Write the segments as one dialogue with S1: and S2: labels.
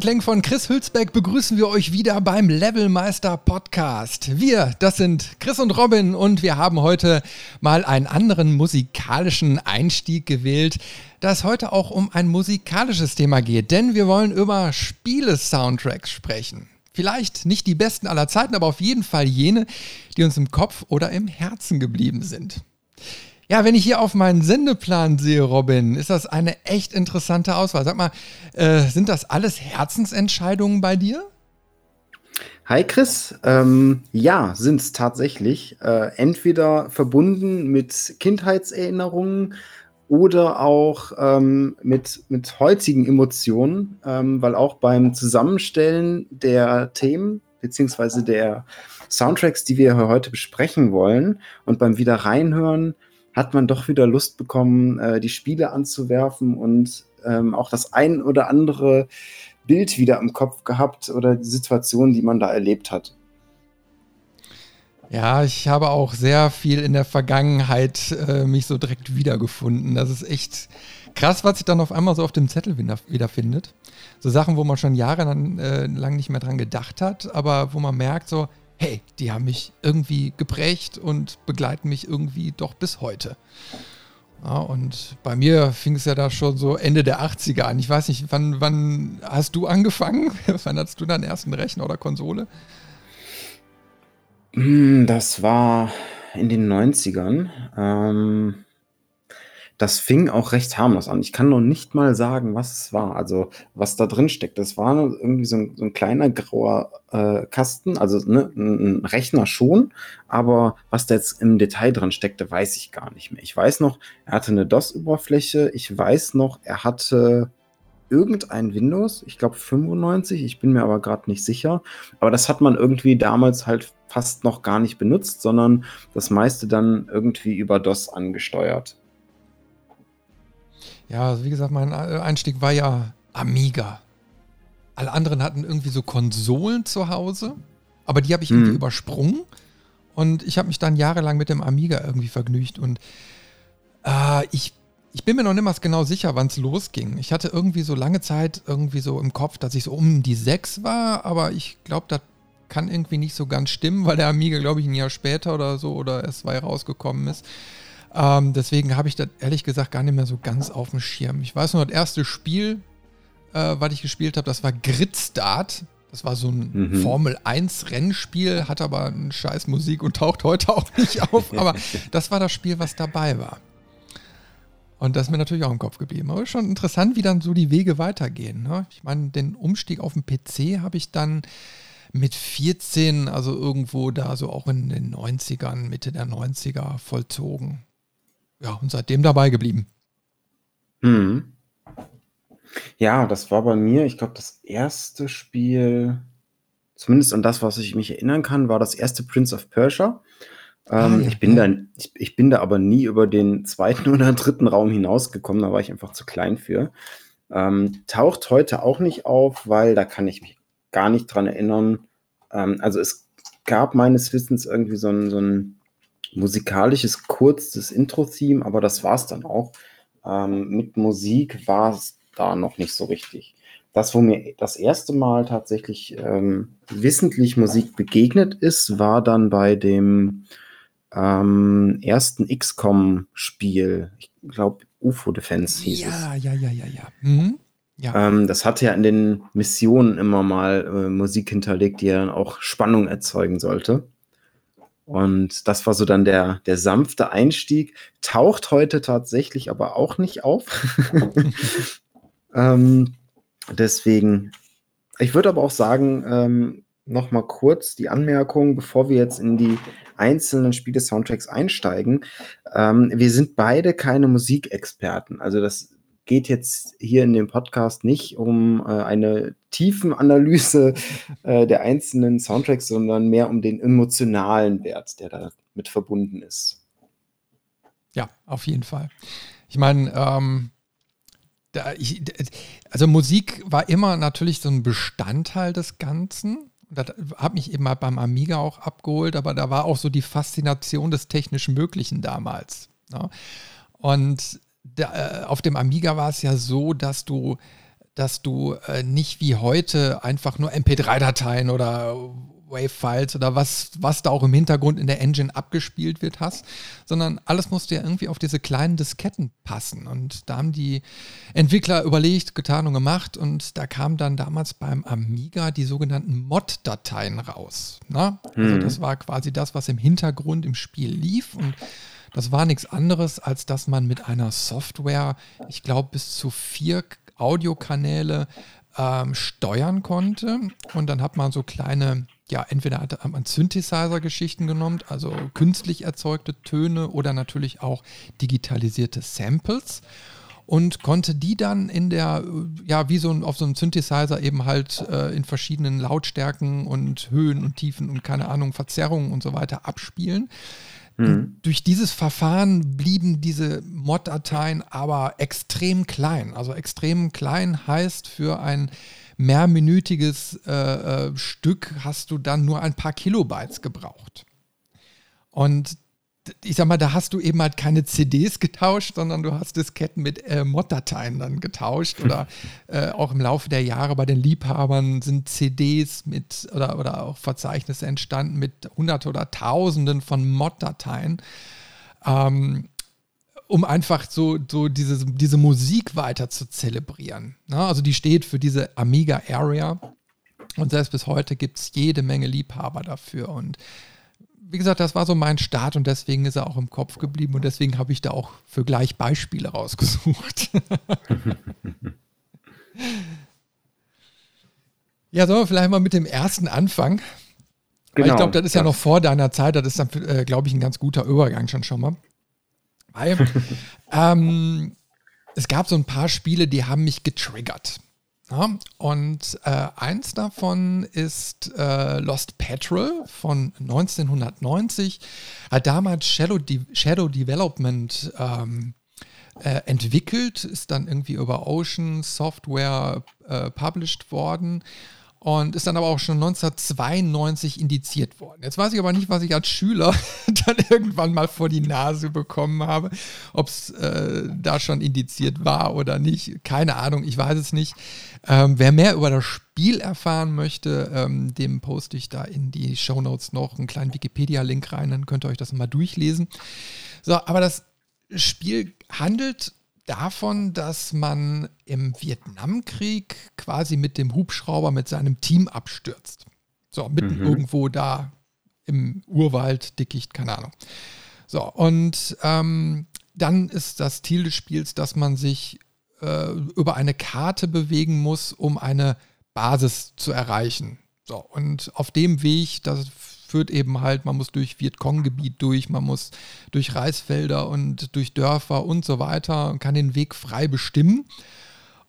S1: Klängen von Chris Hülsbeck begrüßen wir euch wieder beim Levelmeister Podcast. Wir, das sind Chris und Robin und wir haben heute mal einen anderen musikalischen Einstieg gewählt, da es heute auch um ein musikalisches Thema geht, denn wir wollen über Spiele-Soundtracks sprechen. Vielleicht nicht die besten aller Zeiten, aber auf jeden Fall jene, die uns im Kopf oder im Herzen geblieben sind. Ja, wenn ich hier auf meinen Sendeplan sehe, Robin, ist das eine echt interessante Auswahl. Sag mal, äh, sind das alles Herzensentscheidungen bei dir?
S2: Hi Chris, ähm, ja, sind es tatsächlich. Äh, entweder verbunden mit Kindheitserinnerungen oder auch ähm, mit, mit heutigen Emotionen, ähm, weil auch beim Zusammenstellen der Themen beziehungsweise der Soundtracks, die wir heute besprechen wollen und beim Wieder reinhören, hat man doch wieder Lust bekommen, äh, die Spiele anzuwerfen und ähm, auch das ein oder andere Bild wieder im Kopf gehabt oder die Situation, die man da erlebt hat.
S1: Ja, ich habe auch sehr viel in der Vergangenheit äh, mich so direkt wiedergefunden. Das ist echt krass, was sich dann auf einmal so auf dem Zettel wiederfindet. So Sachen, wo man schon jahrelang äh, nicht mehr dran gedacht hat, aber wo man merkt so, hey, die haben mich irgendwie geprägt und begleiten mich irgendwie doch bis heute. Ja, und bei mir fing es ja da schon so Ende der 80er an. Ich weiß nicht, wann, wann hast du angefangen? wann hattest du deinen ersten Rechner oder Konsole?
S2: Hm, das war in den 90ern. Ähm, das fing auch recht harmlos an. Ich kann noch nicht mal sagen, was es war, also was da drin steckt. Das war irgendwie so ein, so ein kleiner grauer äh, Kasten, also ne, ein Rechner schon, aber was da jetzt im Detail drin steckte, weiß ich gar nicht mehr. Ich weiß noch, er hatte eine DOS-Oberfläche, ich weiß noch, er hatte irgendein Windows, ich glaube 95, ich bin mir aber gerade nicht sicher. Aber das hat man irgendwie damals halt fast noch gar nicht benutzt, sondern das meiste dann irgendwie über DOS angesteuert.
S1: Ja, also wie gesagt, mein Einstieg war ja Amiga. Alle anderen hatten irgendwie so Konsolen zu Hause, aber die habe ich irgendwie mhm. übersprungen. Und ich habe mich dann jahrelang mit dem Amiga irgendwie vergnügt. Und äh, ich, ich bin mir noch nicht mal genau sicher, wann es losging. Ich hatte irgendwie so lange Zeit irgendwie so im Kopf, dass ich so um die sechs war, aber ich glaube, das kann irgendwie nicht so ganz stimmen, weil der Amiga, glaube ich, ein Jahr später oder so oder S2 rausgekommen ist. Ähm, deswegen habe ich das ehrlich gesagt gar nicht mehr so ganz auf dem Schirm. Ich weiß nur, das erste Spiel, äh, was ich gespielt habe, das war Gridstart. Das war so ein mhm. Formel 1 Rennspiel, hat aber einen scheiß Musik und taucht heute auch nicht auf. Aber das war das Spiel, was dabei war. Und das ist mir natürlich auch im Kopf geblieben. Aber schon interessant, wie dann so die Wege weitergehen. Ne? Ich meine, den Umstieg auf den PC habe ich dann mit 14, also irgendwo da so auch in den 90ern, Mitte der 90er vollzogen ja, und seitdem dabei geblieben.
S2: Mhm. Ja, das war bei mir, ich glaube, das erste Spiel, zumindest an das, was ich mich erinnern kann, war das erste Prince of Persia. Ah, ähm, ja, ich, bin da, ich, ich, bin da aber nie über den zweiten oder dritten Raum hinausgekommen, da war ich einfach zu klein für. Ähm, taucht heute auch nicht auf, weil da kann ich mich gar nicht dran erinnern. Ähm, also es gab meines Wissens irgendwie so ein, so ein musikalisches kurzes Intro-Theme, aber das war es dann auch. Ähm, mit Musik war es da noch nicht so richtig. Das, wo mir das erste Mal tatsächlich ähm, wissentlich Musik begegnet ist, war dann bei dem ähm, ersten XCOM-Spiel. Ich glaube, UFO Defense hieß
S1: ja,
S2: es.
S1: Ja, ja, ja, ja, ja. Mhm.
S2: ja. Ähm, das hatte ja in den Missionen immer mal äh, Musik hinterlegt, die ja dann auch Spannung erzeugen sollte. Und das war so dann der, der sanfte Einstieg. Taucht heute tatsächlich aber auch nicht auf. ähm, deswegen, ich würde aber auch sagen, ähm, noch mal kurz die Anmerkung, bevor wir jetzt in die einzelnen Spiele-Soundtracks einsteigen. Ähm, wir sind beide keine Musikexperten. Also das geht jetzt hier in dem Podcast nicht um äh, eine Tiefenanalyse äh, der einzelnen Soundtracks, sondern mehr um den emotionalen Wert, der da mit verbunden ist.
S1: Ja, auf jeden Fall. Ich meine, ähm, ich, also Musik war immer natürlich so ein Bestandteil des Ganzen. Das hat mich eben mal beim Amiga auch abgeholt, aber da war auch so die Faszination des technischen Möglichen damals. Ne? Und da, äh, auf dem Amiga war es ja so, dass du dass du äh, nicht wie heute einfach nur MP3-Dateien oder Wave-Files oder was, was da auch im Hintergrund in der Engine abgespielt wird hast, sondern alles musste ja irgendwie auf diese kleinen Disketten passen. Und da haben die Entwickler überlegt, getan und gemacht und da kam dann damals beim Amiga die sogenannten Mod-Dateien raus. Ne? Also mhm. das war quasi das, was im Hintergrund im Spiel lief und das war nichts anderes, als dass man mit einer Software, ich glaube, bis zu vier Audiokanäle ähm, steuern konnte. Und dann hat man so kleine ja, entweder hat man Synthesizer-Geschichten genommen, also künstlich erzeugte Töne oder natürlich auch digitalisierte Samples und konnte die dann in der, ja, wie so ein, auf so einem Synthesizer eben halt äh, in verschiedenen Lautstärken und Höhen und Tiefen und keine Ahnung, Verzerrungen und so weiter abspielen. Mhm. Durch dieses Verfahren blieben diese Mod-Dateien aber extrem klein. Also extrem klein heißt für ein mehrminütiges äh, äh, Stück hast du dann nur ein paar Kilobytes gebraucht. Und ich sag mal, da hast du eben halt keine CDs getauscht, sondern du hast Disketten mit äh, Mod-Dateien dann getauscht. Oder äh, auch im Laufe der Jahre bei den Liebhabern sind CDs mit oder, oder auch Verzeichnisse entstanden mit Hunderte oder Tausenden von Mod-Dateien. Ähm, um einfach so, so diese, diese Musik weiter zu zelebrieren. Ne? Also die steht für diese Amiga Area und selbst bis heute gibt es jede Menge Liebhaber dafür. Und wie gesagt, das war so mein Start und deswegen ist er auch im Kopf geblieben und deswegen habe ich da auch für gleich Beispiele rausgesucht. ja, sollen wir vielleicht mal mit dem ersten anfangen? Genau, ich glaube, das ist ja noch vor deiner Zeit, das ist dann, äh, glaube ich, ein ganz guter Übergang schon schon mal. Weil ähm, es gab so ein paar Spiele, die haben mich getriggert. Ja, und äh, eins davon ist äh, Lost Petrol von 1990. Hat damals Shadow, De Shadow Development ähm, äh, entwickelt, ist dann irgendwie über Ocean Software äh, published worden und ist dann aber auch schon 1992 indiziert worden. Jetzt weiß ich aber nicht, was ich als Schüler dann irgendwann mal vor die Nase bekommen habe, ob es äh, da schon indiziert war oder nicht. Keine Ahnung, ich weiß es nicht. Ähm, wer mehr über das Spiel erfahren möchte, ähm, dem poste ich da in die Show Notes noch einen kleinen Wikipedia-Link rein, dann könnt ihr euch das mal durchlesen. So, aber das Spiel handelt davon, dass man im Vietnamkrieg quasi mit dem Hubschrauber mit seinem Team abstürzt. So, mitten mhm. irgendwo da im Urwald, Dickicht, keine Ahnung. So, und ähm, dann ist das Ziel des Spiels, dass man sich äh, über eine Karte bewegen muss, um eine Basis zu erreichen. So, und auf dem Weg, das führt eben halt, man muss durch Vietcong-Gebiet durch, man muss durch Reisfelder und durch Dörfer und so weiter und kann den Weg frei bestimmen.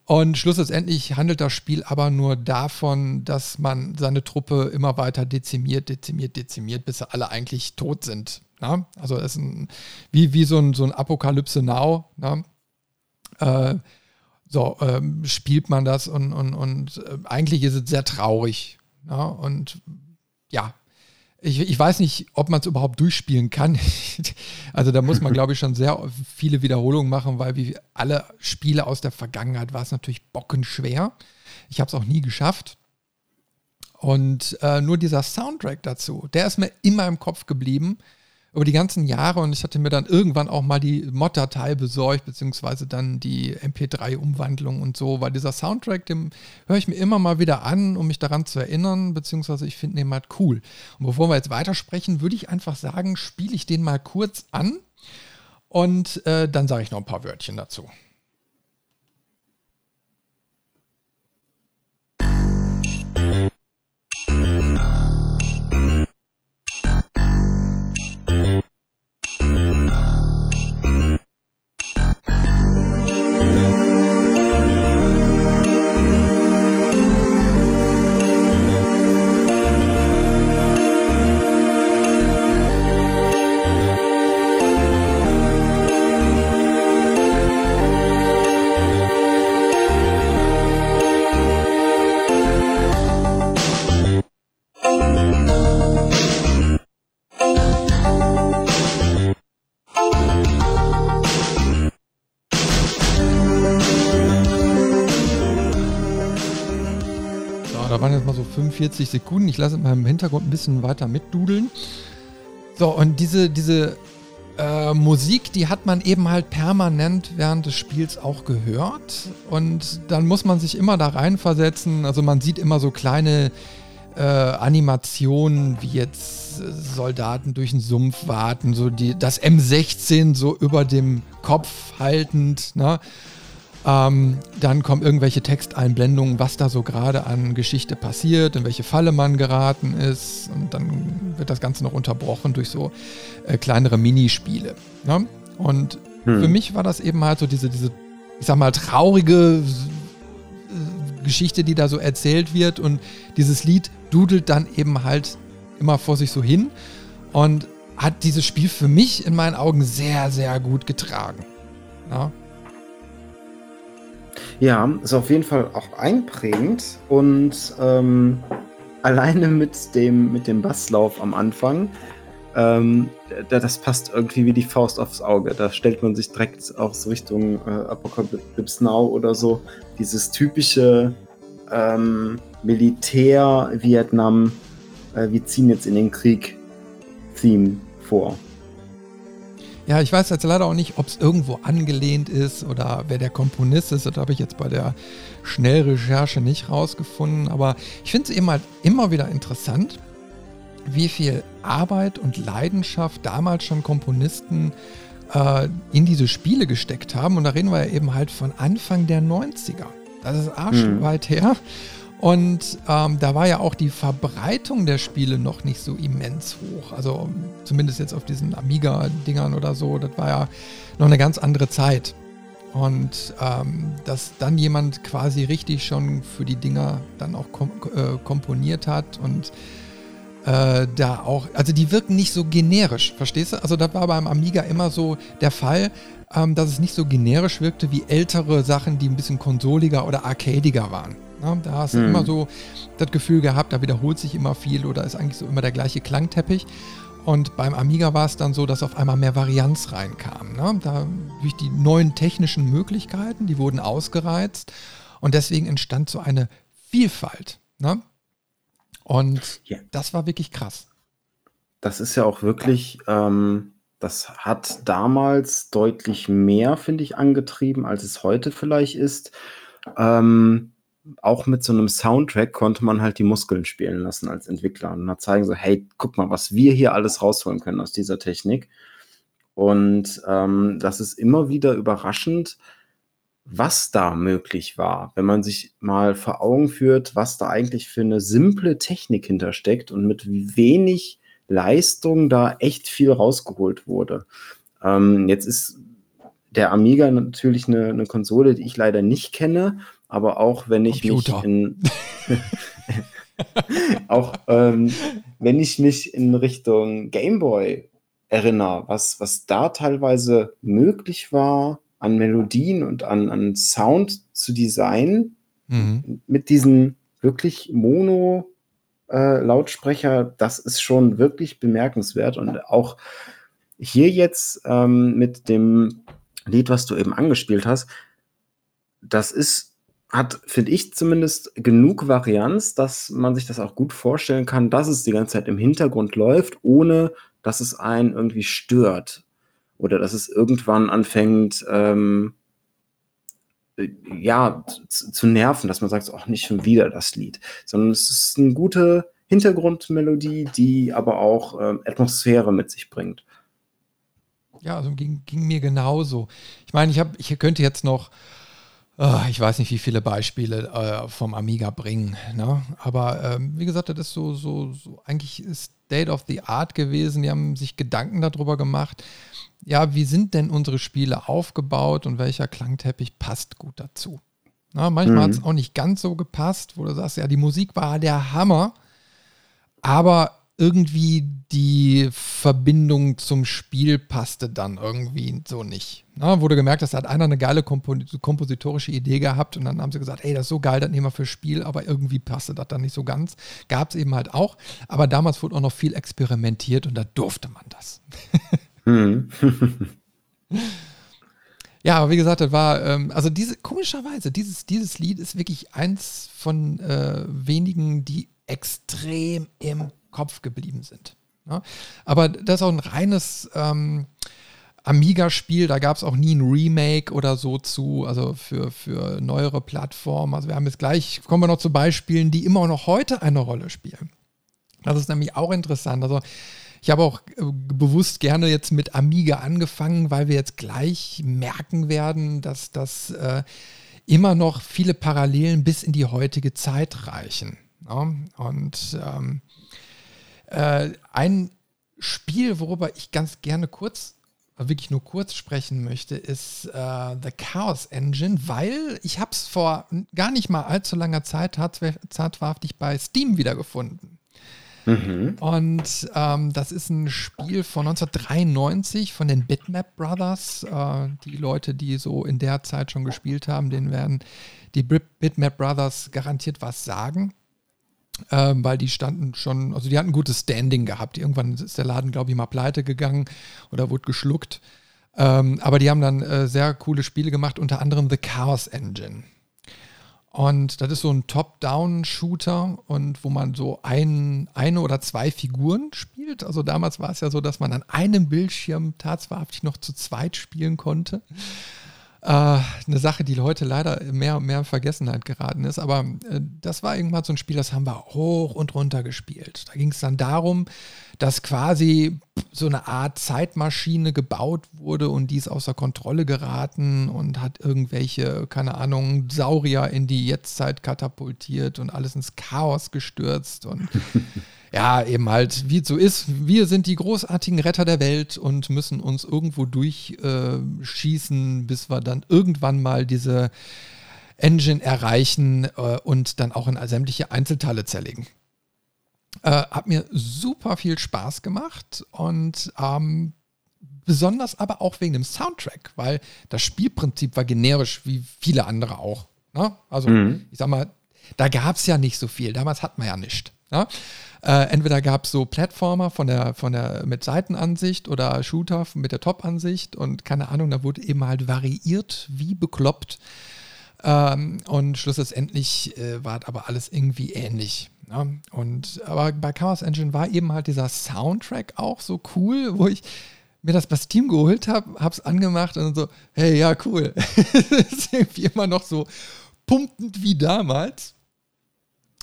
S1: Und schlussendlich handelt das Spiel aber nur davon, dass man seine Truppe immer weiter dezimiert, dezimiert, dezimiert, bis sie alle eigentlich tot sind. Na? Also es ist ein, wie, wie so ein, so ein Apokalypse Now. Äh, so ähm, spielt man das und, und, und äh, eigentlich ist es sehr traurig. Na? Und ja, ich, ich weiß nicht, ob man es überhaupt durchspielen kann. also da muss man, glaube ich, schon sehr viele Wiederholungen machen, weil wie alle Spiele aus der Vergangenheit war es natürlich bockenschwer. Ich habe es auch nie geschafft. Und äh, nur dieser Soundtrack dazu, der ist mir immer im Kopf geblieben über die ganzen Jahre und ich hatte mir dann irgendwann auch mal die Mod-Datei besorgt, beziehungsweise dann die MP3-Umwandlung und so, weil dieser Soundtrack, den höre ich mir immer mal wieder an, um mich daran zu erinnern, beziehungsweise ich finde den halt cool. Und bevor wir jetzt weitersprechen, würde ich einfach sagen, spiele ich den mal kurz an und äh, dann sage ich noch ein paar Wörtchen dazu. 45 Sekunden. Ich lasse mal im Hintergrund ein bisschen weiter mitdudeln. So, und diese, diese äh, Musik, die hat man eben halt permanent während des Spiels auch gehört. Und dann muss man sich immer da reinversetzen. Also man sieht immer so kleine äh, Animationen, wie jetzt Soldaten durch den Sumpf warten, so die, das M16 so über dem Kopf haltend, ne? Ähm, dann kommen irgendwelche Texteinblendungen, was da so gerade an Geschichte passiert, in welche Falle man geraten ist. Und dann wird das Ganze noch unterbrochen durch so äh, kleinere Minispiele. Ne? Und hm. für mich war das eben halt so diese, diese, ich sag mal, traurige äh, Geschichte, die da so erzählt wird. Und dieses Lied dudelt dann eben halt immer vor sich so hin. Und hat dieses Spiel für mich in meinen Augen sehr, sehr gut getragen. Ja?
S2: Ja, ist auf jeden Fall auch einprägend und ähm, alleine mit dem, mit dem Basslauf am Anfang, ähm, das passt irgendwie wie die Faust aufs Auge. Da stellt man sich direkt auch so Richtung äh, Apocalypse Now oder so. Dieses typische ähm, Militär, Vietnam, äh, wir ziehen jetzt in den Krieg Theme vor.
S1: Ja, ich weiß jetzt leider auch nicht, ob es irgendwo angelehnt ist oder wer der Komponist ist. Das habe ich jetzt bei der Schnellrecherche nicht rausgefunden. Aber ich finde es eben halt immer wieder interessant, wie viel Arbeit und Leidenschaft damals schon Komponisten äh, in diese Spiele gesteckt haben. Und da reden wir ja eben halt von Anfang der 90er. Das ist arschweit mhm. her. Und ähm, da war ja auch die Verbreitung der Spiele noch nicht so immens hoch. Also zumindest jetzt auf diesen Amiga-Dingern oder so, das war ja noch eine ganz andere Zeit. Und ähm, dass dann jemand quasi richtig schon für die Dinger dann auch kom äh, komponiert hat und äh, da auch, also die wirken nicht so generisch, verstehst du? Also das war beim Amiga immer so der Fall, ähm, dass es nicht so generisch wirkte wie ältere Sachen, die ein bisschen konsoliger oder arcadiger waren. Ja, da hast du mhm. immer so das Gefühl gehabt, da wiederholt sich immer viel oder ist eigentlich so immer der gleiche Klangteppich. Und beim Amiga war es dann so, dass auf einmal mehr Varianz reinkam. Ne? Da, durch die neuen technischen Möglichkeiten, die wurden ausgereizt und deswegen entstand so eine Vielfalt. Ne? Und ja. das war wirklich krass.
S2: Das ist ja auch wirklich, ähm, das hat damals deutlich mehr, finde ich, angetrieben, als es heute vielleicht ist. Ähm, auch mit so einem Soundtrack konnte man halt die Muskeln spielen lassen als Entwickler und hat zeigen so, hey, guck mal, was wir hier alles rausholen können aus dieser Technik. Und ähm, das ist immer wieder überraschend, was da möglich war, wenn man sich mal vor Augen führt, was da eigentlich für eine simple Technik hintersteckt und mit wenig Leistung da echt viel rausgeholt wurde. Ähm, jetzt ist der Amiga natürlich eine, eine, Konsole, die ich leider nicht kenne, aber auch wenn ich Computer. mich in auch ähm, wenn ich mich in Richtung Gameboy erinnere, was, was da teilweise möglich war, an Melodien und an, an Sound zu designen, mhm. mit diesen wirklich Mono äh, Lautsprecher, das ist schon wirklich bemerkenswert und auch hier jetzt ähm, mit dem Lied, was du eben angespielt hast, das ist hat, finde ich zumindest, genug Varianz, dass man sich das auch gut vorstellen kann, dass es die ganze Zeit im Hintergrund läuft, ohne dass es einen irgendwie stört. Oder dass es irgendwann anfängt, ähm, äh, ja, zu, zu, nerven, dass man sagt, auch nicht schon wieder das Lied. Sondern es ist eine gute Hintergrundmelodie, die aber auch ähm, Atmosphäre mit sich bringt.
S1: Ja, also ging, ging mir genauso. Ich meine, ich, hab, ich könnte jetzt noch Oh, ich weiß nicht, wie viele Beispiele äh, vom Amiga bringen. Ne? Aber ähm, wie gesagt, das ist so, so, so eigentlich State of the Art gewesen. Die haben sich Gedanken darüber gemacht. Ja, wie sind denn unsere Spiele aufgebaut und welcher Klangteppich passt gut dazu? Na, manchmal mhm. hat es auch nicht ganz so gepasst, wo du sagst, ja, die Musik war der Hammer, aber irgendwie die Verbindung zum Spiel passte dann irgendwie so nicht. Na, wurde gemerkt, dass da hat einer eine geile kompositorische Idee gehabt und dann haben sie gesagt, ey, das ist so geil, das nehmen wir für Spiel, aber irgendwie passte das dann nicht so ganz. Gab es eben halt auch, aber damals wurde auch noch viel experimentiert und da durfte man das. mhm. Ja, aber wie gesagt, das war, ähm, also diese, komischerweise, dieses, dieses Lied ist wirklich eins von äh, wenigen, die extrem im Kopf geblieben sind. Ja? Aber das ist auch ein reines ähm, Amiga-Spiel, da gab es auch nie ein Remake oder so zu, also für, für neuere Plattformen. Also wir haben jetzt gleich, kommen wir noch zu Beispielen, die immer noch heute eine Rolle spielen. Das ist nämlich auch interessant. Also ich habe auch äh, bewusst gerne jetzt mit Amiga angefangen, weil wir jetzt gleich merken werden, dass das äh, immer noch viele Parallelen bis in die heutige Zeit reichen. Ja? Und ähm, äh, ein Spiel, worüber ich ganz gerne kurz, wirklich nur kurz sprechen möchte, ist äh, The Chaos Engine, weil ich habe es vor gar nicht mal allzu langer Zeit tatsächlich bei Steam wiedergefunden. Mhm. Und ähm, das ist ein Spiel von 1993 von den Bitmap Brothers. Äh, die Leute, die so in der Zeit schon gespielt haben, denen werden die Bitmap Brothers garantiert was sagen. Ähm, weil die standen schon, also die hatten gutes Standing gehabt. Irgendwann ist der Laden, glaube ich, mal pleite gegangen oder wurde geschluckt. Ähm, aber die haben dann äh, sehr coole Spiele gemacht, unter anderem The Chaos Engine. Und das ist so ein Top-Down-Shooter und wo man so ein, eine oder zwei Figuren spielt. Also damals war es ja so, dass man an einem Bildschirm tatsächlich noch zu zweit spielen konnte. Äh, eine Sache, die heute leider mehr und mehr in Vergessenheit geraten ist. Aber äh, das war irgendwann so ein Spiel, das haben wir hoch und runter gespielt. Da ging es dann darum, dass quasi so eine Art Zeitmaschine gebaut wurde und die ist außer Kontrolle geraten und hat irgendwelche, keine Ahnung, Saurier in die Jetztzeit katapultiert und alles ins Chaos gestürzt und ja, eben halt, wie es so ist, wir sind die großartigen Retter der Welt und müssen uns irgendwo durchschießen, äh, bis wir dann irgendwann mal diese Engine erreichen äh, und dann auch in sämtliche Einzelteile zerlegen. Äh, hat mir super viel Spaß gemacht und ähm, besonders aber auch wegen dem Soundtrack, weil das Spielprinzip war generisch wie viele andere auch. Ne? Also, mhm. ich sag mal, da gab es ja nicht so viel. Damals hat man ja nichts. Ne? Äh, entweder gab es so Plattformer von der, von der mit Seitenansicht oder Shooter mit der Top-Ansicht und keine Ahnung, da wurde eben halt variiert wie bekloppt. Ähm, und schlussendlich äh, war aber alles irgendwie ähnlich. Ja, und aber bei Chaos Engine war eben halt dieser Soundtrack auch so cool, wo ich mir das bei Steam geholt habe, habe es angemacht und so, hey, ja, cool. das ist irgendwie immer noch so pumpend wie damals.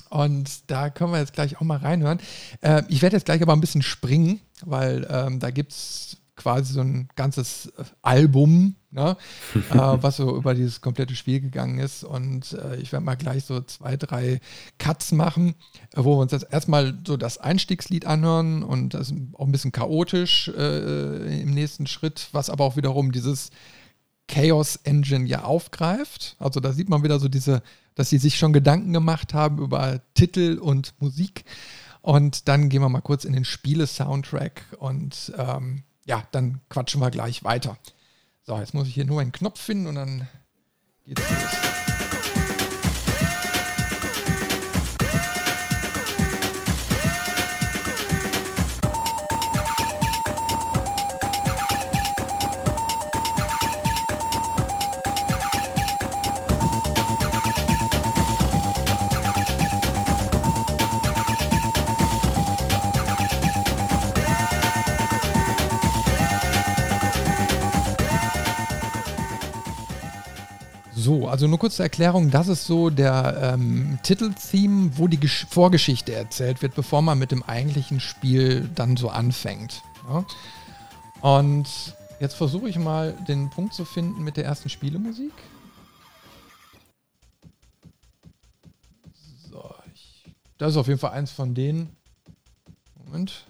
S1: Und da können wir jetzt gleich auch mal reinhören. Äh, ich werde jetzt gleich aber ein bisschen springen, weil ähm, da gibt es quasi so ein ganzes äh, Album, ne, äh, was so über dieses komplette Spiel gegangen ist. Und äh, ich werde mal gleich so zwei, drei Cuts machen, äh, wo wir uns jetzt erstmal so das Einstiegslied anhören und das ist auch ein bisschen chaotisch äh, im nächsten Schritt, was aber auch wiederum dieses Chaos Engine ja aufgreift. Also da sieht man wieder so diese, dass sie sich schon Gedanken gemacht haben über Titel und Musik. Und dann gehen wir mal kurz in den Spiele-Soundtrack und ähm, ja, dann quatschen wir gleich weiter. So, jetzt muss ich hier nur einen Knopf finden und dann geht's los. Also nur kurze Erklärung, das ist so der ähm, Titeltheme, wo die Gesch Vorgeschichte erzählt wird, bevor man mit dem eigentlichen Spiel dann so anfängt. Ja? Und jetzt versuche ich mal den Punkt zu finden mit der ersten Spielemusik. So, ich, das ist auf jeden Fall eins von denen. Moment.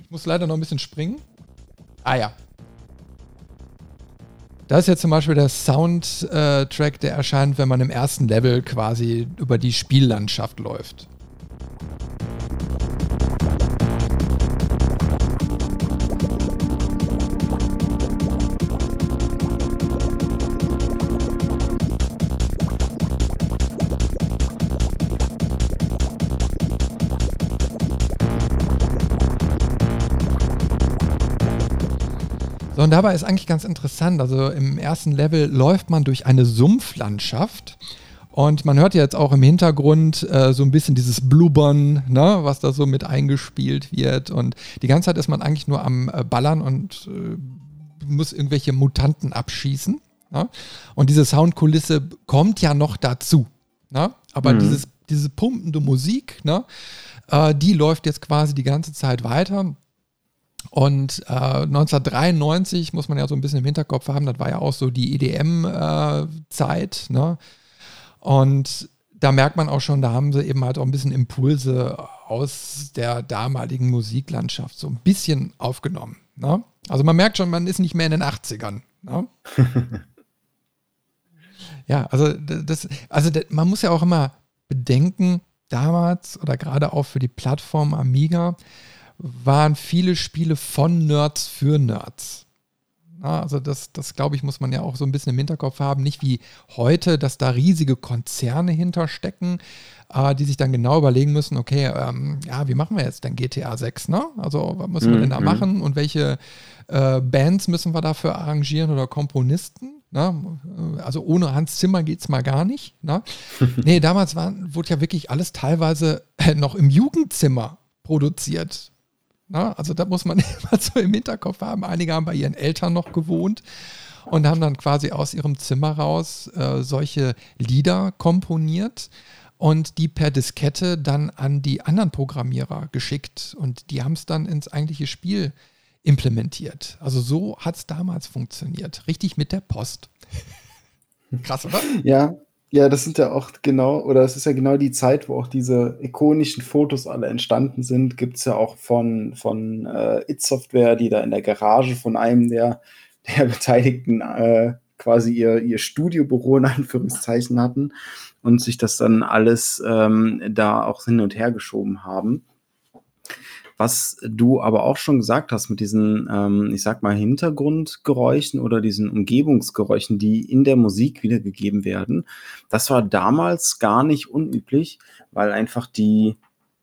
S1: Ich muss leider noch ein bisschen springen. Ah ja. Das ist jetzt zum Beispiel der Soundtrack, der erscheint, wenn man im ersten Level quasi über die Spiellandschaft läuft. Und dabei ist eigentlich ganz interessant. Also im ersten Level läuft man durch eine Sumpflandschaft. Und man hört ja jetzt auch im Hintergrund äh, so ein bisschen dieses Blubbern, ne, was da so mit eingespielt wird. Und die ganze Zeit ist man eigentlich nur am äh, Ballern und äh, muss irgendwelche Mutanten abschießen. Ne? Und diese Soundkulisse kommt ja noch dazu. Ne? Aber mhm. dieses, diese pumpende Musik, ne, äh, die läuft jetzt quasi die ganze Zeit weiter. Und äh, 1993 muss man ja so ein bisschen im Hinterkopf haben, das war ja auch so die EDM-Zeit. Äh, ne? Und da merkt man auch schon, da haben sie eben halt auch ein bisschen Impulse aus der damaligen Musiklandschaft so ein bisschen aufgenommen. Ne? Also man merkt schon, man ist nicht mehr in den 80ern. Ne? ja, also das, also das, man muss ja auch immer bedenken, damals oder gerade auch für die Plattform Amiga waren viele Spiele von Nerds für Nerds. Also das, das glaube ich, muss man ja auch so ein bisschen im Hinterkopf haben. Nicht wie heute, dass da riesige Konzerne hinterstecken, äh, die sich dann genau überlegen müssen, okay, ähm, ja, wie machen wir jetzt denn GTA 6, ne? Also was müssen wir denn da mhm. machen und welche äh, Bands müssen wir dafür arrangieren oder Komponisten? Ne? Also ohne Hans Zimmer geht es mal gar nicht. Ne? nee, damals war, wurde ja wirklich alles teilweise noch im Jugendzimmer produziert. Na, also da muss man immer so im Hinterkopf haben. Einige haben bei ihren Eltern noch gewohnt und haben dann quasi aus ihrem Zimmer raus äh, solche Lieder komponiert und die per Diskette dann an die anderen Programmierer geschickt und die haben es dann ins eigentliche Spiel implementiert. Also so hat es damals funktioniert. Richtig mit der Post.
S2: Krass, oder? Ja, ja, das sind ja auch genau, oder es ist ja genau die Zeit, wo auch diese ikonischen Fotos alle entstanden sind. Gibt es ja auch von, von äh, It Software, die da in der Garage von einem der, der Beteiligten äh, quasi ihr, ihr Studiobüro in Anführungszeichen hatten und sich das dann alles ähm, da auch hin und her geschoben haben. Was du aber auch schon gesagt hast mit diesen, ähm, ich sag mal, Hintergrundgeräuschen oder diesen Umgebungsgeräuschen, die in der Musik wiedergegeben werden, das war damals gar nicht unüblich, weil einfach die,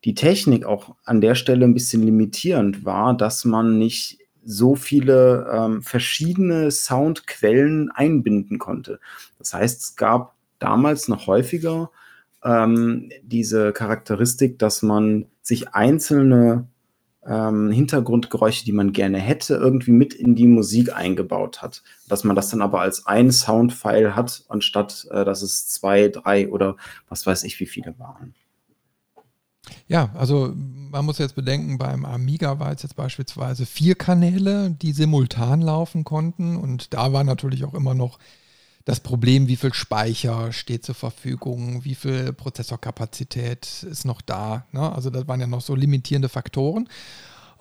S2: die Technik auch an der Stelle ein bisschen limitierend war, dass man nicht so viele ähm, verschiedene Soundquellen einbinden konnte. Das heißt, es gab damals noch häufiger ähm, diese Charakteristik, dass man sich einzelne ähm, Hintergrundgeräusche, die man gerne hätte, irgendwie mit in die Musik eingebaut hat. Dass man das dann aber als ein Soundfile hat, anstatt äh, dass es zwei, drei oder was weiß ich, wie viele waren.
S1: Ja, also man muss jetzt bedenken, beim Amiga war es jetzt beispielsweise vier Kanäle, die simultan laufen konnten und da war natürlich auch immer noch das Problem, wie viel Speicher steht zur Verfügung, wie viel Prozessorkapazität ist noch da. Ne? Also das waren ja noch so limitierende Faktoren.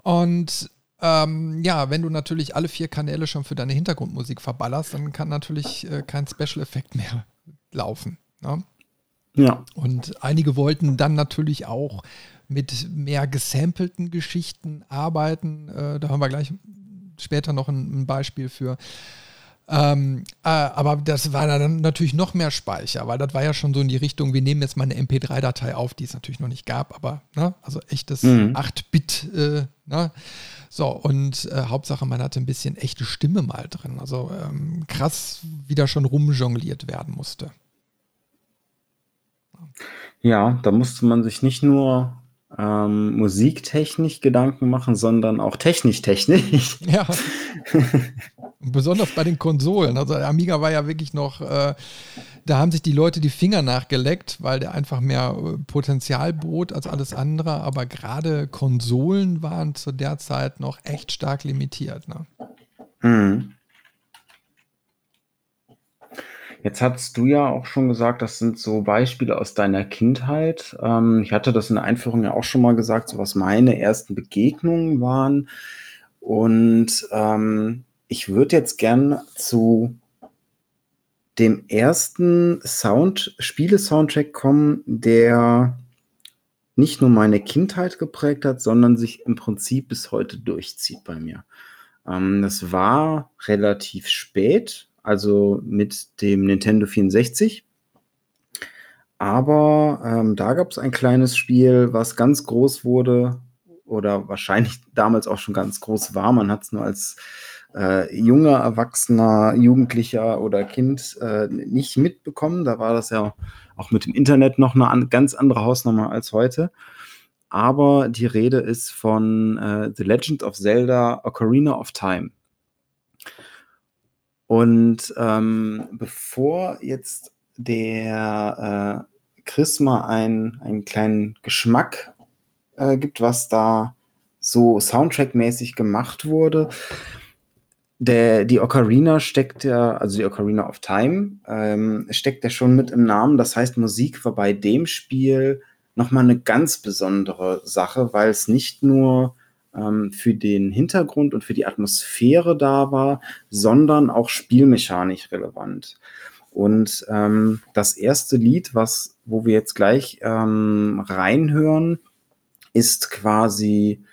S1: Und ähm, ja, wenn du natürlich alle vier Kanäle schon für deine Hintergrundmusik verballerst, dann kann natürlich äh, kein Special-Effekt mehr laufen. Ne? Ja. Und einige wollten dann natürlich auch mit mehr gesampelten Geschichten arbeiten. Äh, da haben wir gleich später noch ein, ein Beispiel für. Ähm, äh, aber das war dann natürlich noch mehr Speicher, weil das war ja schon so in die Richtung, wir nehmen jetzt mal eine MP3-Datei auf, die es natürlich noch nicht gab, aber ne, also echtes mhm. 8-Bit. Äh, ne? So, und äh, Hauptsache, man hatte ein bisschen echte Stimme mal drin. Also ähm, krass, wie da schon rumjongliert werden musste.
S2: Ja, da musste man sich nicht nur ähm, musiktechnisch Gedanken machen, sondern auch technisch-technisch.
S1: Ja. Besonders bei den Konsolen. Also der Amiga war ja wirklich noch, äh, da haben sich die Leute die Finger nachgeleckt, weil der einfach mehr äh, Potenzial bot als alles andere. Aber gerade Konsolen waren zu der Zeit noch echt stark limitiert. Ne? Mhm.
S2: Jetzt hast du ja auch schon gesagt, das sind so Beispiele aus deiner Kindheit. Ähm, ich hatte das in der Einführung ja auch schon mal gesagt, so was meine ersten Begegnungen waren. Und ähm, ich würde jetzt gern zu dem ersten Sound, Spiele-Soundtrack kommen, der nicht nur meine Kindheit geprägt hat, sondern sich im Prinzip bis heute durchzieht bei mir. Ähm, das war relativ spät, also mit dem Nintendo 64. Aber ähm, da gab es ein kleines Spiel, was ganz groß wurde oder wahrscheinlich damals auch schon ganz groß war. Man hat es nur als äh, junger, erwachsener, Jugendlicher oder Kind äh, nicht mitbekommen. Da war das ja auch mit dem Internet noch eine an, ganz andere Hausnummer als heute. Aber die Rede ist von äh, The Legend of Zelda Ocarina of Time. Und ähm, bevor jetzt der äh, Chris mal ein, einen kleinen Geschmack äh, gibt, was da so Soundtrack-mäßig gemacht wurde, der, die Ocarina steckt ja, also die Ocarina of Time, ähm, steckt ja schon mit im Namen. Das heißt, Musik war bei dem Spiel nochmal eine ganz besondere Sache, weil es nicht nur ähm, für den Hintergrund und für die Atmosphäre da war, sondern auch spielmechanisch relevant. Und ähm, das erste Lied, was, wo wir jetzt gleich ähm, reinhören, ist quasi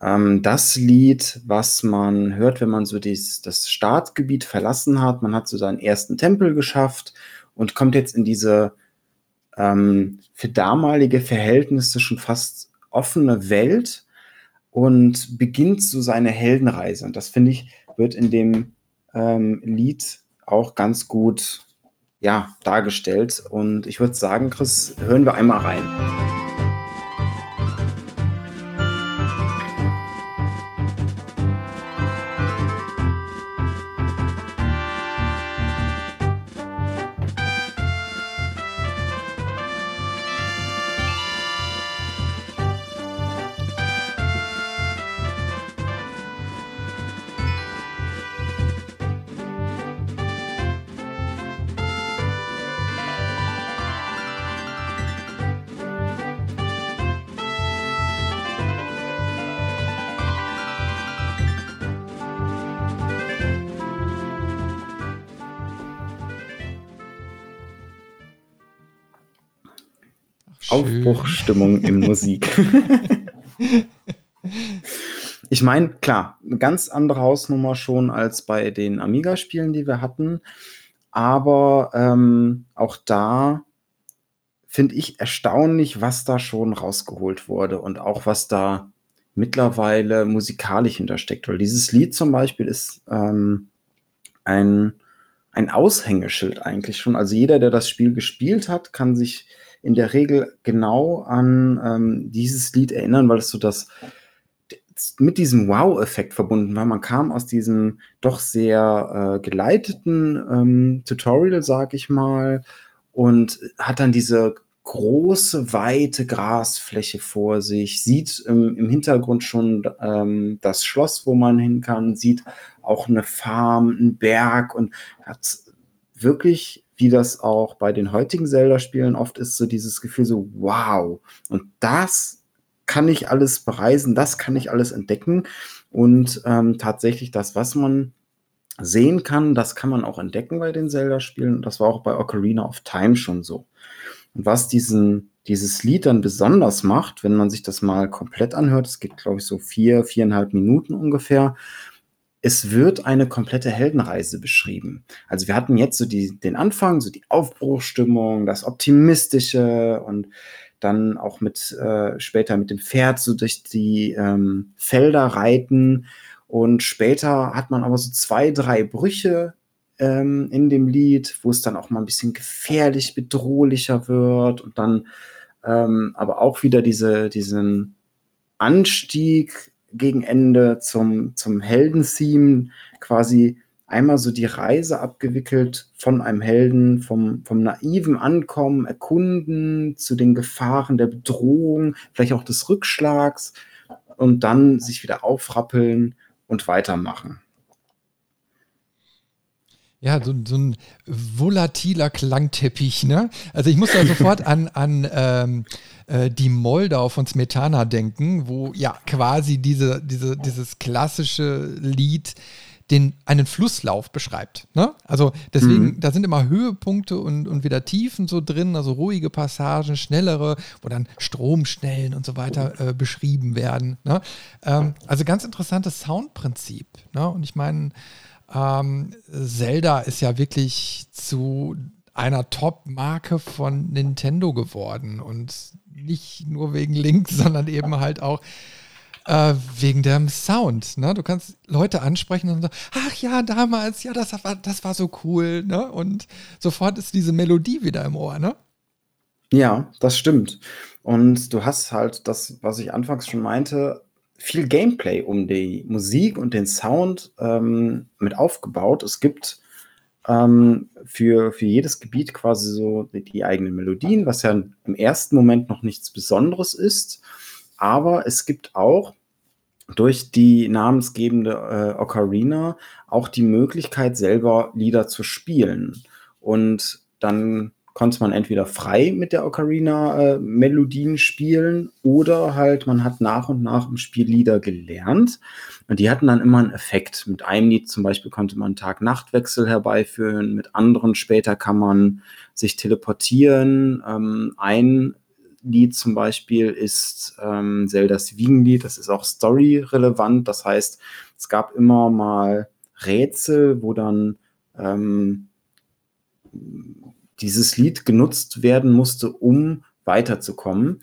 S2: ähm, das Lied, was man hört, wenn man so dies, das Startgebiet verlassen hat. Man hat so seinen ersten Tempel geschafft und kommt jetzt in diese ähm, für damalige Verhältnisse schon fast offene Welt und beginnt so seine Heldenreise. Und das finde ich, wird in dem ähm, Lied auch ganz gut ja, dargestellt. Und ich würde sagen, Chris, hören wir einmal rein. Aufbruchstimmung in Musik. ich meine, klar, eine ganz andere Hausnummer schon als bei den Amiga-Spielen, die wir hatten. Aber ähm, auch da finde ich erstaunlich, was da schon rausgeholt wurde und auch was da mittlerweile musikalisch hintersteckt. Weil dieses Lied zum Beispiel ist ähm, ein, ein Aushängeschild eigentlich schon. Also jeder, der das Spiel gespielt hat, kann sich in der Regel genau an ähm, dieses Lied erinnern, weil es so das mit diesem Wow-Effekt verbunden war. Man kam aus diesem doch sehr äh, geleiteten ähm, Tutorial, sag ich mal, und hat dann diese große, weite Grasfläche vor sich, sieht im, im Hintergrund schon ähm, das Schloss, wo man hin kann, sieht auch eine Farm, einen Berg und hat wirklich wie das auch bei den heutigen Zelda-Spielen oft ist, so dieses Gefühl so, wow, und das kann ich alles bereisen, das kann ich alles entdecken. Und ähm, tatsächlich das, was man sehen kann, das kann man auch entdecken bei den Zelda-Spielen. Das war auch bei Ocarina of Time schon so. Und was diesen, dieses Lied dann besonders macht, wenn man sich das mal komplett anhört, es geht, glaube ich, so vier, viereinhalb Minuten ungefähr, es wird eine komplette Heldenreise beschrieben. Also wir hatten jetzt so die, den Anfang, so die Aufbruchstimmung, das Optimistische und dann auch mit äh, später mit dem Pferd so durch die ähm, Felder reiten. Und später hat man aber so zwei, drei Brüche ähm, in dem Lied, wo es dann auch mal ein bisschen gefährlich, bedrohlicher wird und dann ähm, aber auch wieder diese, diesen Anstieg gegen Ende zum, zum Helden-Theme quasi einmal so die Reise abgewickelt von einem Helden, vom, vom naiven Ankommen, Erkunden zu den Gefahren der Bedrohung, vielleicht auch des Rückschlags und dann sich wieder aufrappeln und weitermachen.
S1: Ja, so, so, ein volatiler Klangteppich, ne? Also ich muss da sofort an, an ähm, äh, die Moldau von Smetana denken, wo ja quasi diese, diese, dieses klassische Lied den, einen Flusslauf beschreibt. Ne? Also deswegen, mhm. da sind immer Höhepunkte und, und wieder Tiefen so drin, also ruhige Passagen, schnellere, wo dann Stromschnellen und so weiter äh, beschrieben werden. Ne? Ähm, also ganz interessantes Soundprinzip. Ne? Und ich meine, ähm, Zelda ist ja wirklich zu einer Top-Marke von Nintendo geworden und nicht nur wegen Link, sondern eben halt auch Äh, wegen dem Sound, ne? Du kannst Leute ansprechen und sagen, ach ja, damals, ja, das war, das war so cool, ne? Und sofort ist diese Melodie wieder im Ohr, ne?
S2: Ja, das stimmt. Und du hast halt das, was ich anfangs schon meinte, viel Gameplay um die Musik und den Sound ähm, mit aufgebaut. Es gibt ähm, für, für jedes Gebiet quasi so die, eigenen Melodien, was ja im ersten Moment noch nichts Besonderes ist. Aber es gibt auch durch die namensgebende äh, Ocarina auch die Möglichkeit, selber Lieder zu spielen. Und dann konnte man entweder frei mit der Ocarina äh, Melodien spielen oder halt man hat nach und nach im Spiel Lieder gelernt und die hatten dann immer einen Effekt. Mit einem Lied zum Beispiel konnte man Tag-Nacht-Wechsel herbeiführen, mit anderen später kann man sich teleportieren. Ähm, ein Lied zum Beispiel ist ähm, Zeldas Wiegenlied, das ist auch story-relevant, das heißt, es gab immer mal Rätsel, wo dann ähm, dieses Lied genutzt werden musste, um weiterzukommen.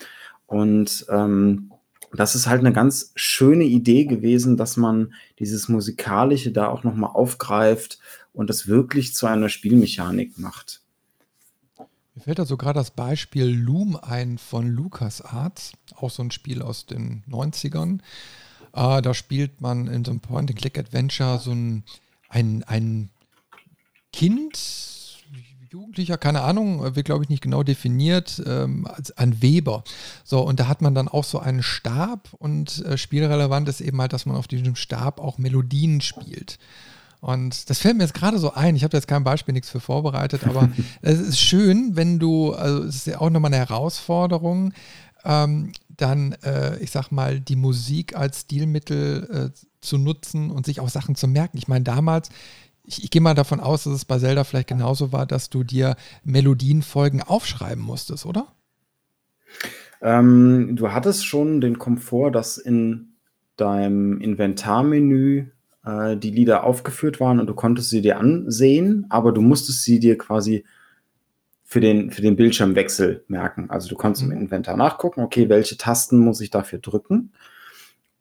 S2: Und ähm, das ist halt eine ganz schöne Idee gewesen, dass man dieses Musikalische da auch nochmal aufgreift und das wirklich zu einer Spielmechanik macht.
S1: Mir fällt da so gerade das Beispiel Loom ein von LucasArts, auch so ein Spiel aus den 90ern. Äh, da spielt man in so einem Point-and-Click-Adventure so ein, ein, ein Kind, Jugendlicher, keine Ahnung, wird glaube ich nicht genau definiert, ähm, als ein Weber. So, und da hat man dann auch so einen Stab und äh, spielrelevant ist eben halt, dass man auf diesem Stab auch Melodien spielt. Und das fällt mir jetzt gerade so ein. Ich habe jetzt kein Beispiel, nichts für vorbereitet, aber es ist schön, wenn du, also es ist ja auch nochmal eine Herausforderung, ähm, dann, äh, ich sag mal, die Musik als Stilmittel äh, zu nutzen und sich auch Sachen zu merken. Ich meine, damals, ich, ich gehe mal davon aus, dass es bei Zelda vielleicht genauso war, dass du dir Melodienfolgen aufschreiben musstest, oder?
S2: Ähm, du hattest schon den Komfort, dass in deinem Inventarmenü äh, die Lieder aufgeführt waren und du konntest sie dir ansehen, aber du musstest sie dir quasi für den, für den Bildschirmwechsel merken. Also du konntest mhm. im Inventar nachgucken, okay, welche Tasten muss ich dafür drücken?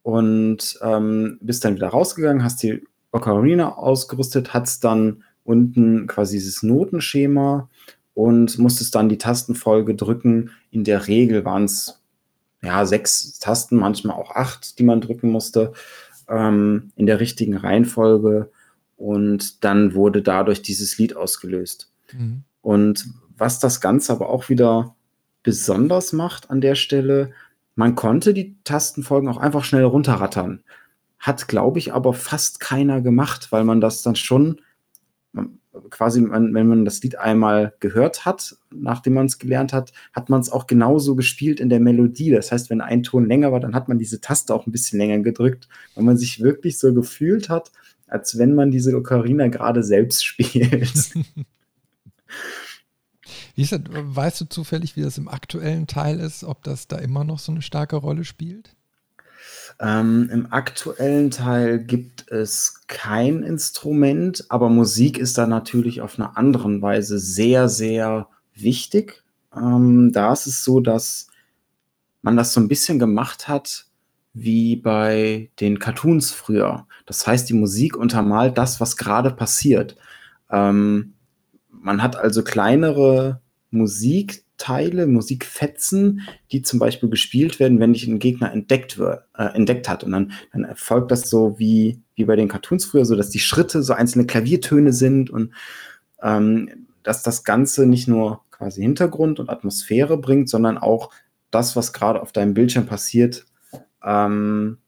S2: Und ähm, bist dann wieder rausgegangen, hast die Ocarina ausgerüstet, hat es dann unten quasi dieses Notenschema und musstest dann die Tastenfolge drücken. In der Regel waren es ja sechs Tasten, manchmal auch acht, die man drücken musste, ähm, in der richtigen Reihenfolge. Und dann wurde dadurch dieses Lied ausgelöst. Mhm. Und was das Ganze aber auch wieder besonders macht an der Stelle, man konnte die Tastenfolgen auch einfach schnell runterrattern. Hat, glaube ich, aber fast keiner gemacht, weil man das dann schon quasi, wenn man das Lied einmal gehört hat, nachdem man es gelernt hat, hat man es auch genauso gespielt in der Melodie. Das heißt, wenn ein Ton länger war, dann hat man diese Taste auch ein bisschen länger gedrückt, weil man sich wirklich so gefühlt hat, als wenn man diese Ocarina gerade selbst spielt.
S1: Wie ist das, weißt du zufällig, wie das im aktuellen Teil ist, ob das da immer noch so eine starke Rolle spielt?
S2: Ähm, Im aktuellen Teil gibt es kein Instrument, aber Musik ist da natürlich auf einer anderen Weise sehr, sehr wichtig. Ähm, da ist es so, dass man das so ein bisschen gemacht hat wie bei den Cartoons früher. Das heißt, die Musik untermalt das, was gerade passiert. Ähm, man hat also kleinere Musik, Teile, Musikfetzen, die zum Beispiel gespielt werden, wenn dich ein Gegner entdeckt, wird, äh, entdeckt hat. Und dann, dann erfolgt das so wie, wie bei den Cartoons früher, so dass die Schritte so einzelne Klaviertöne sind und ähm, dass das Ganze nicht nur quasi Hintergrund und Atmosphäre bringt, sondern auch das, was gerade auf deinem Bildschirm passiert, ähm,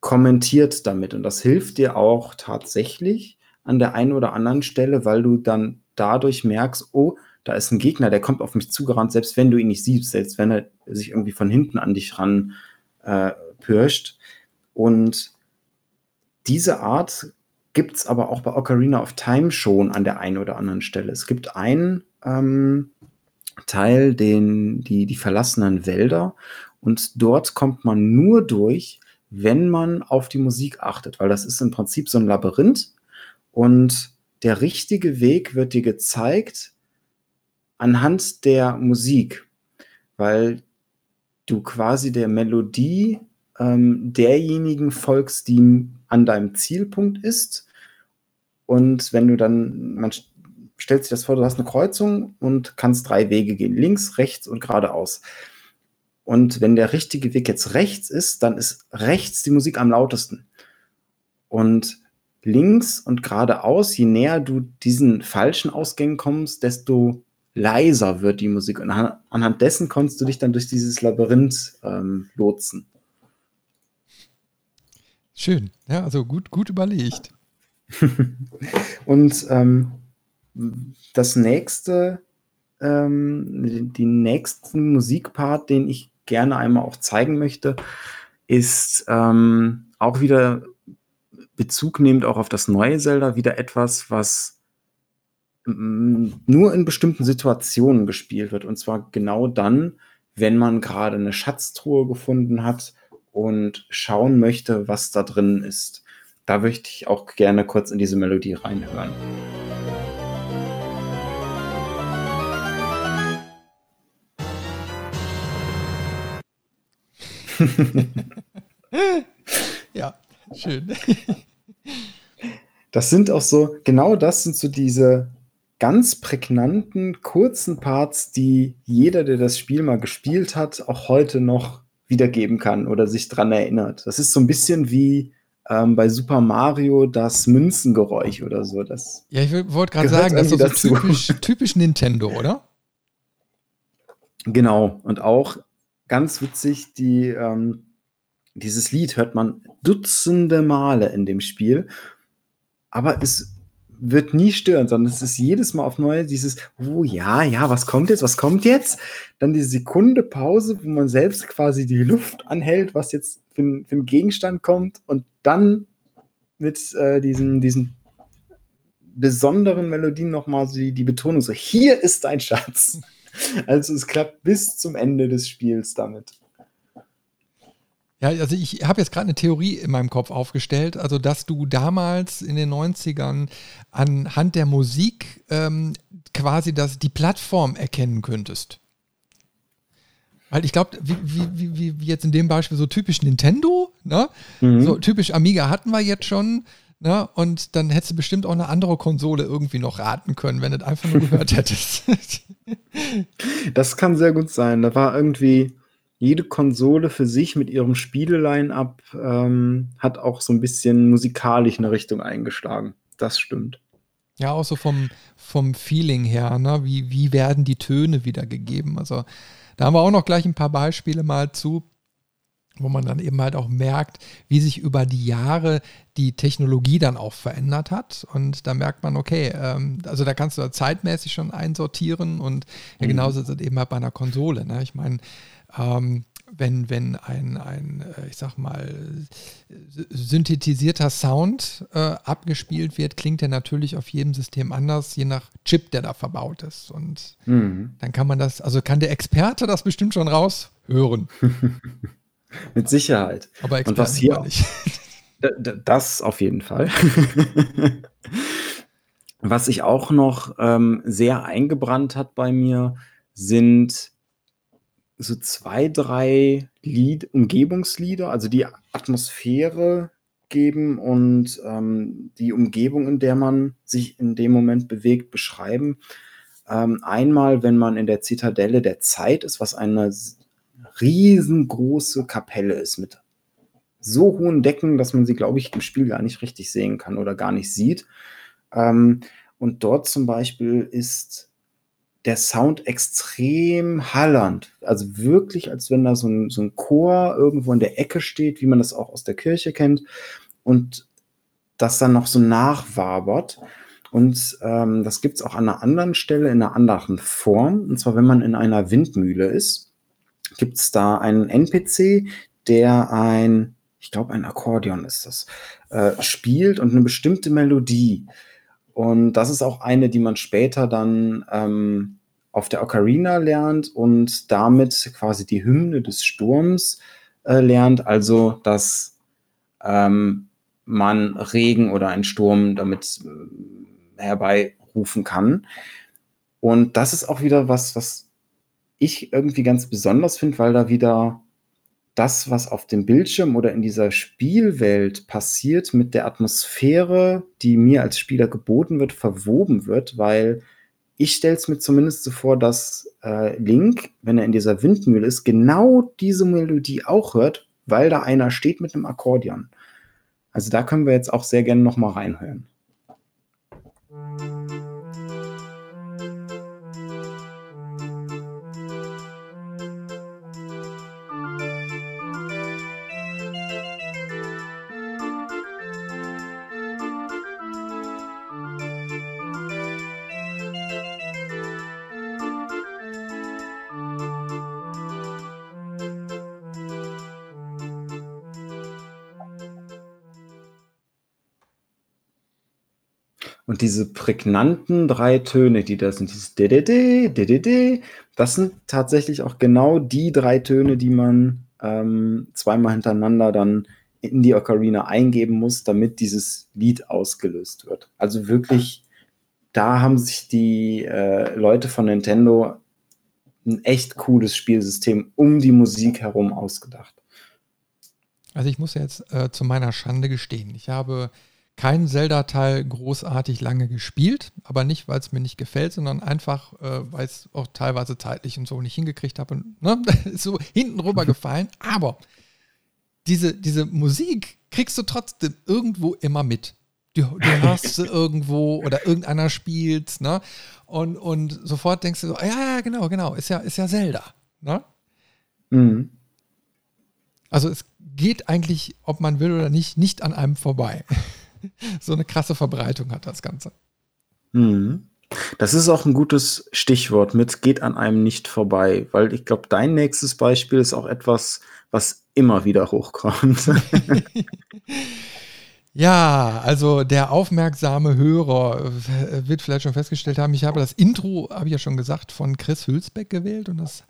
S2: kommentiert damit. Und das hilft dir auch tatsächlich an der einen oder anderen Stelle, weil du dann dadurch merkst, oh, da ist ein Gegner, der kommt auf mich zugerannt, selbst wenn du ihn nicht siehst, selbst wenn er sich irgendwie von hinten an dich ran äh, pirscht. Und diese Art gibt es aber auch bei Ocarina of Time schon an der einen oder anderen Stelle. Es gibt einen ähm, Teil, den, die, die verlassenen Wälder, und dort kommt man nur durch, wenn man auf die Musik achtet, weil das ist im Prinzip so ein Labyrinth und der richtige Weg wird dir gezeigt, anhand der Musik, weil du quasi der Melodie ähm, derjenigen folgst, die an deinem Zielpunkt ist. Und wenn du dann, man stellt sich das vor, du hast eine Kreuzung und kannst drei Wege gehen, links, rechts und geradeaus. Und wenn der richtige Weg jetzt rechts ist, dann ist rechts die Musik am lautesten. Und links und geradeaus, je näher du diesen falschen Ausgängen kommst, desto leiser wird die Musik. Und anhand dessen konntest du dich dann durch dieses Labyrinth ähm, lotsen.
S1: Schön, ja, also gut, gut überlegt.
S2: und ähm, das nächste, ähm, den nächsten Musikpart, den ich gerne einmal auch zeigen möchte, ist ähm, auch wieder Bezug nehmend auch auf das neue Zelda, wieder etwas, was nur in bestimmten Situationen gespielt wird. Und zwar genau dann, wenn man gerade eine Schatztruhe gefunden hat und schauen möchte, was da drin ist. Da möchte ich auch gerne kurz in diese Melodie reinhören.
S1: ja, schön.
S2: Das sind auch so, genau das sind so diese ganz prägnanten, kurzen Parts, die jeder, der das Spiel mal gespielt hat, auch heute noch wiedergeben kann oder sich dran erinnert. Das ist so ein bisschen wie ähm, bei Super Mario das Münzengeräusch oder so. Das
S1: ja, ich wollte gerade sagen, das ist so typisch, typisch Nintendo, oder?
S2: Genau. Und auch ganz witzig, die, ähm, dieses Lied hört man dutzende Male in dem Spiel, aber es wird nie stören, sondern es ist jedes Mal auf neue dieses, oh ja, ja, was kommt jetzt, was kommt jetzt? Dann die Sekunde Pause, wo man selbst quasi die Luft anhält, was jetzt für, für einen Gegenstand kommt und dann mit äh, diesen, diesen besonderen Melodien nochmal so die, die Betonung so, hier ist dein Schatz. Also es klappt bis zum Ende des Spiels damit.
S1: Ja, also ich habe jetzt gerade eine Theorie in meinem Kopf aufgestellt, also dass du damals in den 90ern anhand der Musik ähm, quasi das, die Plattform erkennen könntest. Weil ich glaube, wie, wie, wie, wie, jetzt in dem Beispiel so typisch Nintendo, ne? Mhm. so typisch Amiga hatten wir jetzt schon, ne? und dann hättest du bestimmt auch eine andere Konsole irgendwie noch raten können, wenn du das einfach nur gehört hättest.
S2: das kann sehr gut sein. Da war irgendwie jede Konsole für sich mit ihrem Spiele-Line-Up ähm, hat auch so ein bisschen musikalisch eine Richtung eingeschlagen. Das stimmt.
S1: Ja, auch so vom, vom Feeling her, ne? wie, wie werden die Töne wiedergegeben? Also da haben wir auch noch gleich ein paar Beispiele mal zu, wo man dann eben halt auch merkt, wie sich über die Jahre die Technologie dann auch verändert hat. Und da merkt man, okay, ähm, also da kannst du zeitmäßig schon einsortieren und ja, mhm. genauso ist es eben halt bei einer Konsole. Ne? Ich meine, ähm, wenn, wenn ein, ein, äh, ich sag mal, synthetisierter Sound äh, abgespielt wird, klingt der natürlich auf jedem System anders, je nach Chip, der da verbaut ist. Und mhm. dann kann man das, also kann der Experte das bestimmt schon raushören.
S2: Mit Sicherheit.
S1: Aber
S2: Experten Und was hier nicht. Das auf jeden Fall. was sich auch noch ähm, sehr eingebrannt hat bei mir, sind so zwei, drei Lied Umgebungslieder, also die Atmosphäre geben und ähm, die Umgebung, in der man sich in dem Moment bewegt, beschreiben. Ähm, einmal, wenn man in der Zitadelle der Zeit ist, was eine riesengroße Kapelle ist mit so hohen Decken, dass man sie, glaube ich, im Spiel gar nicht richtig sehen kann oder gar nicht sieht. Ähm, und dort zum Beispiel ist der Sound extrem hallernd. Also wirklich, als wenn da so ein, so ein Chor irgendwo in der Ecke steht, wie man das auch aus der Kirche kennt. Und das dann noch so nachwabert. Und ähm, das gibt es auch an einer anderen Stelle in einer anderen Form. Und zwar, wenn man in einer Windmühle ist, gibt es da einen NPC, der ein, ich glaube, ein Akkordeon ist das, äh, spielt und eine bestimmte Melodie. Und das ist auch eine, die man später dann ähm, auf der Ocarina lernt und damit quasi die Hymne des Sturms äh, lernt, also dass ähm, man Regen oder einen Sturm damit äh, herbeirufen kann. Und das ist auch wieder was, was ich irgendwie ganz besonders finde, weil da wieder das, was auf dem Bildschirm oder in dieser Spielwelt passiert, mit der Atmosphäre, die mir als Spieler geboten wird, verwoben wird, weil ich stelle es mir zumindest so vor, dass äh, Link, wenn er in dieser Windmühle ist, genau diese Melodie auch hört, weil da einer steht mit einem Akkordeon. Also da können wir jetzt auch sehr gerne noch mal reinhören. Diese prägnanten drei Töne, die da sind, dieses DDD, DDD, das sind tatsächlich auch genau die drei Töne, die man ähm, zweimal hintereinander dann in die Ocarina eingeben muss, damit dieses Lied ausgelöst wird. Also wirklich, da haben sich die äh, Leute von Nintendo ein echt cooles Spielsystem um die Musik herum ausgedacht.
S1: Also ich muss jetzt äh, zu meiner Schande gestehen, ich habe kein Zelda-Teil großartig lange gespielt, aber nicht, weil es mir nicht gefällt, sondern einfach, äh, weil es auch teilweise zeitlich und so nicht hingekriegt habe und ne, ist so hinten rüber gefallen. Aber diese, diese Musik kriegst du trotzdem irgendwo immer mit. Du, du hörst sie irgendwo oder irgendeiner spielt, ne? Und, und sofort denkst du so, ja, ja, genau, genau, ist ja, ist ja Zelda, ne? Mhm. Also es geht eigentlich, ob man will oder nicht, nicht an einem vorbei. so eine krasse Verbreitung hat das Ganze.
S2: Mhm. Das ist auch ein gutes Stichwort mit geht an einem nicht vorbei, weil ich glaube, dein nächstes Beispiel ist auch etwas, was immer wieder hochkommt.
S1: Ja, also der aufmerksame Hörer wird vielleicht schon festgestellt haben, ich habe das Intro, habe ich ja schon gesagt, von Chris Hülsbeck gewählt und das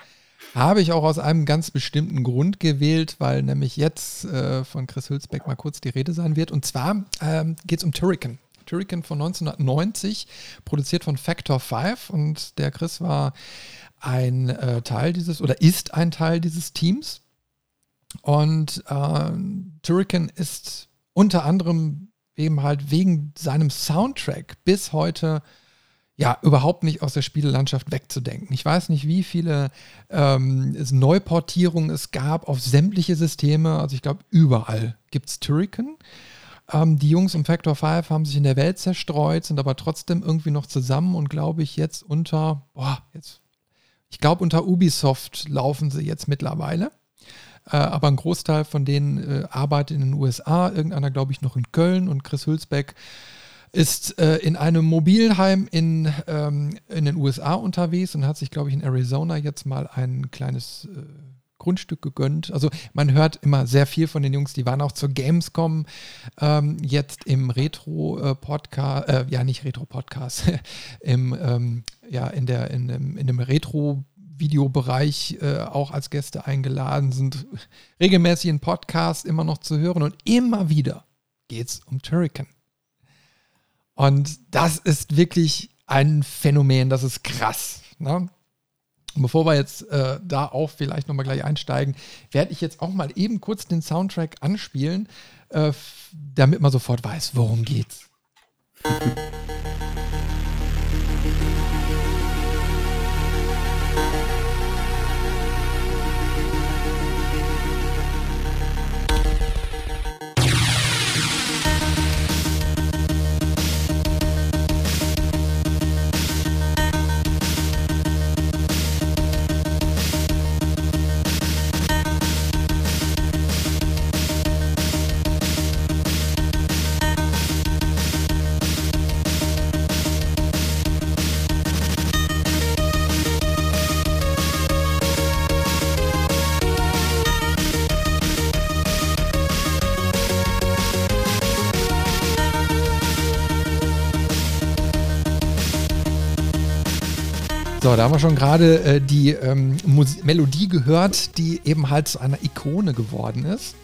S1: habe ich auch aus einem ganz bestimmten Grund gewählt, weil nämlich jetzt äh, von Chris Hülsbeck mal kurz die Rede sein wird. Und zwar ähm, geht es um Turrican. Turrican von 1990, produziert von Factor 5. Und der Chris war ein äh, Teil dieses oder ist ein Teil dieses Teams. Und äh, Turrican ist unter anderem eben halt wegen seinem Soundtrack bis heute ja, überhaupt nicht aus der Spielelandschaft wegzudenken. Ich weiß nicht, wie viele ähm, Neuportierungen es gab auf sämtliche Systeme. Also ich glaube, überall gibt es Turrican. Ähm, die Jungs um Factor 5 haben sich in der Welt zerstreut, sind aber trotzdem irgendwie noch zusammen und glaube ich jetzt unter, boah, jetzt, ich glaube unter Ubisoft laufen sie jetzt mittlerweile. Äh, aber ein Großteil von denen äh, arbeitet in den USA, irgendeiner glaube ich noch in Köln und Chris Hülsbeck ist äh, in einem Mobilheim in, ähm, in den USA unterwegs und hat sich, glaube ich, in Arizona jetzt mal ein kleines äh, Grundstück gegönnt. Also man hört immer sehr viel von den Jungs, die waren auch zur Gamescom ähm, jetzt im Retro-Podcast, äh, ja nicht Retro-Podcast, ähm, ja, in, der, in, dem, in dem Retro- Videobereich äh, auch als Gäste eingeladen, sind regelmäßig in Podcasts immer noch zu hören und immer wieder geht es um Turrican. Und das ist wirklich ein Phänomen, das ist krass. Ne? bevor wir jetzt äh, da auch vielleicht nochmal gleich einsteigen, werde ich jetzt auch mal eben kurz den Soundtrack anspielen, äh, damit man sofort weiß, worum geht's. Haben wir schon gerade äh, die ähm, Melodie gehört, die eben halt zu einer Ikone geworden ist.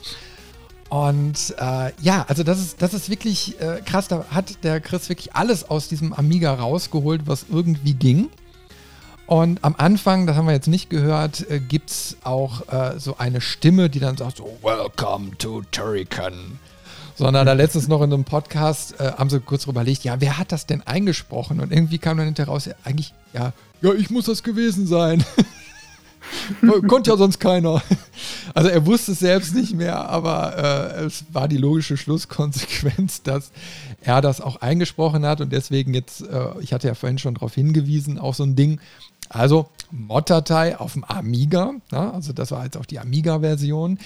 S1: Und äh, ja, also das ist, das ist wirklich äh, krass. Da hat der Chris wirklich alles aus diesem Amiga rausgeholt, was irgendwie ging. Und am Anfang, das haben wir jetzt nicht gehört, äh, gibt es auch äh, so eine Stimme, die dann sagt so, Welcome to Turrican. Sondern da letztens noch in einem Podcast äh, haben sie kurz überlegt, ja, wer hat das denn eingesprochen? Und irgendwie kam dann hinterher raus, ja, eigentlich, ja, ja, ich muss das gewesen sein. Konnte ja sonst keiner. Also er wusste es selbst nicht mehr, aber äh, es war die logische Schlusskonsequenz, dass er das auch eingesprochen hat und deswegen jetzt, äh, ich hatte ja vorhin schon darauf hingewiesen, auch so ein Ding. Also Mod-Datei auf dem Amiga, ja, also das war jetzt auch die Amiga-Version.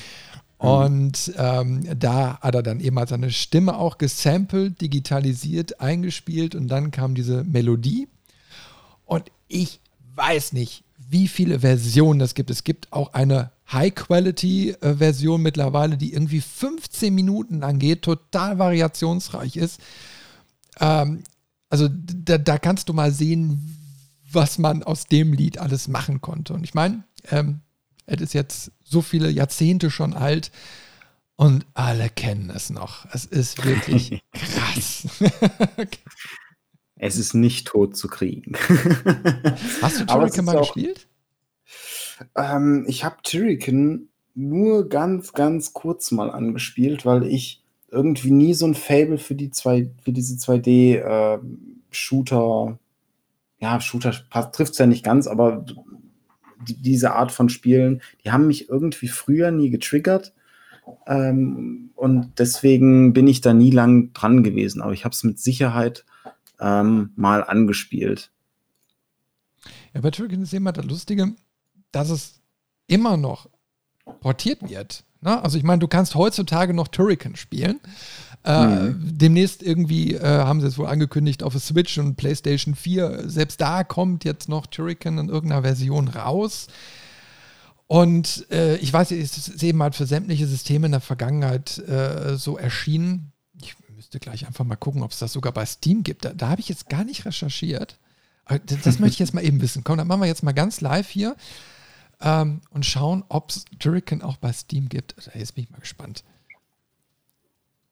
S1: Und ähm, da hat er dann eben halt seine Stimme auch gesampelt, digitalisiert, eingespielt und dann kam diese Melodie. Und ich weiß nicht, wie viele Versionen es gibt. Es gibt auch eine High-Quality-Version mittlerweile, die irgendwie 15 Minuten lang geht, total variationsreich ist. Ähm, also da, da, kannst du mal sehen, was man aus dem Lied alles machen konnte. Und ich meine, ähm, es ist jetzt so viele Jahrzehnte schon alt und alle kennen es noch. Es ist wirklich krass.
S2: Es ist nicht tot zu kriegen.
S1: Hast du Turrican mal auch, gespielt?
S2: Ähm, ich habe Turrican nur ganz, ganz kurz mal angespielt, weil ich irgendwie nie so ein Fable für die zwei, für diese 2D-Shooter, äh, ja, Shooter trifft es ja nicht ganz, aber die, diese Art von Spielen, die haben mich irgendwie früher nie getriggert. Ähm, und deswegen bin ich da nie lang dran gewesen. Aber ich habe es mit Sicherheit ähm, mal angespielt.
S1: Ja, bei Turrican ist immer das Lustige, dass es immer noch portiert wird. Ne? Also ich meine, du kannst heutzutage noch Turrican spielen. Äh, mhm. Demnächst irgendwie äh, haben sie es wohl angekündigt auf der Switch und PlayStation 4. Selbst da kommt jetzt noch Turrican in irgendeiner Version raus. Und äh, ich weiß, es ist eben halt für sämtliche Systeme in der Vergangenheit äh, so erschienen müsste gleich einfach mal gucken, ob es das sogar bei Steam gibt. Da, da habe ich jetzt gar nicht recherchiert. Das, das möchte ich jetzt mal eben wissen. Komm, dann machen wir jetzt mal ganz live hier ähm, und schauen, ob es Turrican auch bei Steam gibt. Jetzt bin ich mal gespannt.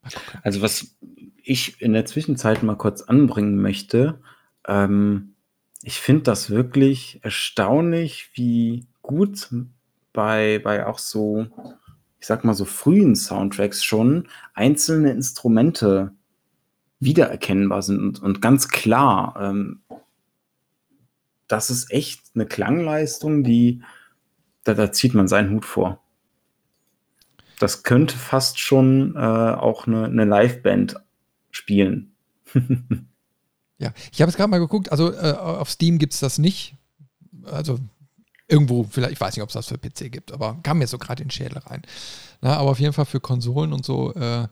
S2: Mal also was ich in der Zwischenzeit mal kurz anbringen möchte, ähm, ich finde das wirklich erstaunlich, wie gut bei, bei auch so ich sag mal so frühen Soundtracks schon einzelne Instrumente wiedererkennbar sind und, und ganz klar. Ähm, das ist echt eine Klangleistung, die da, da zieht man seinen Hut vor. Das könnte fast schon äh, auch eine, eine Liveband spielen.
S1: ja, ich habe es gerade mal geguckt, also äh, auf Steam gibt es das nicht. Also Irgendwo, vielleicht, ich weiß nicht, ob es das für PC gibt, aber kam mir so gerade in den Schädel rein. Na, aber auf jeden Fall für Konsolen und so äh,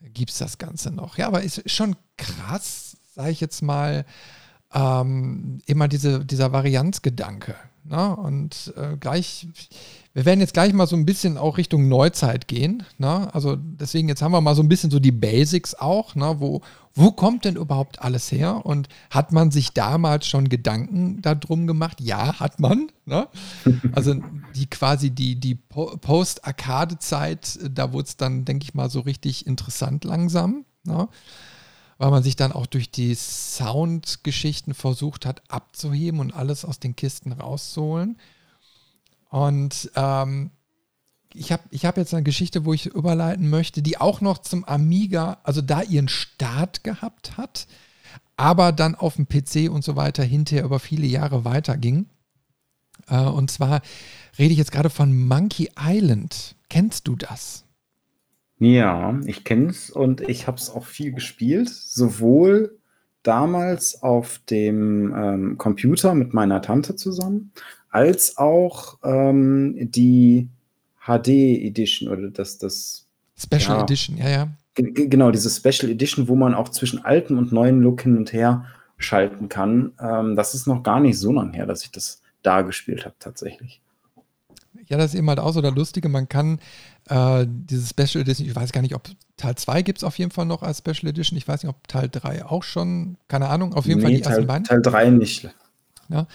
S1: gibt es das Ganze noch. Ja, aber ist schon krass, sage ich jetzt mal, ähm, immer diese, dieser Varianzgedanke. Ne? Und äh, gleich, wir werden jetzt gleich mal so ein bisschen auch Richtung Neuzeit gehen. Ne? Also deswegen, jetzt haben wir mal so ein bisschen so die Basics auch. Ne? Wo, wo kommt denn überhaupt alles her? Und hat man sich damals schon Gedanken darum gemacht? Ja, hat man. Ne? Also die quasi die, die Post-Arcade-Zeit, da wurde es dann, denke ich mal, so richtig interessant langsam. Ne? Weil man sich dann auch durch die Soundgeschichten versucht hat abzuheben und alles aus den Kisten rauszuholen. Und ähm, ich habe ich hab jetzt eine Geschichte, wo ich überleiten möchte, die auch noch zum Amiga, also da ihren Start gehabt hat, aber dann auf dem PC und so weiter hinterher über viele Jahre weiterging. Äh, und zwar rede ich jetzt gerade von Monkey Island. Kennst du das?
S2: Ja, ich kenne es und ich habe es auch viel gespielt, sowohl damals auf dem ähm, Computer mit meiner Tante zusammen, als auch ähm, die HD Edition oder das, das
S1: Special ja, Edition, ja, ja.
S2: Genau, diese Special Edition, wo man auch zwischen alten und neuen Look hin und her schalten kann. Ähm, das ist noch gar nicht so lange her, dass ich das da gespielt habe, tatsächlich.
S1: Ja, das ist eben halt auch so der Lustige. Man kann äh, diese Special Edition, ich weiß gar nicht, ob Teil 2 gibt es auf jeden Fall noch als Special Edition. Ich weiß nicht, ob Teil 3 auch schon, keine Ahnung, auf jeden nee, Fall die
S2: Teil,
S1: ersten beiden.
S2: Teil 3 nicht.
S1: Ja.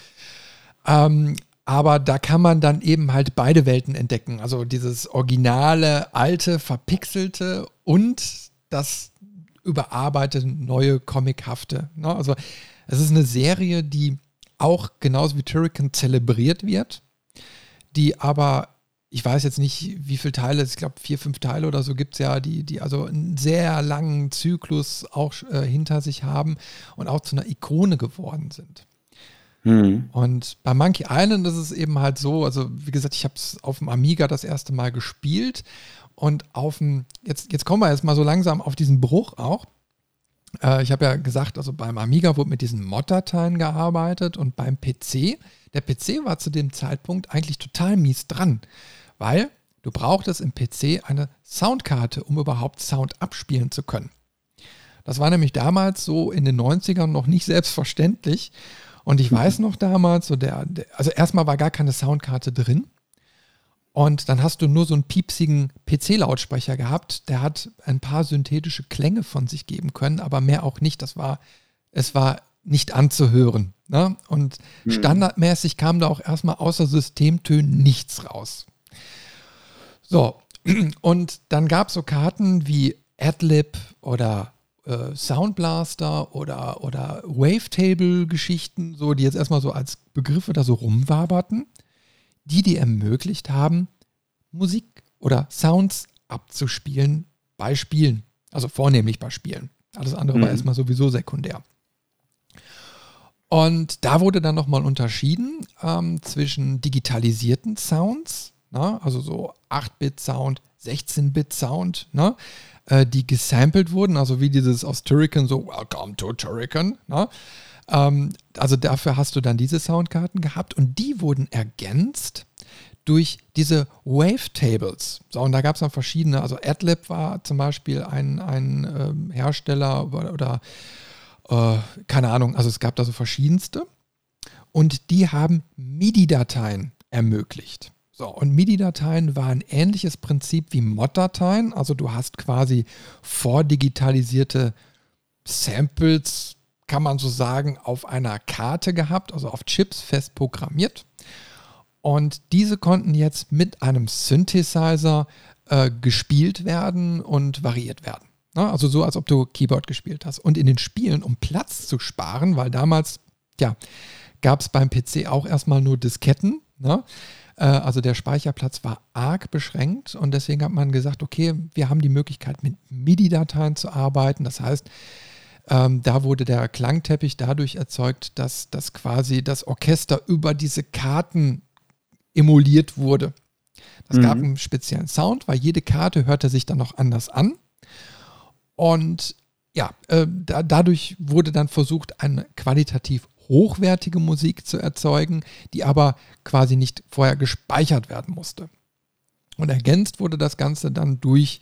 S1: Ähm, aber da kann man dann eben halt beide Welten entdecken. Also dieses originale, alte, verpixelte und das überarbeitete, neue, comichafte. Ne? Also es ist eine Serie, die auch genauso wie Turrican zelebriert wird, die aber, ich weiß jetzt nicht, wie viele Teile, ich glaube vier, fünf Teile oder so gibt es ja, die, die also einen sehr langen Zyklus auch äh, hinter sich haben und auch zu einer Ikone geworden sind. Mhm. Und bei Monkey Island ist es eben halt so, also wie gesagt, ich habe es auf dem Amiga das erste Mal gespielt und auf dem, jetzt, jetzt kommen wir jetzt mal so langsam auf diesen Bruch auch. Äh, ich habe ja gesagt, also beim Amiga wurde mit diesen Mod-Dateien gearbeitet und beim PC, der PC war zu dem Zeitpunkt eigentlich total mies dran, weil du brauchtest im PC eine Soundkarte, um überhaupt Sound abspielen zu können. Das war nämlich damals so in den 90ern noch nicht selbstverständlich. Und ich weiß noch damals, so der, der, also erstmal war gar keine Soundkarte drin. Und dann hast du nur so einen piepsigen PC-Lautsprecher gehabt, der hat ein paar synthetische Klänge von sich geben können, aber mehr auch nicht. Das war, es war nicht anzuhören. Ne? Und mhm. standardmäßig kam da auch erstmal außer Systemtönen nichts raus. So, und dann gab es so Karten wie Adlib oder äh, Soundblaster oder, oder Wavetable-Geschichten, so, die jetzt erstmal so als Begriffe da so rumwaberten, die dir ermöglicht haben, Musik oder Sounds abzuspielen bei Spielen. Also vornehmlich bei Spielen. Alles andere mhm. war erstmal sowieso sekundär. Und da wurde dann nochmal unterschieden ähm, zwischen digitalisierten Sounds, na, also so 8-Bit-Sound, 16-Bit-Sound, ne, äh, die gesampelt wurden, also wie dieses aus Turrican, so Welcome to Turrican. Ne? Ähm, also dafür hast du dann diese Soundkarten gehabt und die wurden ergänzt durch diese Wavetables. So, und da gab es dann verschiedene, also AdLib war zum Beispiel ein, ein ähm, Hersteller oder, oder äh, keine Ahnung, also es gab da so verschiedenste. Und die haben MIDI-Dateien ermöglicht. So, und MIDI-Dateien waren ein ähnliches Prinzip wie Mod-Dateien. Also du hast quasi vordigitalisierte Samples, kann man so sagen, auf einer Karte gehabt, also auf Chips fest programmiert. Und diese konnten jetzt mit einem Synthesizer äh, gespielt werden und variiert werden. Ne? Also so, als ob du Keyboard gespielt hast. Und in den Spielen, um Platz zu sparen, weil damals, ja, gab es beim PC auch erstmal nur Disketten. Ne? Äh, also der Speicherplatz war arg beschränkt und deswegen hat man gesagt, okay, wir haben die Möglichkeit mit MIDI-Dateien zu arbeiten. Das heißt, ähm, da wurde der Klangteppich dadurch erzeugt, dass, dass quasi das Orchester über diese Karten emuliert wurde. Das mhm. gab einen speziellen Sound, weil jede Karte hörte sich dann noch anders an. Und ja, äh, da, dadurch wurde dann versucht, eine qualitativ hochwertige Musik zu erzeugen, die aber quasi nicht vorher gespeichert werden musste. Und ergänzt wurde das Ganze dann durch,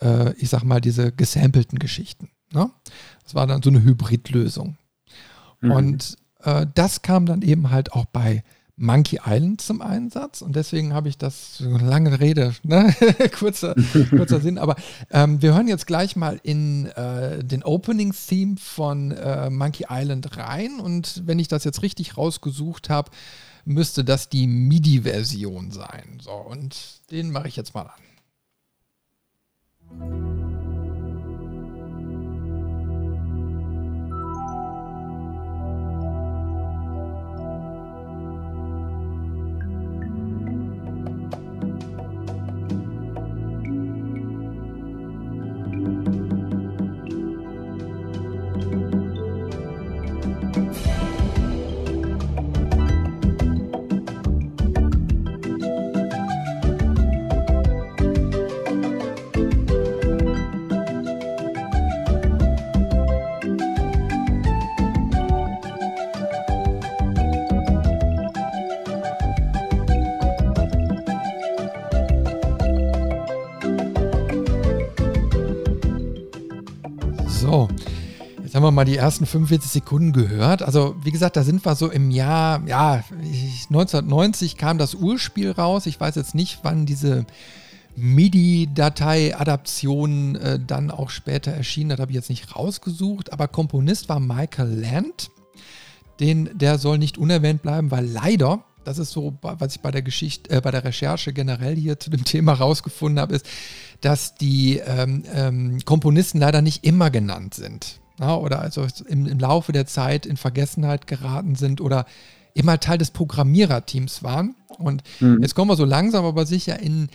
S1: äh, ich sag mal, diese gesampelten Geschichten. Ne? Das war dann so eine Hybridlösung. Mhm. Und äh, das kam dann eben halt auch bei Monkey Island zum Einsatz und deswegen habe ich das, lange Rede, ne? kurzer, kurzer Sinn, aber ähm, wir hören jetzt gleich mal in äh, den Opening-Theme von äh, Monkey Island rein und wenn ich das jetzt richtig rausgesucht habe, müsste das die MIDI-Version sein. So, und den mache ich jetzt mal an. Wir mal die ersten 45 Sekunden gehört. Also, wie gesagt, da sind wir so im Jahr, ja, 1990 kam das Urspiel raus. Ich weiß jetzt nicht, wann diese MIDI-Datei-Adaption äh, dann auch später erschien. Das habe ich jetzt nicht rausgesucht. Aber Komponist war Michael Land. Den, der soll nicht unerwähnt bleiben, weil leider, das ist so, was ich bei der Geschichte, äh, bei der Recherche generell hier zu dem Thema rausgefunden habe, ist, dass die ähm, ähm, Komponisten leider nicht immer genannt sind. Ja, oder also im, im Laufe der Zeit in Vergessenheit geraten sind oder immer Teil des Programmiererteams waren. Und mhm. jetzt kommen wir so langsam aber sicher in,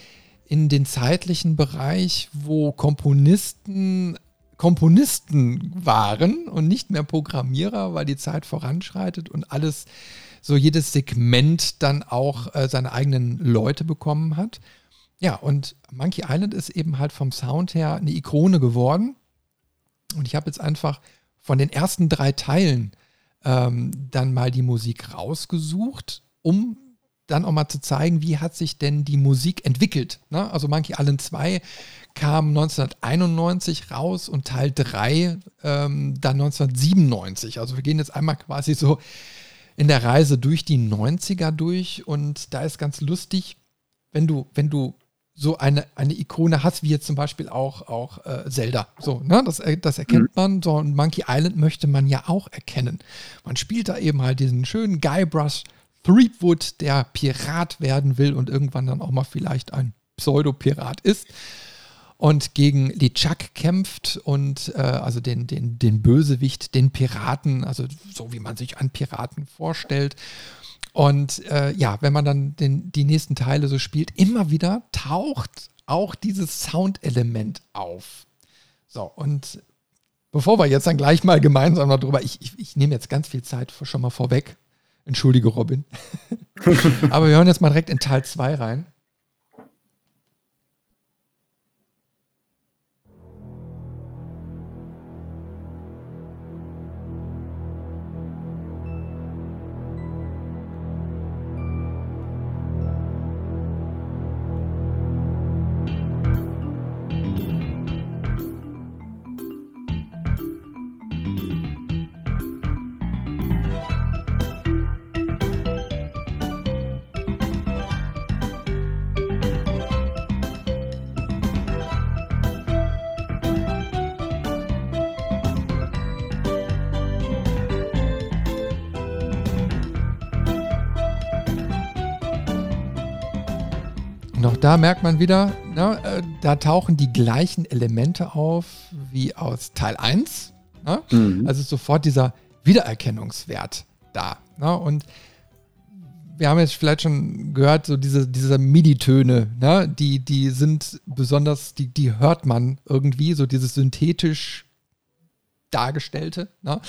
S1: in den zeitlichen Bereich, wo Komponisten Komponisten waren und nicht mehr Programmierer, weil die Zeit voranschreitet und alles, so jedes Segment dann auch äh, seine eigenen Leute bekommen hat. Ja, und Monkey Island ist eben halt vom Sound her eine Ikone geworden. Und ich habe jetzt einfach von den ersten drei Teilen ähm, dann mal die Musik rausgesucht, um dann auch mal zu zeigen, wie hat sich denn die Musik entwickelt. Ne? Also Monkey Island 2 kam 1991 raus und Teil 3 ähm, dann 1997. Also wir gehen jetzt einmal quasi so in der Reise durch die 90er durch und da ist ganz lustig, wenn du, wenn du so eine, eine Ikone hast, wie jetzt zum Beispiel auch, auch äh, Zelda. So, ne? das, äh, das erkennt mhm. man. So ein Monkey Island möchte man ja auch erkennen. Man spielt da eben halt diesen schönen Guybrush Threepwood, der Pirat werden will und irgendwann dann auch mal vielleicht ein Pseudopirat ist und gegen LeChuck kämpft und äh, also den, den, den Bösewicht, den Piraten, also so wie man sich an Piraten vorstellt. Und äh, ja, wenn man dann den, die nächsten Teile so spielt, immer wieder taucht auch dieses Soundelement auf. So, und bevor wir jetzt dann gleich mal gemeinsam darüber, ich, ich, ich nehme jetzt ganz viel Zeit schon mal vorweg. Entschuldige, Robin. Aber wir hören jetzt mal direkt in Teil 2 rein. Da merkt man wieder, ne, äh, da tauchen die gleichen Elemente auf wie aus Teil 1. Ne? Mhm. Also sofort dieser Wiedererkennungswert da. Ne? Und wir haben jetzt vielleicht schon gehört, so diese, diese MIDI-Töne, ne? die, die sind besonders, die, die hört man irgendwie, so dieses synthetisch dargestellte. Ne?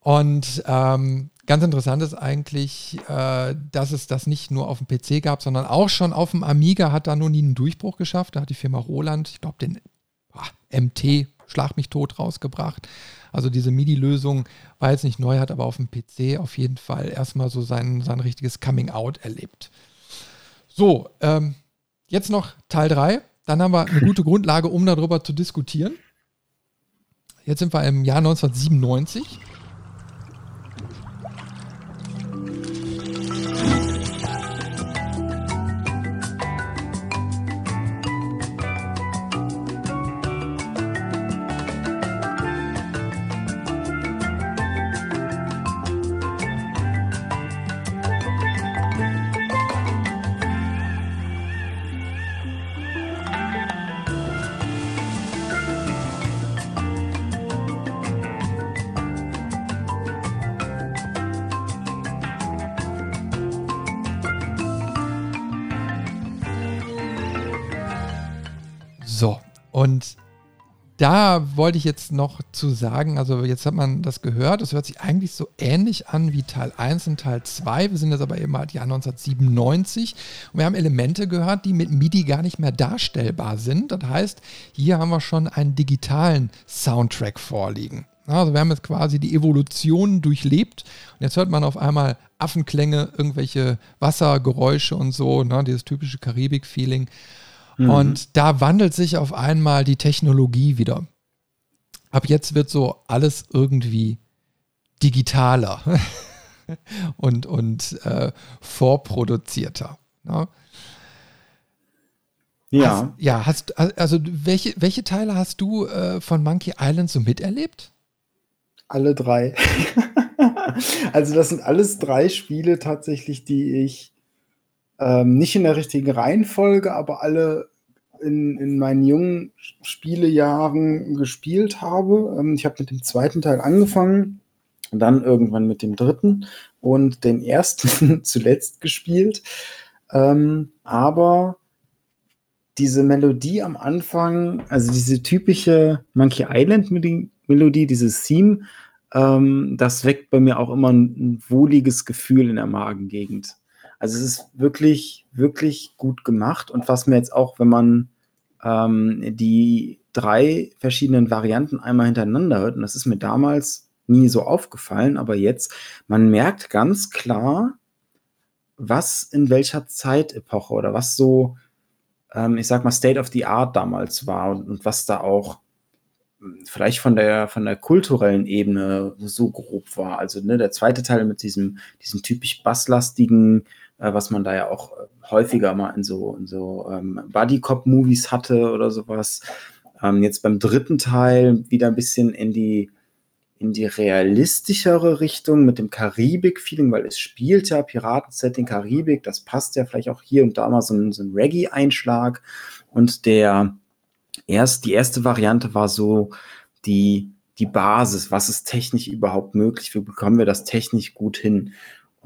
S1: Und ähm, Ganz interessant ist eigentlich, äh, dass es das nicht nur auf dem PC gab, sondern auch schon auf dem Amiga hat da nur nie einen Durchbruch geschafft. Da hat die Firma Roland, ich glaube, den ah, MT Schlag mich tot rausgebracht. Also diese MIDI-Lösung war jetzt nicht neu, hat aber auf dem PC auf jeden Fall erstmal so sein, sein richtiges Coming-out erlebt. So, ähm, jetzt noch Teil 3. Dann haben wir eine gute Grundlage, um darüber zu diskutieren. Jetzt sind wir im Jahr 1997. da wollte ich jetzt noch zu sagen, also jetzt hat man das gehört, es hört sich eigentlich so ähnlich an wie Teil 1 und Teil 2. Wir sind jetzt aber eben halt Jahr 1997 und wir haben Elemente gehört, die mit MIDI gar nicht mehr darstellbar sind. Das heißt, hier haben wir schon einen digitalen Soundtrack vorliegen. Also wir haben jetzt quasi die Evolution durchlebt und jetzt hört man auf einmal Affenklänge, irgendwelche Wassergeräusche und so, ne, dieses typische Karibik-Feeling. Mhm. Und da wandelt sich auf einmal die Technologie wieder. Ab jetzt wird so alles irgendwie digitaler und, und äh, vorproduzierter. Ne? Ja. Hast, ja, hast, also welche, welche Teile hast du äh, von Monkey Island so miterlebt?
S2: Alle drei. also das sind alles drei Spiele tatsächlich, die ich ähm, nicht in der richtigen Reihenfolge, aber alle in, in meinen jungen Spielejahren gespielt habe. Ähm, ich habe mit dem zweiten Teil angefangen, dann irgendwann mit dem dritten und den ersten zuletzt gespielt. Ähm, aber diese Melodie am Anfang, also diese typische Monkey Island Melodie, dieses Theme, ähm, das weckt bei mir auch immer ein, ein wohliges Gefühl in der Magengegend. Also es ist wirklich, wirklich gut gemacht. Und was mir jetzt auch, wenn man ähm, die drei verschiedenen Varianten einmal hintereinander hört, und das ist mir damals nie so aufgefallen, aber jetzt, man merkt ganz klar, was in welcher Zeitepoche oder was so, ähm, ich sag mal, State of the Art damals war und, und was da auch vielleicht von der, von der kulturellen Ebene so grob war. Also ne, der zweite Teil mit diesem, diesem typisch basslastigen, äh, was man da ja auch äh, häufiger mal in so, in so ähm, Buddy-Cop-Movies hatte oder sowas. Ähm, jetzt beim dritten Teil wieder ein bisschen in die, in die realistischere Richtung mit dem Karibik-Feeling, weil es spielt ja Piraten-Setting Karibik, das passt ja vielleicht auch hier und da mal so ein, so ein Reggae-Einschlag. Und der erst, die erste Variante war so die, die Basis, was ist technisch überhaupt möglich, wie bekommen wir das technisch gut hin.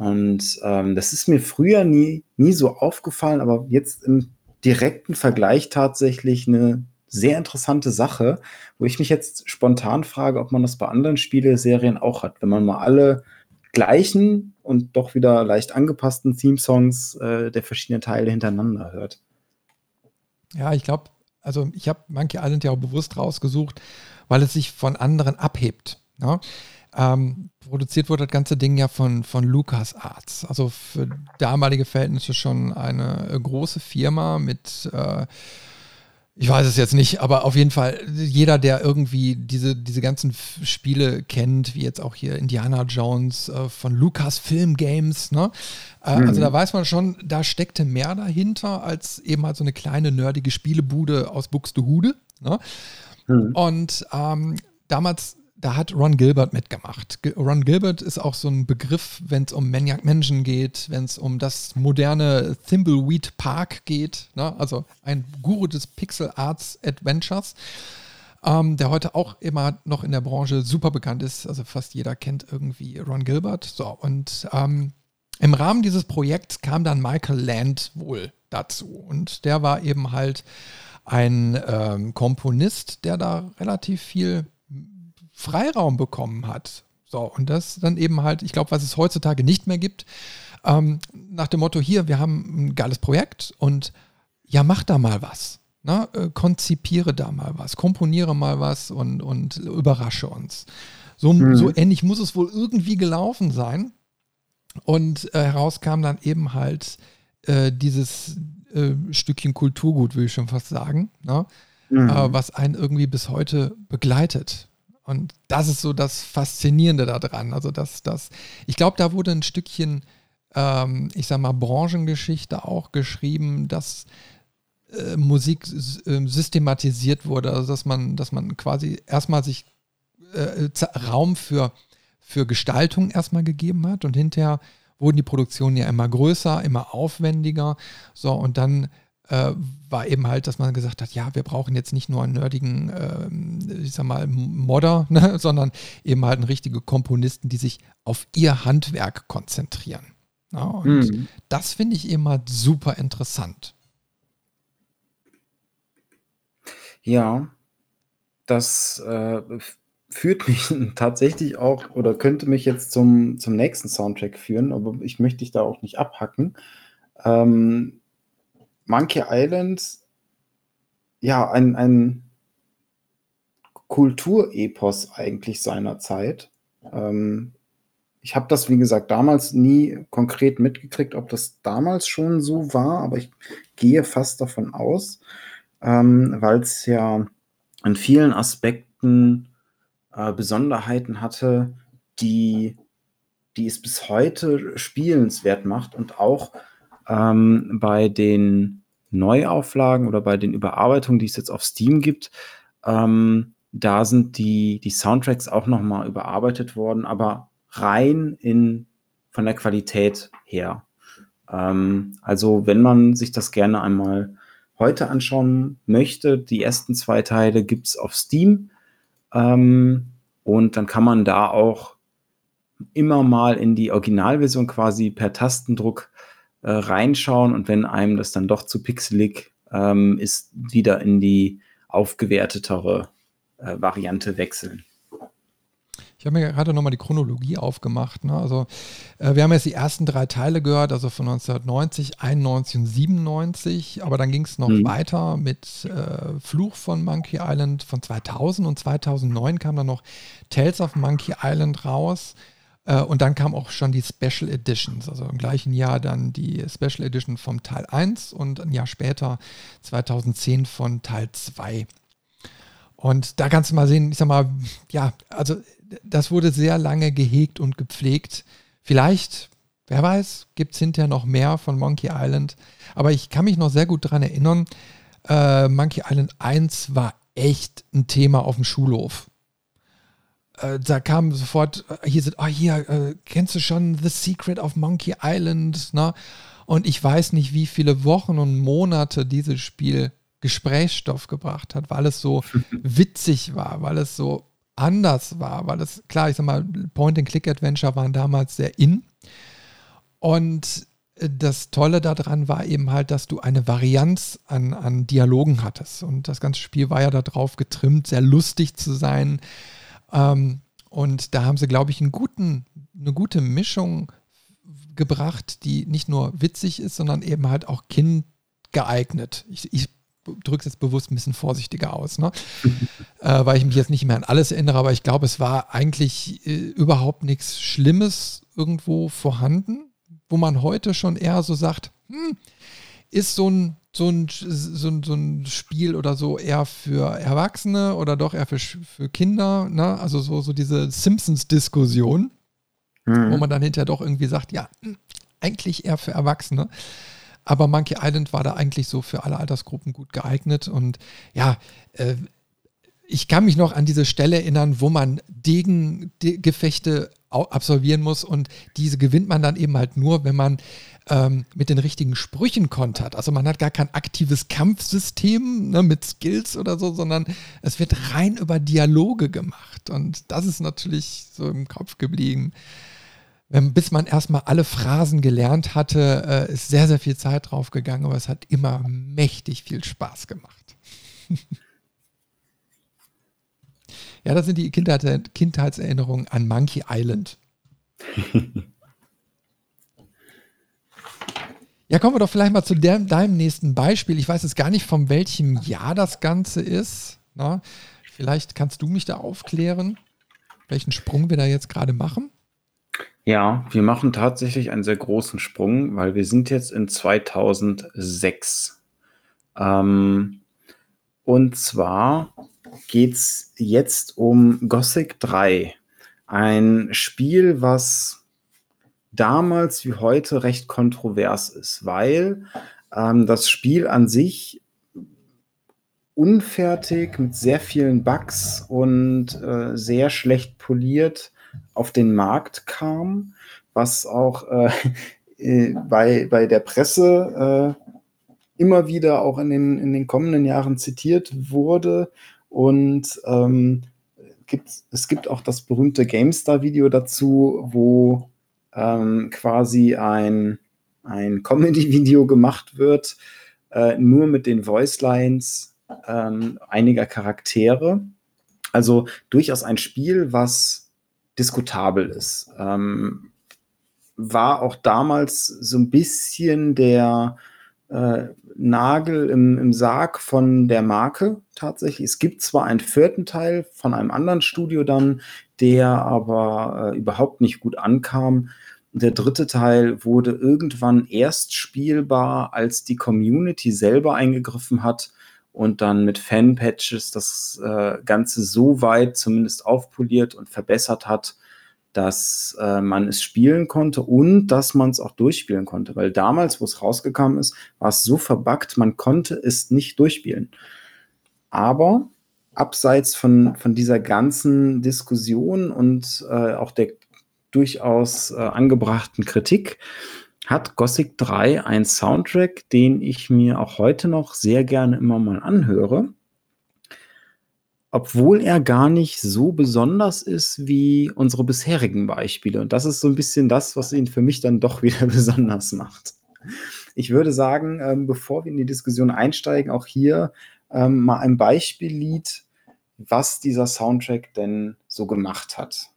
S2: Und ähm, das ist mir früher nie, nie so aufgefallen, aber jetzt im direkten Vergleich tatsächlich eine sehr interessante Sache, wo ich mich jetzt spontan frage, ob man das bei anderen Spieleserien auch hat, wenn man mal alle gleichen und doch wieder leicht angepassten Theme-Songs äh, der verschiedenen Teile hintereinander hört.
S1: Ja, ich glaube, also ich habe Monkey Island ja auch bewusst rausgesucht, weil es sich von anderen abhebt. Ne? Ähm, produziert wurde das ganze Ding ja von, von Lucas Arts. Also für damalige Verhältnisse schon eine äh, große Firma mit äh, ich weiß es jetzt nicht, aber auf jeden Fall, jeder, der irgendwie diese, diese ganzen Spiele kennt, wie jetzt auch hier Indiana Jones äh, von Lucas Film Games, ne? Äh, mhm. Also da weiß man schon, da steckte mehr dahinter als eben halt so eine kleine nerdige Spielebude aus Buxtehude. Ne? Mhm. Und ähm, damals da hat Ron Gilbert mitgemacht. Ron Gilbert ist auch so ein Begriff, wenn es um Maniac Mansion geht, wenn es um das moderne Thimbleweed Park geht, ne? also ein Guru des Pixel Arts Adventures, ähm, der heute auch immer noch in der Branche super bekannt ist. Also fast jeder kennt irgendwie Ron Gilbert. So, und ähm, im Rahmen dieses Projekts kam dann Michael Land wohl dazu. Und der war eben halt ein ähm, Komponist, der da relativ viel Freiraum bekommen hat. So, und das dann eben halt, ich glaube, was es heutzutage nicht mehr gibt, ähm, nach dem Motto, hier, wir haben ein geiles Projekt und ja, mach da mal was. Ne? Äh, konzipiere da mal was, komponiere mal was und, und überrasche uns. So, mhm. so ähnlich muss es wohl irgendwie gelaufen sein. Und äh, heraus kam dann eben halt äh, dieses äh, Stückchen Kulturgut, will ich schon fast sagen, ne? mhm. Äh, was einen irgendwie bis heute begleitet. Und das ist so das Faszinierende daran. Also, dass das, ich glaube, da wurde ein Stückchen, ähm, ich sag mal, Branchengeschichte auch geschrieben, dass äh, Musik äh, systematisiert wurde, also dass man, dass man quasi erstmal sich äh, Raum für, für Gestaltung erstmal gegeben hat und hinterher wurden die Produktionen ja immer größer, immer aufwendiger. So, und dann äh, war eben halt, dass man gesagt hat, ja, wir brauchen jetzt nicht nur einen nerdigen, äh, ich sag mal, Modder, ne, sondern eben halt richtige Komponisten, die sich auf ihr Handwerk konzentrieren. Ja, und mhm. das finde ich eben halt super interessant.
S2: Ja, das äh, führt mich tatsächlich auch oder könnte mich jetzt zum, zum nächsten Soundtrack führen, aber ich möchte dich da auch nicht abhacken. Ähm, Monkey Island ja ein, ein Kulturepos eigentlich seiner Zeit. Ähm, ich habe das, wie gesagt, damals nie konkret mitgekriegt, ob das damals schon so war, aber ich gehe fast davon aus, ähm, weil es ja an vielen Aspekten äh, Besonderheiten hatte, die, die es bis heute spielenswert macht und auch ähm, bei den Neuauflagen oder bei den Überarbeitungen, die es jetzt auf Steam gibt, ähm, da sind die, die Soundtracks auch nochmal überarbeitet worden, aber rein in, von der Qualität her. Ähm, also wenn man sich das gerne einmal heute anschauen möchte, die ersten zwei Teile gibt es auf Steam. Ähm, und dann kann man da auch immer mal in die Originalversion quasi per Tastendruck äh, reinschauen und wenn einem das dann doch zu pixelig ähm, ist, wieder in die aufgewertetere äh, Variante wechseln.
S1: Ich habe mir gerade nochmal die Chronologie aufgemacht. Ne? Also äh, wir haben jetzt die ersten drei Teile gehört, also von 1990, 91 und 97, aber dann ging es noch mhm. weiter mit äh, Fluch von Monkey Island von 2000 und 2009 kam dann noch Tales of Monkey Island raus. Äh, und dann kam auch schon die Special Editions, also im gleichen Jahr dann die Special Edition vom Teil 1 und ein Jahr später 2010 von Teil 2. Und da kannst du mal sehen, ich sag mal, ja, also das wurde sehr lange gehegt und gepflegt. Vielleicht, wer weiß, gibt es hinterher noch mehr von Monkey Island. Aber ich kann mich noch sehr gut daran erinnern, äh, Monkey Island 1 war echt ein Thema auf dem Schulhof. Äh, da kam sofort, äh, hier sind, ah, hier, äh, kennst du schon The Secret of Monkey Island? Ne? Und ich weiß nicht, wie viele Wochen und Monate dieses Spiel Gesprächsstoff gebracht hat, weil es so witzig war, weil es so anders war, weil es, klar, ich sag mal, Point-and-Click-Adventure waren damals sehr in. Und äh, das Tolle daran war eben halt, dass du eine Varianz an, an Dialogen hattest. Und das ganze Spiel war ja darauf getrimmt, sehr lustig zu sein. Ähm, und da haben sie, glaube ich, einen guten, eine gute Mischung gebracht, die nicht nur witzig ist, sondern eben halt auch kindgeeignet. Ich, ich drücke es jetzt bewusst ein bisschen vorsichtiger aus, ne? äh, weil ich mich jetzt nicht mehr an alles erinnere, aber ich glaube, es war eigentlich äh, überhaupt nichts Schlimmes irgendwo vorhanden, wo man heute schon eher so sagt, hm, ist so ein, so, ein, so, ein, so ein Spiel oder so eher für Erwachsene oder doch eher für, für Kinder, ne? Also so, so diese Simpsons-Diskussion, mhm. wo man dann hinterher doch irgendwie sagt, ja, hm, eigentlich eher für Erwachsene. Aber Monkey Island war da eigentlich so für alle Altersgruppen gut geeignet. Und ja, äh, ich kann mich noch an diese Stelle erinnern, wo man Degengefechte absolvieren muss und diese gewinnt man dann eben halt nur, wenn man ähm, mit den richtigen Sprüchen kontert. Also man hat gar kein aktives Kampfsystem ne, mit Skills oder so, sondern es wird rein über Dialoge gemacht. Und das ist natürlich so im Kopf geblieben. Wenn, bis man erstmal alle Phrasen gelernt hatte, äh, ist sehr, sehr viel Zeit drauf gegangen, aber es hat immer mächtig viel Spaß gemacht. ja, das sind die Kindheit, Kindheitserinnerungen an Monkey Island. Ja, kommen wir doch vielleicht mal zu der, deinem nächsten Beispiel. Ich weiß jetzt gar nicht, von welchem Jahr das Ganze ist. Na, vielleicht kannst du mich da aufklären, welchen Sprung wir da jetzt gerade machen.
S2: Ja, wir machen tatsächlich einen sehr großen Sprung, weil wir sind jetzt in 2006. Ähm, und zwar geht es jetzt um Gothic 3. Ein Spiel, was damals wie heute recht kontrovers ist, weil ähm, das Spiel an sich unfertig mit sehr vielen Bugs und äh, sehr schlecht poliert auf den Markt kam, was auch äh, äh, bei, bei der Presse äh, immer wieder auch in den, in den kommenden Jahren zitiert wurde. Und ähm, gibt, es gibt auch das berühmte GameStar-Video dazu, wo ähm, quasi ein, ein Comedy-Video gemacht wird, äh, nur mit den Voicelines ähm, einiger Charaktere. Also durchaus ein Spiel, was diskutabel ist. Ähm, war auch damals so ein bisschen der äh, Nagel im, im Sarg von der Marke tatsächlich. Es gibt zwar einen vierten Teil von einem anderen Studio dann, der aber äh, überhaupt nicht gut ankam. Der dritte Teil wurde irgendwann erst spielbar, als die Community selber eingegriffen hat und dann mit Fan-Patches das äh, Ganze so weit zumindest aufpoliert und verbessert hat, dass äh, man es spielen konnte und dass man es auch durchspielen konnte. Weil damals, wo es rausgekommen ist, war es so verbuggt, man konnte es nicht durchspielen. Aber abseits von, von dieser ganzen Diskussion und äh, auch der durchaus äh, angebrachten Kritik, hat Gothic 3 einen Soundtrack, den ich mir auch heute noch sehr gerne immer mal anhöre. Obwohl er gar nicht so besonders ist wie unsere bisherigen Beispiele. Und das ist so ein bisschen das, was ihn für mich dann doch wieder besonders macht. Ich würde sagen, ähm, bevor wir in die Diskussion einsteigen, auch hier ähm, mal ein Beispiellied, was dieser Soundtrack denn so gemacht hat.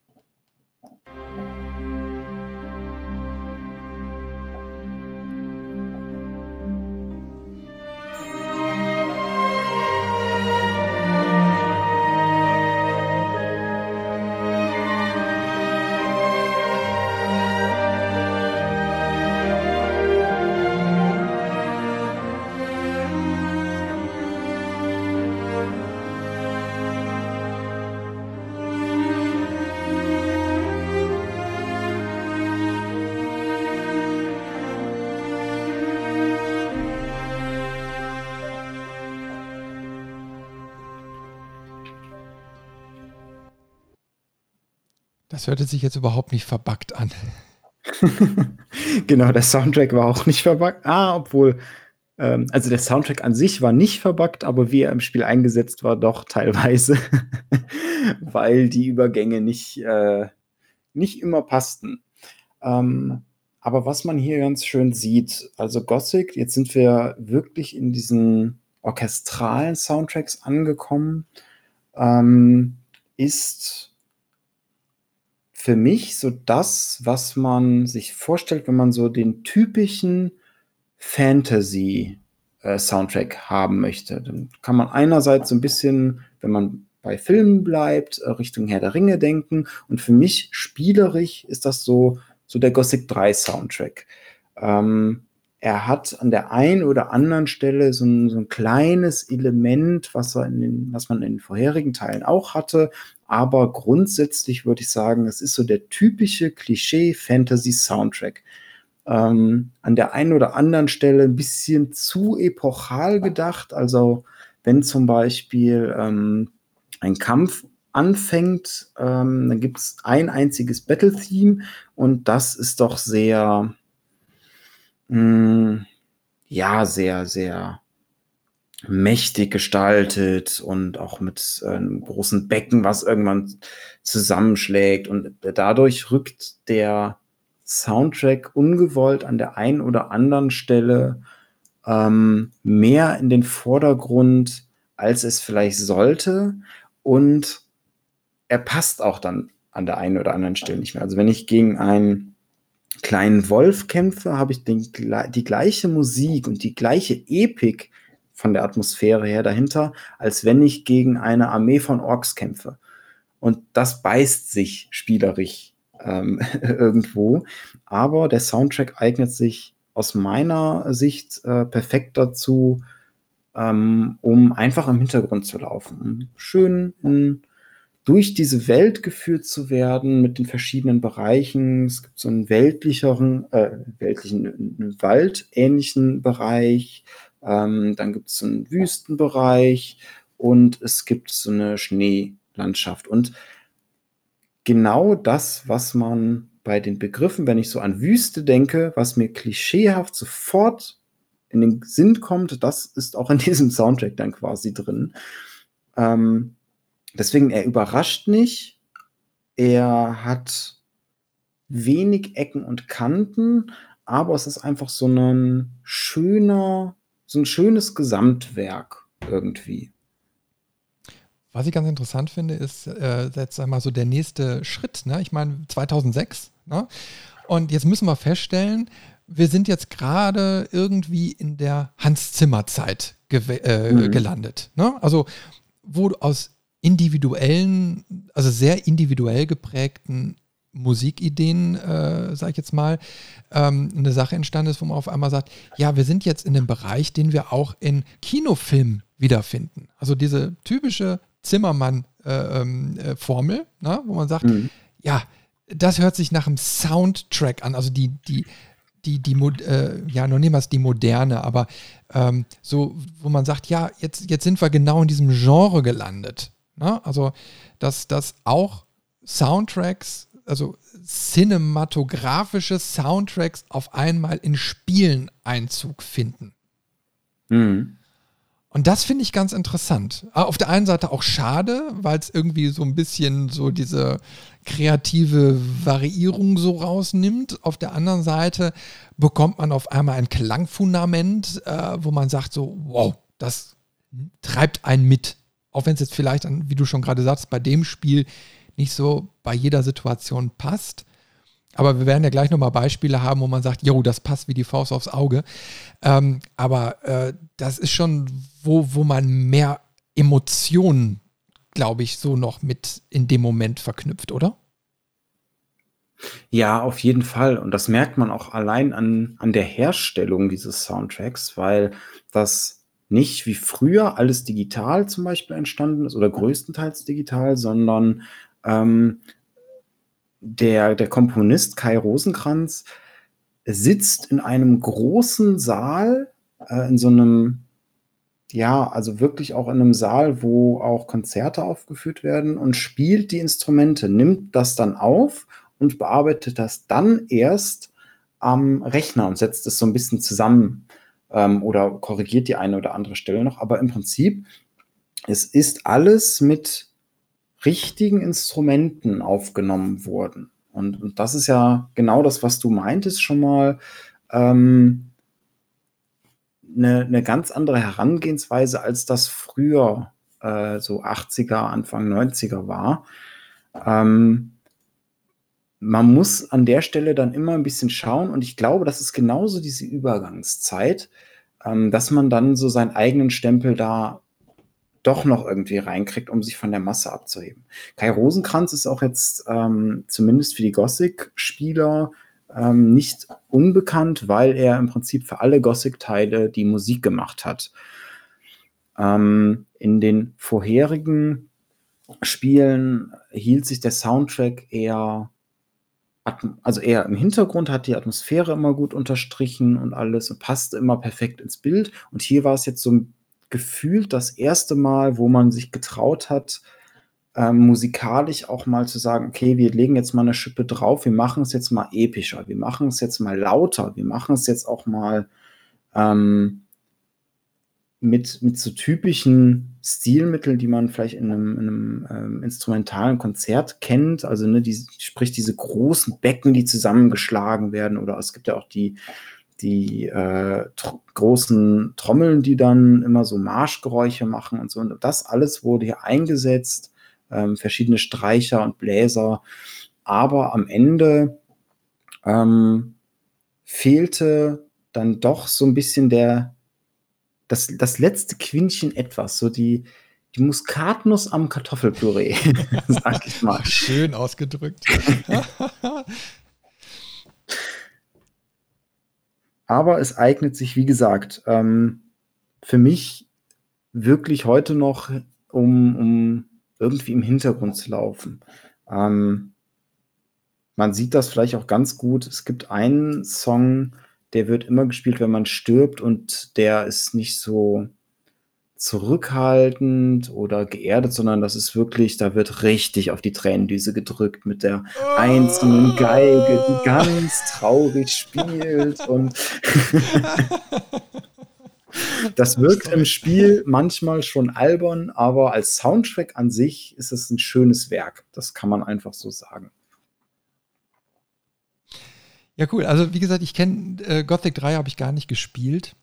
S1: Das hörte sich jetzt überhaupt nicht verbuggt an.
S2: genau, der Soundtrack war auch nicht verbuggt. Ah, obwohl, ähm, also der Soundtrack an sich war nicht verbuggt, aber wie er im Spiel eingesetzt war, doch teilweise, weil die Übergänge nicht, äh, nicht immer passten. Ähm, aber was man hier ganz schön sieht, also Gothic, jetzt sind wir wirklich in diesen orchestralen Soundtracks angekommen, ähm, ist für mich so das, was man sich vorstellt, wenn man so den typischen Fantasy-Soundtrack äh, haben möchte. Dann kann man einerseits so ein bisschen, wenn man bei Filmen bleibt, äh, Richtung Herr der Ringe denken. Und für mich spielerisch ist das so, so der Gothic 3 Soundtrack. Ähm, er hat an der einen oder anderen Stelle so ein, so ein kleines Element, was, den, was man in den vorherigen Teilen auch hatte. Aber grundsätzlich würde ich sagen, es ist so der typische Klischee-Fantasy-Soundtrack. Ähm, an der einen oder anderen Stelle ein bisschen zu epochal gedacht. Also wenn zum Beispiel ähm, ein Kampf anfängt, ähm, dann gibt es ein einziges Battle-Theme und das ist doch sehr, mh, hm, ja, sehr, sehr mächtig gestaltet und auch mit einem großen Becken, was irgendwann zusammenschlägt. Und dadurch rückt der Soundtrack ungewollt an der einen oder anderen Stelle ähm, mehr in den Vordergrund, als es vielleicht sollte. Und er passt auch dann an der einen oder anderen Stelle nicht mehr. Also wenn ich gegen einen kleinen Wolf kämpfe, habe ich den, die gleiche Musik und die gleiche Epik von der Atmosphäre her dahinter, als wenn ich gegen eine Armee von Orks kämpfe. Und das beißt sich spielerisch ähm, irgendwo. Aber der Soundtrack eignet sich aus meiner Sicht äh, perfekt dazu, ähm, um einfach im Hintergrund zu laufen. Schön durch diese Welt geführt zu werden mit den verschiedenen Bereichen. Es gibt so einen weltlicheren, äh, weltlichen, waldähnlichen Bereich, ähm, dann gibt es einen Wüstenbereich und es gibt so eine Schneelandschaft. Und genau das, was man bei den Begriffen, wenn ich so an Wüste denke, was mir klischeehaft sofort in den Sinn kommt, das ist auch in diesem Soundtrack dann quasi drin. Ähm, deswegen, er überrascht nicht. Er hat wenig Ecken und Kanten, aber es ist einfach so ein schöner, so ein schönes Gesamtwerk irgendwie.
S1: Was ich ganz interessant finde, ist äh, jetzt einmal so der nächste Schritt. Ne? Ich meine, 2006. Ne? Und jetzt müssen wir feststellen, wir sind jetzt gerade irgendwie in der Hans-Zimmer-Zeit äh, mhm. gelandet. Ne? Also, wo aus individuellen, also sehr individuell geprägten Musikideen, äh, sage ich jetzt mal, ähm, eine Sache entstanden ist, wo man auf einmal sagt, ja, wir sind jetzt in dem Bereich, den wir auch in Kinofilmen wiederfinden. Also diese typische Zimmermann-Formel, äh, ähm, äh, wo man sagt, mhm. ja, das hört sich nach einem Soundtrack an, also die, die, die, die, äh, ja, noch niemals die moderne, aber ähm, so, wo man sagt, ja, jetzt, jetzt sind wir genau in diesem Genre gelandet. Ne? Also, dass, dass auch Soundtracks also cinematografische Soundtracks auf einmal in Spielen Einzug finden. Mhm. Und das finde ich ganz interessant. Auf der einen Seite auch schade, weil es irgendwie so ein bisschen so diese kreative Variierung so rausnimmt. Auf der anderen Seite bekommt man auf einmal ein Klangfundament, äh, wo man sagt so, wow, das treibt einen mit. Auch wenn es jetzt vielleicht, an, wie du schon gerade sagst, bei dem Spiel nicht so bei jeder Situation passt. Aber wir werden ja gleich nochmal Beispiele haben, wo man sagt, jo, das passt wie die Faust aufs Auge. Ähm, aber äh, das ist schon, wo, wo man mehr Emotionen, glaube ich, so noch mit in dem Moment verknüpft, oder?
S2: Ja, auf jeden Fall. Und das merkt man auch allein an, an der Herstellung dieses Soundtracks, weil das nicht wie früher alles digital zum Beispiel entstanden ist oder größtenteils digital, sondern ähm, der, der Komponist Kai Rosenkranz sitzt in einem großen Saal, äh, in so einem, ja, also wirklich auch in einem Saal, wo auch Konzerte aufgeführt werden und spielt die Instrumente, nimmt das dann auf und bearbeitet das dann erst am Rechner und setzt es so ein bisschen zusammen ähm, oder korrigiert die eine oder andere Stelle noch. Aber im Prinzip, es ist alles mit richtigen Instrumenten aufgenommen wurden. Und, und das ist ja genau das, was du meintest schon mal. Ähm, eine, eine ganz andere Herangehensweise, als das früher äh, so 80er, Anfang 90er war. Ähm, man muss an der Stelle dann immer ein bisschen schauen und ich glaube, das ist genauso diese Übergangszeit, ähm, dass man dann so seinen eigenen Stempel da doch noch irgendwie reinkriegt, um sich von der Masse abzuheben. Kai Rosenkranz ist auch jetzt ähm, zumindest für die Gothic-Spieler ähm, nicht unbekannt, weil er im Prinzip für alle Gothic-Teile die Musik gemacht hat. Ähm, in den vorherigen Spielen hielt sich der Soundtrack eher, also eher im Hintergrund, hat die Atmosphäre immer gut unterstrichen und alles und passte immer perfekt ins Bild. Und hier war es jetzt so gefühlt das erste Mal, wo man sich getraut hat, ähm, musikalisch auch mal zu sagen, okay, wir legen jetzt mal eine Schippe drauf, wir machen es jetzt mal epischer, wir machen es jetzt mal lauter, wir machen es jetzt auch mal ähm, mit, mit so typischen Stilmitteln, die man vielleicht in einem, in einem ähm, instrumentalen Konzert kennt. Also, ne, die, sprich diese großen Becken, die zusammengeschlagen werden, oder es gibt ja auch die, die äh, tr großen Trommeln, die dann immer so Marschgeräusche machen und so. Und das alles wurde hier eingesetzt, ähm, verschiedene Streicher und Bläser. Aber am Ende ähm, fehlte dann doch so ein bisschen der, das, das letzte Quintchen etwas, so die, die Muskatnuss am Kartoffelpüree,
S1: sag ich mal. Schön ausgedrückt.
S2: Aber es eignet sich, wie gesagt, ähm, für mich wirklich heute noch, um, um irgendwie im Hintergrund zu laufen. Ähm, man sieht das vielleicht auch ganz gut. Es gibt einen Song, der wird immer gespielt, wenn man stirbt und der ist nicht so zurückhaltend oder geerdet, sondern das ist wirklich, da wird richtig auf die Tränendüse gedrückt mit der einzelnen Geige, die ganz traurig spielt und das wirkt im Spiel manchmal schon albern, aber als Soundtrack an sich ist es ein schönes Werk. Das kann man einfach so sagen.
S1: Ja, cool. Also, wie gesagt, ich kenne äh, Gothic 3 habe ich gar nicht gespielt.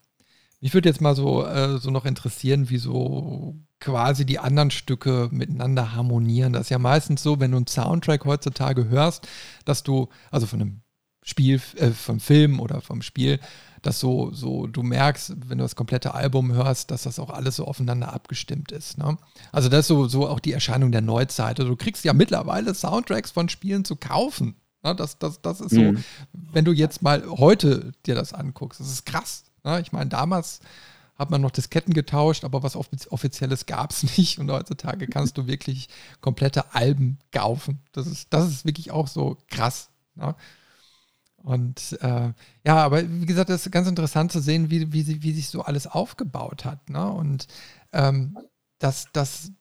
S1: Mich würde jetzt mal so, äh, so noch interessieren, wie so quasi die anderen Stücke miteinander harmonieren. Das ist ja meistens so, wenn du einen Soundtrack heutzutage hörst, dass du, also von einem Spiel, äh, vom Film oder vom Spiel, dass so, so du merkst, wenn du das komplette Album hörst, dass das auch alles so aufeinander abgestimmt ist. Ne? Also das ist so, so auch die Erscheinung der Neuzeit. Also du kriegst ja mittlerweile Soundtracks von Spielen zu kaufen. Ne? Das, das, das ist so, mhm. wenn du jetzt mal heute dir das anguckst, das ist krass. Ne? Ich meine, damals hat man noch Disketten getauscht, aber was Offizielles gab es nicht. Und heutzutage kannst du wirklich komplette Alben kaufen. Das ist, das ist wirklich auch so krass. Ne? Und äh, ja, aber wie gesagt, das ist ganz interessant zu sehen, wie, wie, wie sich so alles aufgebaut hat. Ne? Und ähm, dass das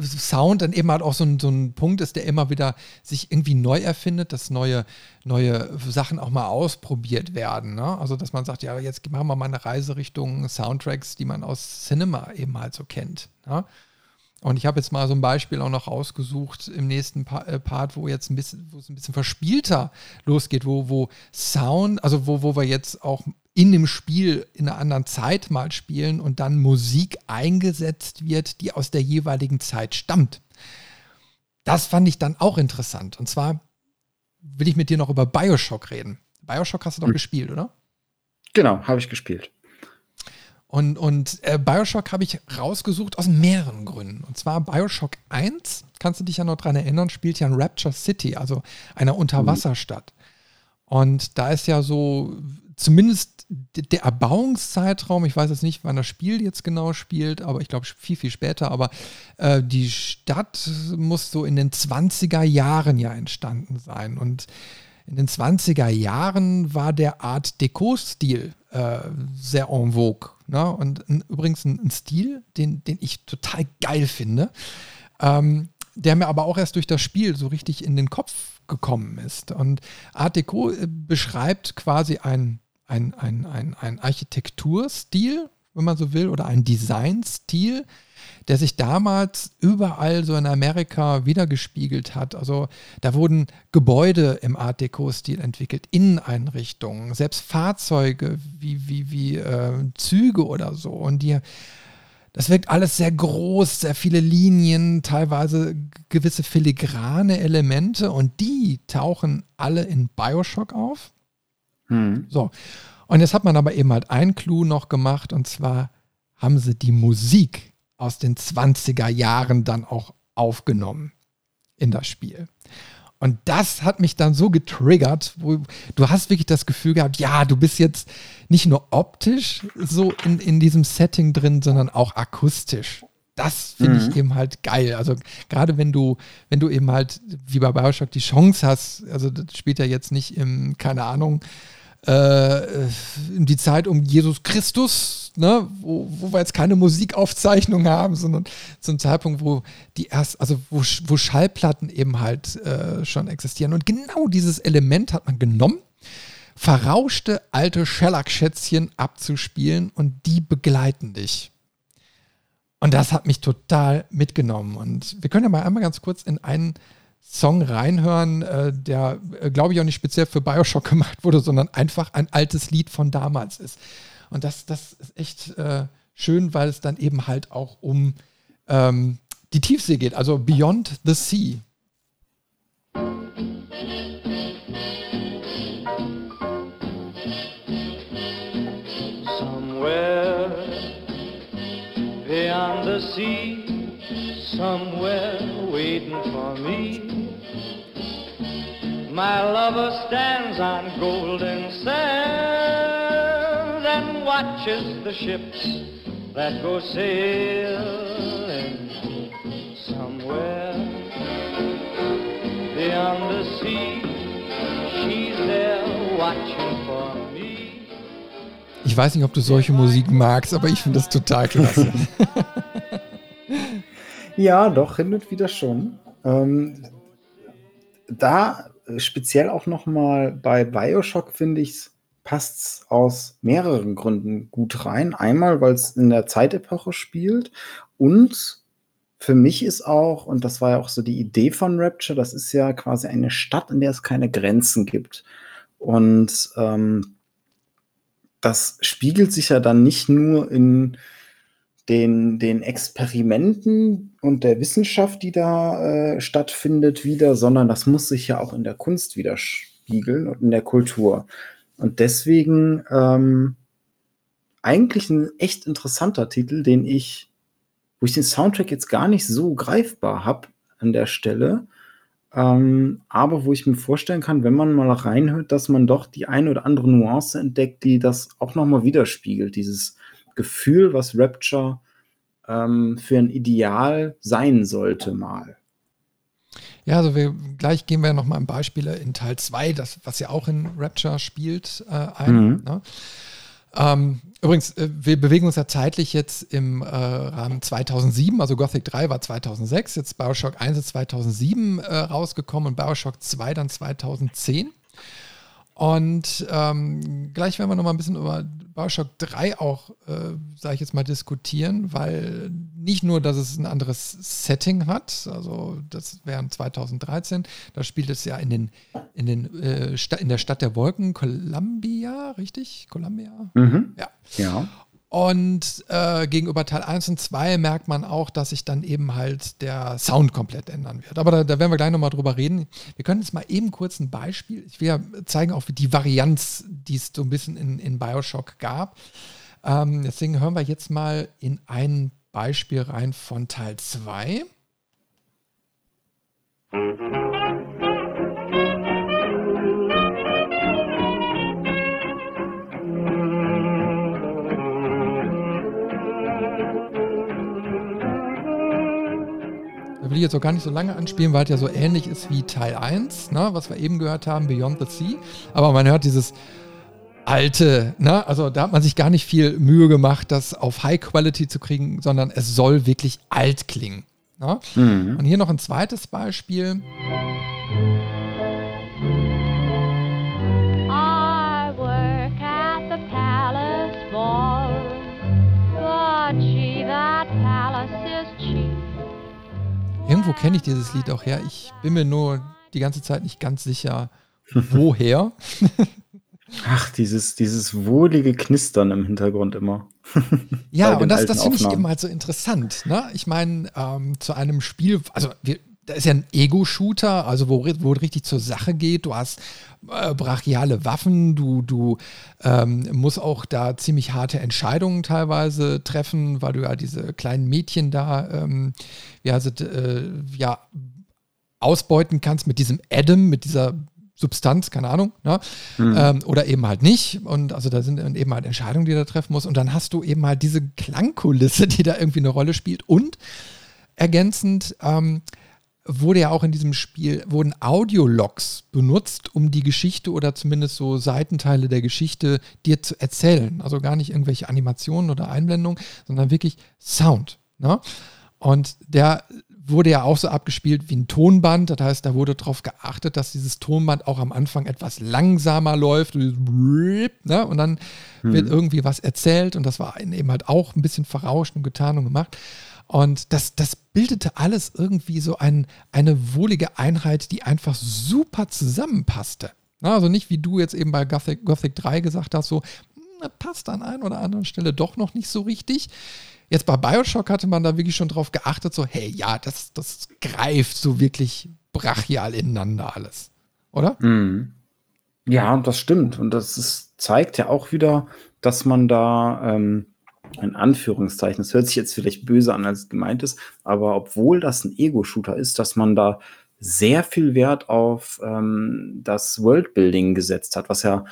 S1: Sound dann eben halt auch so ein, so ein Punkt ist, der immer wieder sich irgendwie neu erfindet, dass neue, neue Sachen auch mal ausprobiert werden. Ne? Also, dass man sagt, ja, jetzt machen wir mal eine Reise Richtung Soundtracks, die man aus Cinema eben halt so kennt. Ne? Und ich habe jetzt mal so ein Beispiel auch noch rausgesucht im nächsten äh, Part, wo jetzt ein bisschen, wo es ein bisschen verspielter losgeht, wo, wo Sound, also wo, wo wir jetzt auch in dem Spiel in einer anderen Zeit mal spielen und dann Musik eingesetzt wird, die aus der jeweiligen Zeit stammt. Das fand ich dann auch interessant. Und zwar will ich mit dir noch über Bioshock reden. Bioshock hast du doch mhm. gespielt, oder?
S2: Genau, habe ich gespielt.
S1: Und, und äh, Bioshock habe ich rausgesucht aus mehreren Gründen. Und zwar Bioshock 1, kannst du dich ja noch dran erinnern, spielt ja in Rapture City, also einer Unterwasserstadt. Und da ist ja so zumindest der Erbauungszeitraum, ich weiß jetzt nicht, wann das Spiel jetzt genau spielt, aber ich glaube viel, viel später, aber äh, die Stadt muss so in den 20er Jahren ja entstanden sein. Und in den 20er Jahren war der Art Deco-Stil äh, sehr en vogue. Ne? Und ein, übrigens ein, ein, Stil, den, den ich total geil finde, ähm, der mir aber auch erst durch das Spiel so richtig in den Kopf gekommen ist. Und Art Deco äh, beschreibt quasi ein ein, ein, ein, ein Architekturstil, wenn man so will, oder ein Designstil, der sich damals überall so in Amerika wiedergespiegelt hat. Also da wurden Gebäude im Art Deco-Stil entwickelt, Inneneinrichtungen, selbst Fahrzeuge wie, wie, wie äh, Züge oder so. Und die, das wirkt alles sehr groß, sehr viele Linien, teilweise gewisse filigrane Elemente und die tauchen alle in Bioshock auf. Mhm. So. Und jetzt hat man aber eben halt ein Clou noch gemacht und zwar haben sie die Musik aus den 20er Jahren dann auch aufgenommen in das Spiel. Und das hat mich dann so getriggert, wo du hast wirklich das Gefühl gehabt, ja, du bist jetzt nicht nur optisch so in, in diesem Setting drin, sondern auch akustisch. Das finde mhm. ich eben halt geil. Also gerade wenn du, wenn du eben halt wie bei Bioshock die Chance hast, also das spielt ja jetzt nicht im, keine Ahnung, äh, die Zeit um Jesus Christus, ne, wo, wo wir jetzt keine Musikaufzeichnung haben, sondern zum Zeitpunkt, wo die erst, also wo, wo Schallplatten eben halt äh, schon existieren. Und genau dieses Element hat man genommen, verrauschte alte Shellac-Schätzchen abzuspielen und die begleiten dich. Und das hat mich total mitgenommen. Und wir können ja mal einmal ganz kurz in einen Song reinhören, äh, der, äh, glaube ich, auch nicht speziell für Bioshock gemacht wurde, sondern einfach ein altes Lied von damals ist. Und das, das ist echt äh, schön, weil es dann eben halt auch um ähm, die Tiefsee geht, also Beyond the Sea. Somewhere beyond the sea, somewhere waiting for me. My lover stands on golden sand and watches the ships that go sailing somewhere beyond the sea. She's there watching for me. Ich weiß nicht, ob du solche Musik magst, aber ich finde das total klasse.
S2: ja, doch, hin und wieder schon. Ähm, da speziell auch noch mal bei Bioshock finde ich, passt es aus mehreren Gründen gut rein. Einmal, weil es in der Zeitepoche spielt und für mich ist auch, und das war ja auch so die Idee von Rapture, das ist ja quasi eine Stadt, in der es keine Grenzen gibt. Und ähm, das spiegelt sich ja dann nicht nur in den, den Experimenten und der Wissenschaft, die da äh, stattfindet, wieder, sondern das muss sich ja auch in der Kunst widerspiegeln und in der Kultur. Und deswegen ähm, eigentlich ein echt interessanter Titel, den ich, wo ich den Soundtrack jetzt gar nicht so greifbar habe an der Stelle, ähm, aber wo ich mir vorstellen kann, wenn man mal reinhört, dass man doch die eine oder andere Nuance entdeckt, die das auch nochmal widerspiegelt, dieses Gefühl, was Rapture ähm, für ein Ideal sein sollte mal.
S1: Ja, also wir, gleich gehen wir nochmal in Beispiele in Teil 2, was ja auch in Rapture spielt, äh, ein. Mhm. Ne? Ähm, übrigens, äh, wir bewegen uns ja zeitlich jetzt im äh, Rahmen 2007, also Gothic 3 war 2006, jetzt Bioshock 1 ist 2007 äh, rausgekommen und Bioshock 2 dann 2010. Und ähm, gleich werden wir noch mal ein bisschen über Bioshock 3 auch, äh, sage ich jetzt mal, diskutieren, weil nicht nur, dass es ein anderes Setting hat, also das wäre 2013, da spielt es ja in, den, in, den, äh, in der Stadt der Wolken, Columbia, richtig? Columbia?
S2: Mhm.
S1: Ja.
S2: Ja.
S1: Und äh, gegenüber Teil 1 und 2 merkt man auch, dass sich dann eben halt der Sound komplett ändern wird. Aber da, da werden wir gleich nochmal drüber reden. Wir können jetzt mal eben kurz ein Beispiel. Ich will ja zeigen auch die Varianz, die es so ein bisschen in, in Bioshock gab. Ähm, deswegen hören wir jetzt mal in ein Beispiel rein von Teil 2. Da will ich jetzt auch gar nicht so lange anspielen, weil es ja so ähnlich ist wie Teil 1, ne, was wir eben gehört haben, Beyond the Sea. Aber man hört dieses alte, ne, also da hat man sich gar nicht viel Mühe gemacht, das auf High Quality zu kriegen, sondern es soll wirklich alt klingen. Ne?
S2: Mhm.
S1: Und hier noch ein zweites Beispiel. Irgendwo kenne ich dieses Lied auch her. Ich bin mir nur die ganze Zeit nicht ganz sicher, woher.
S2: Ach, dieses, dieses wohlige Knistern im Hintergrund immer.
S1: Ja, und das, das finde ich immer halt so interessant. Ne? Ich meine, ähm, zu einem Spiel, also wir, da ist ja ein Ego-Shooter, also wo, wo richtig zur Sache geht. Du hast äh, brachiale Waffen, du, du ähm, musst auch da ziemlich harte Entscheidungen teilweise treffen, weil du ja diese kleinen Mädchen da, ähm, wie heißt es, äh, ja, ausbeuten kannst mit diesem Adam, mit dieser Substanz, keine Ahnung, ne? ähm, oder eben halt nicht. Und also da sind eben halt Entscheidungen, die du da treffen musst. Und dann hast du eben halt diese Klangkulisse, die da irgendwie eine Rolle spielt. Und ergänzend ähm, wurde ja auch in diesem Spiel, wurden Audiologs benutzt, um die Geschichte oder zumindest so Seitenteile der Geschichte dir zu erzählen. Also gar nicht irgendwelche Animationen oder Einblendungen, sondern wirklich Sound. Ne? Und der wurde ja auch so abgespielt wie ein Tonband. Das heißt, da wurde darauf geachtet, dass dieses Tonband auch am Anfang etwas langsamer läuft. Ne? Und dann wird irgendwie was erzählt. Und das war eben halt auch ein bisschen verrauscht und getan und gemacht. Und das, das bildete alles irgendwie so ein, eine wohlige Einheit, die einfach super zusammenpasste. Also nicht wie du jetzt eben bei Gothic, Gothic 3 gesagt hast, so, hm, passt an einer oder anderen Stelle doch noch nicht so richtig. Jetzt bei Bioshock hatte man da wirklich schon drauf geachtet, so, hey, ja, das, das greift so wirklich brachial ineinander alles. Oder?
S2: Mhm. Ja, das stimmt. Und das ist, zeigt ja auch wieder, dass man da ähm, in Anführungszeichen, das hört sich jetzt vielleicht böse an, als es gemeint ist, aber obwohl das ein Ego-Shooter ist, dass man da sehr viel Wert auf ähm, das Worldbuilding gesetzt hat, was ja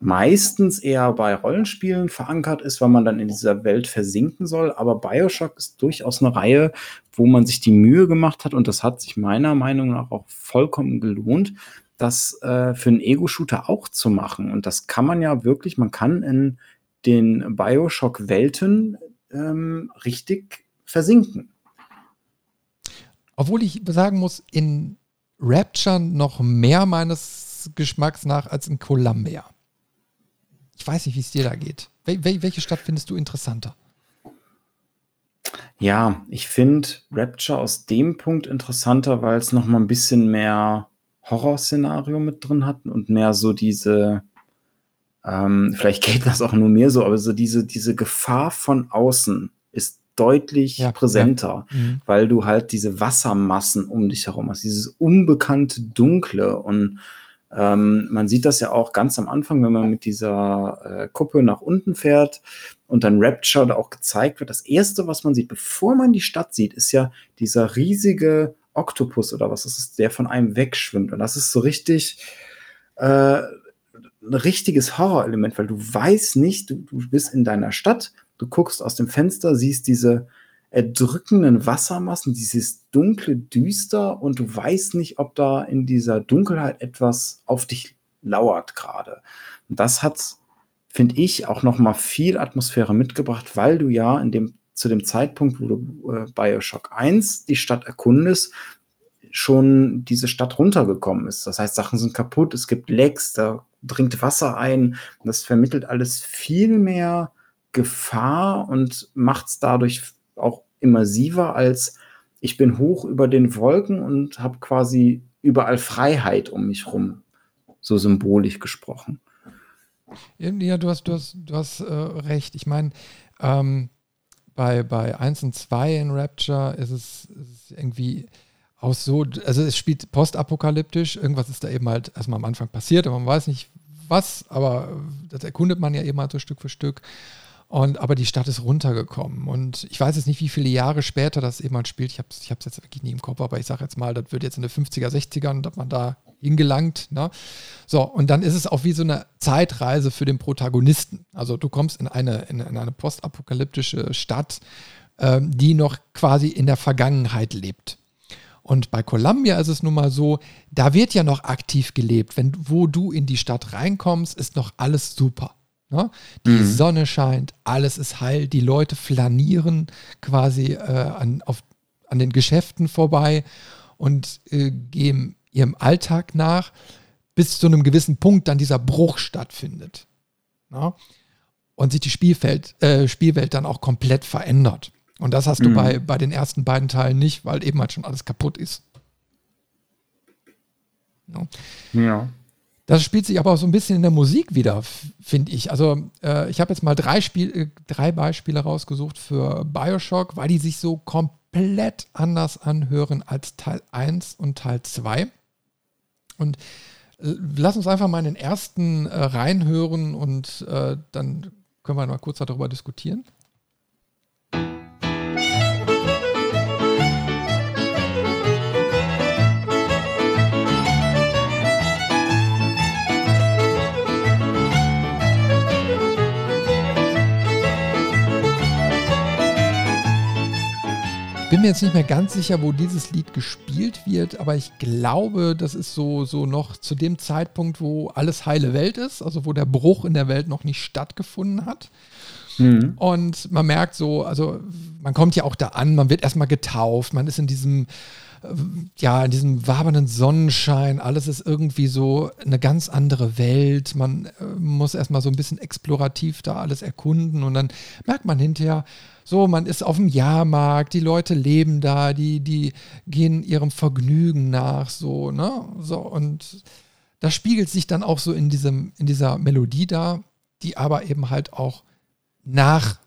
S2: meistens eher bei Rollenspielen verankert ist, weil man dann in dieser Welt versinken soll. Aber Bioshock ist durchaus eine Reihe, wo man sich die Mühe gemacht hat und das hat sich meiner Meinung nach auch vollkommen gelohnt, das äh, für einen Ego-Shooter auch zu machen. Und das kann man ja wirklich, man kann in den Bioshock-Welten ähm, richtig versinken.
S1: Obwohl ich sagen muss, in Rapture noch mehr meines Geschmacks nach als in Columbia. Ich weiß nicht, wie es dir da geht. Wel wel welche Stadt findest du interessanter?
S2: Ja, ich finde Rapture aus dem Punkt interessanter, weil es noch mal ein bisschen mehr Horrorszenario mit drin hat und mehr so diese, ähm, vielleicht geht das auch nur mir so, aber so diese, diese Gefahr von außen ist deutlich
S1: Ja,
S2: präsenter,
S1: Mhm.
S2: weil du halt diese Wassermassen um dich herum hast, dieses unbekannte Dunkle und ähm, man sieht das ja auch ganz am Anfang, wenn man mit dieser äh, Kuppe nach unten fährt und dann Rapture da auch gezeigt wird. Das erste, was man sieht, bevor man die Stadt sieht, ist ja dieser riesige Oktopus oder was das ist, der von einem wegschwimmt. Und das ist so richtig äh, ein richtiges Horrorelement, weil du weißt nicht, du, du bist in deiner Stadt, du guckst aus dem Fenster, siehst diese erdrückenden Wassermassen, dieses dunkle Düster und du weißt nicht, ob da in dieser Dunkelheit etwas auf dich lauert gerade. Und das hat finde ich, auch noch mal viel Atmosphäre mitgebracht, weil du ja in dem, zu dem Zeitpunkt, wo du äh, Bioshock 1 die Stadt erkundest, schon diese Stadt runtergekommen ist. Das heißt, Sachen sind kaputt, es gibt Lecks, da dringt Wasser ein. Das vermittelt alles viel mehr Gefahr und macht es dadurch auch immersiver als ich bin hoch über den Wolken und habe quasi überall Freiheit um mich rum, so symbolisch gesprochen.
S1: Ja, du hast, du hast, du hast äh, recht. Ich meine, ähm, bei, bei 1 und 2 in Rapture ist es, ist es irgendwie auch so, also es spielt postapokalyptisch, irgendwas ist da eben halt erstmal am Anfang passiert, aber man weiß nicht was, aber das erkundet man ja eben halt so Stück für Stück. Und, aber die Stadt ist runtergekommen. Und ich weiß jetzt nicht, wie viele Jahre später das eben halt spielt. Ich habe es ich jetzt wirklich nie im Kopf, aber ich sage jetzt mal, das wird jetzt in den 50er, 60ern, dass man da hingelangt. Ne? So, und dann ist es auch wie so eine Zeitreise für den Protagonisten. Also du kommst in eine, in, in eine postapokalyptische Stadt, ähm, die noch quasi in der Vergangenheit lebt. Und bei Columbia ist es nun mal so, da wird ja noch aktiv gelebt. Wenn, wo du in die Stadt reinkommst, ist noch alles super. Ne? Die mhm. Sonne scheint, alles ist heil, die Leute flanieren quasi äh, an, auf, an den Geschäften vorbei und äh, gehen ihrem Alltag nach, bis zu einem gewissen Punkt dann dieser Bruch stattfindet. Ne? Und sich die Spielfeld, äh, Spielwelt dann auch komplett verändert. Und das hast du mhm. bei, bei den ersten beiden Teilen nicht, weil eben halt schon alles kaputt ist.
S2: Ja. ja.
S1: Das spielt sich aber auch so ein bisschen in der Musik wieder, finde ich. Also äh, ich habe jetzt mal drei, Spiel, äh, drei Beispiele rausgesucht für Bioshock, weil die sich so komplett anders anhören als Teil 1 und Teil 2. Und äh, lass uns einfach mal in den ersten äh, reinhören und äh, dann können wir mal kurz darüber diskutieren. Bin mir jetzt nicht mehr ganz sicher, wo dieses Lied gespielt wird, aber ich glaube, das ist so, so noch zu dem Zeitpunkt, wo alles heile Welt ist, also wo der Bruch in der Welt noch nicht stattgefunden hat. Mhm. Und man merkt so, also man kommt ja auch da an, man wird erstmal getauft, man ist in diesem, äh, ja, in diesem wabernden Sonnenschein, alles ist irgendwie so eine ganz andere Welt. Man äh, muss erstmal so ein bisschen explorativ da alles erkunden und dann merkt man hinterher, so, man ist auf dem Jahrmarkt, die Leute leben da, die, die gehen ihrem Vergnügen nach, so, ne? So, und das spiegelt sich dann auch so in, diesem, in dieser Melodie da, die aber eben halt auch nach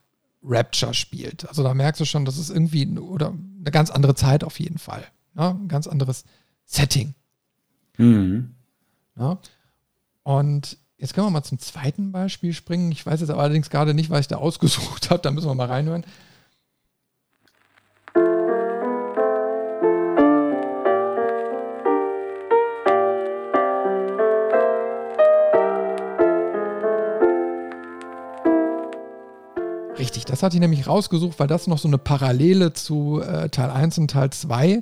S1: Rapture spielt. Also da merkst du schon, das ist irgendwie oder eine ganz andere Zeit auf jeden Fall. Ne? Ein ganz anderes Setting. Mhm. Ne? Und Jetzt können wir mal zum zweiten Beispiel springen. Ich weiß jetzt allerdings gerade nicht, was ich da ausgesucht habe. Da müssen wir mal reinhören. Richtig, das hatte ich nämlich rausgesucht, weil das noch so eine Parallele zu äh, Teil 1 und Teil 2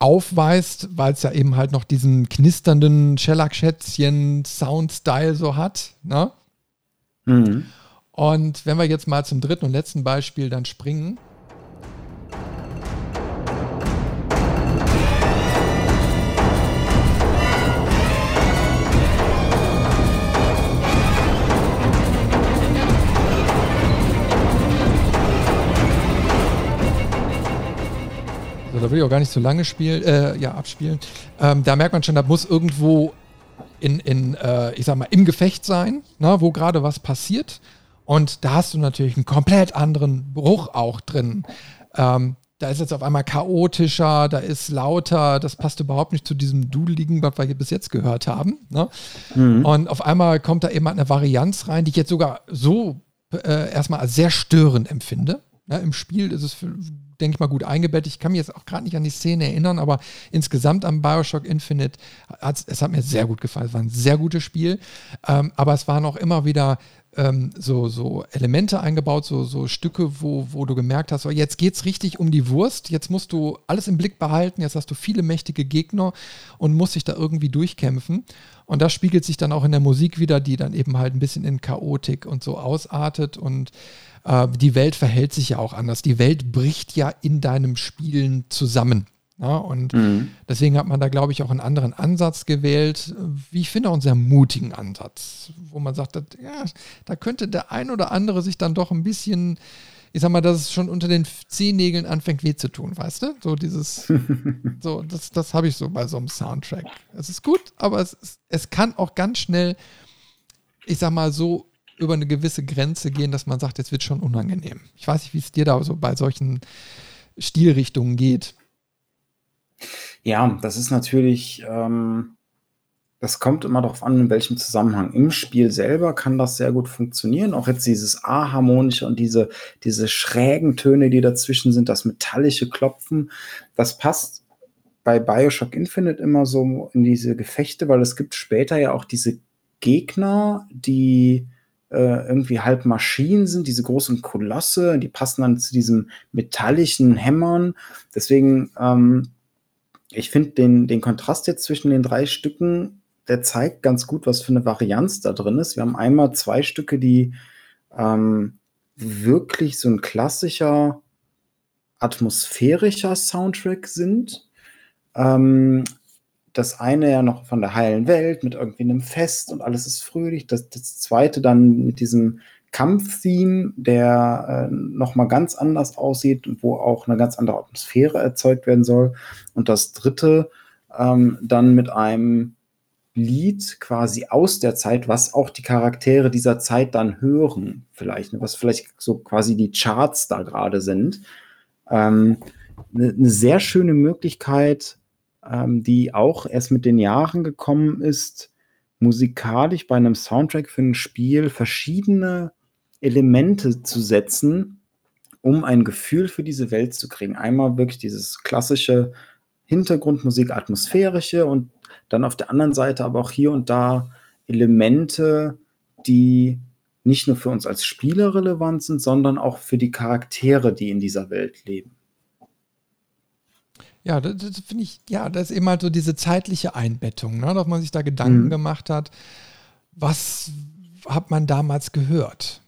S1: aufweist, weil es ja eben halt noch diesen knisternden Shellac-Schätzchen-Sound-Style so hat. Ne? Mhm. Und wenn wir jetzt mal zum dritten und letzten Beispiel dann springen. Da will ich auch gar nicht so lange spielen, äh, ja, abspielen. Ähm, da merkt man schon, da muss irgendwo in, in äh, ich sag mal, im Gefecht sein, ne, wo gerade was passiert. Und da hast du natürlich einen komplett anderen Bruch auch drin. Ähm, da ist jetzt auf einmal chaotischer, da ist lauter, das passt überhaupt nicht zu diesem Dudeligen, was wir bis jetzt gehört haben. Ne? Mhm. Und auf einmal kommt da eben eine Varianz rein, die ich jetzt sogar so äh, erstmal als sehr störend empfinde. Ja, Im Spiel ist es, denke ich mal, gut eingebettet. Ich kann mich jetzt auch gerade nicht an die Szene erinnern, aber insgesamt am Bioshock Infinite, es hat mir sehr gut gefallen. Es war ein sehr gutes Spiel, ähm, aber es waren auch immer wieder ähm, so, so Elemente eingebaut, so, so Stücke, wo, wo du gemerkt hast, so, jetzt geht es richtig um die Wurst, jetzt musst du alles im Blick behalten, jetzt hast du viele mächtige Gegner und musst dich da irgendwie durchkämpfen. Und das spiegelt sich dann auch in der Musik wieder, die dann eben halt ein bisschen in Chaotik und so ausartet und äh, die Welt verhält sich ja auch anders. Die Welt bricht ja in deinem Spielen zusammen. Ja, und mhm. deswegen hat man da, glaube ich, auch einen anderen Ansatz gewählt, wie ich finde, auch einen sehr mutigen Ansatz, wo man sagt, dass, ja, da könnte der ein oder andere sich dann doch ein bisschen, ich sag mal, dass es schon unter den Zehennägeln anfängt weh zu tun, weißt du? So dieses, so, das, das habe ich so bei so einem Soundtrack. Es ist gut, aber es, es kann auch ganz schnell, ich sag mal, so über eine gewisse Grenze gehen, dass man sagt, jetzt wird schon unangenehm. Ich weiß nicht, wie es dir da so bei solchen Stilrichtungen geht.
S2: Ja, das ist natürlich, ähm, das kommt immer darauf an, in welchem Zusammenhang. Im Spiel selber kann das sehr gut funktionieren. Auch jetzt dieses A-harmonische und diese, diese schrägen Töne, die dazwischen sind, das metallische Klopfen, das passt bei Bioshock Infinite immer so in diese Gefechte, weil es gibt später ja auch diese Gegner, die äh, irgendwie halb Maschinen sind, diese großen Kolosse, die passen dann zu diesem metallischen Hämmern. Deswegen ähm, ich finde den, den Kontrast jetzt zwischen den drei Stücken, der zeigt ganz gut, was für eine Varianz da drin ist. Wir haben einmal zwei Stücke, die ähm, wirklich so ein klassischer atmosphärischer Soundtrack sind. Ähm, das eine ja noch von der heilen Welt mit irgendwie einem Fest und alles ist fröhlich. Das, das zweite dann mit diesem Kampftheme, der äh, nochmal ganz anders aussieht und wo auch eine ganz andere Atmosphäre erzeugt werden soll. Und das dritte ähm, dann mit einem Lied quasi aus der Zeit, was auch die Charaktere dieser Zeit dann hören, vielleicht, ne, was vielleicht so quasi die Charts da gerade sind. Ähm, eine, ne sehr schöne Möglichkeit, ähm, die auch erst mit den Jahren gekommen ist, musikalisch bei einem Soundtrack für ein Spiel verschiedene Elemente zu setzen, um ein Gefühl für diese Welt zu kriegen. Einmal wirklich dieses klassische Hintergrundmusik, atmosphärische und dann auf der anderen Seite aber auch hier und da Elemente, die nicht nur für uns als Spieler relevant sind, sondern auch für die Charaktere, die in dieser Welt leben.
S1: Ja, das, das finde ich, ja, das ist eben halt so diese zeitliche Einbettung, ne, dass man sich da Gedanken mhm. gemacht hat, was hat man damals gehört?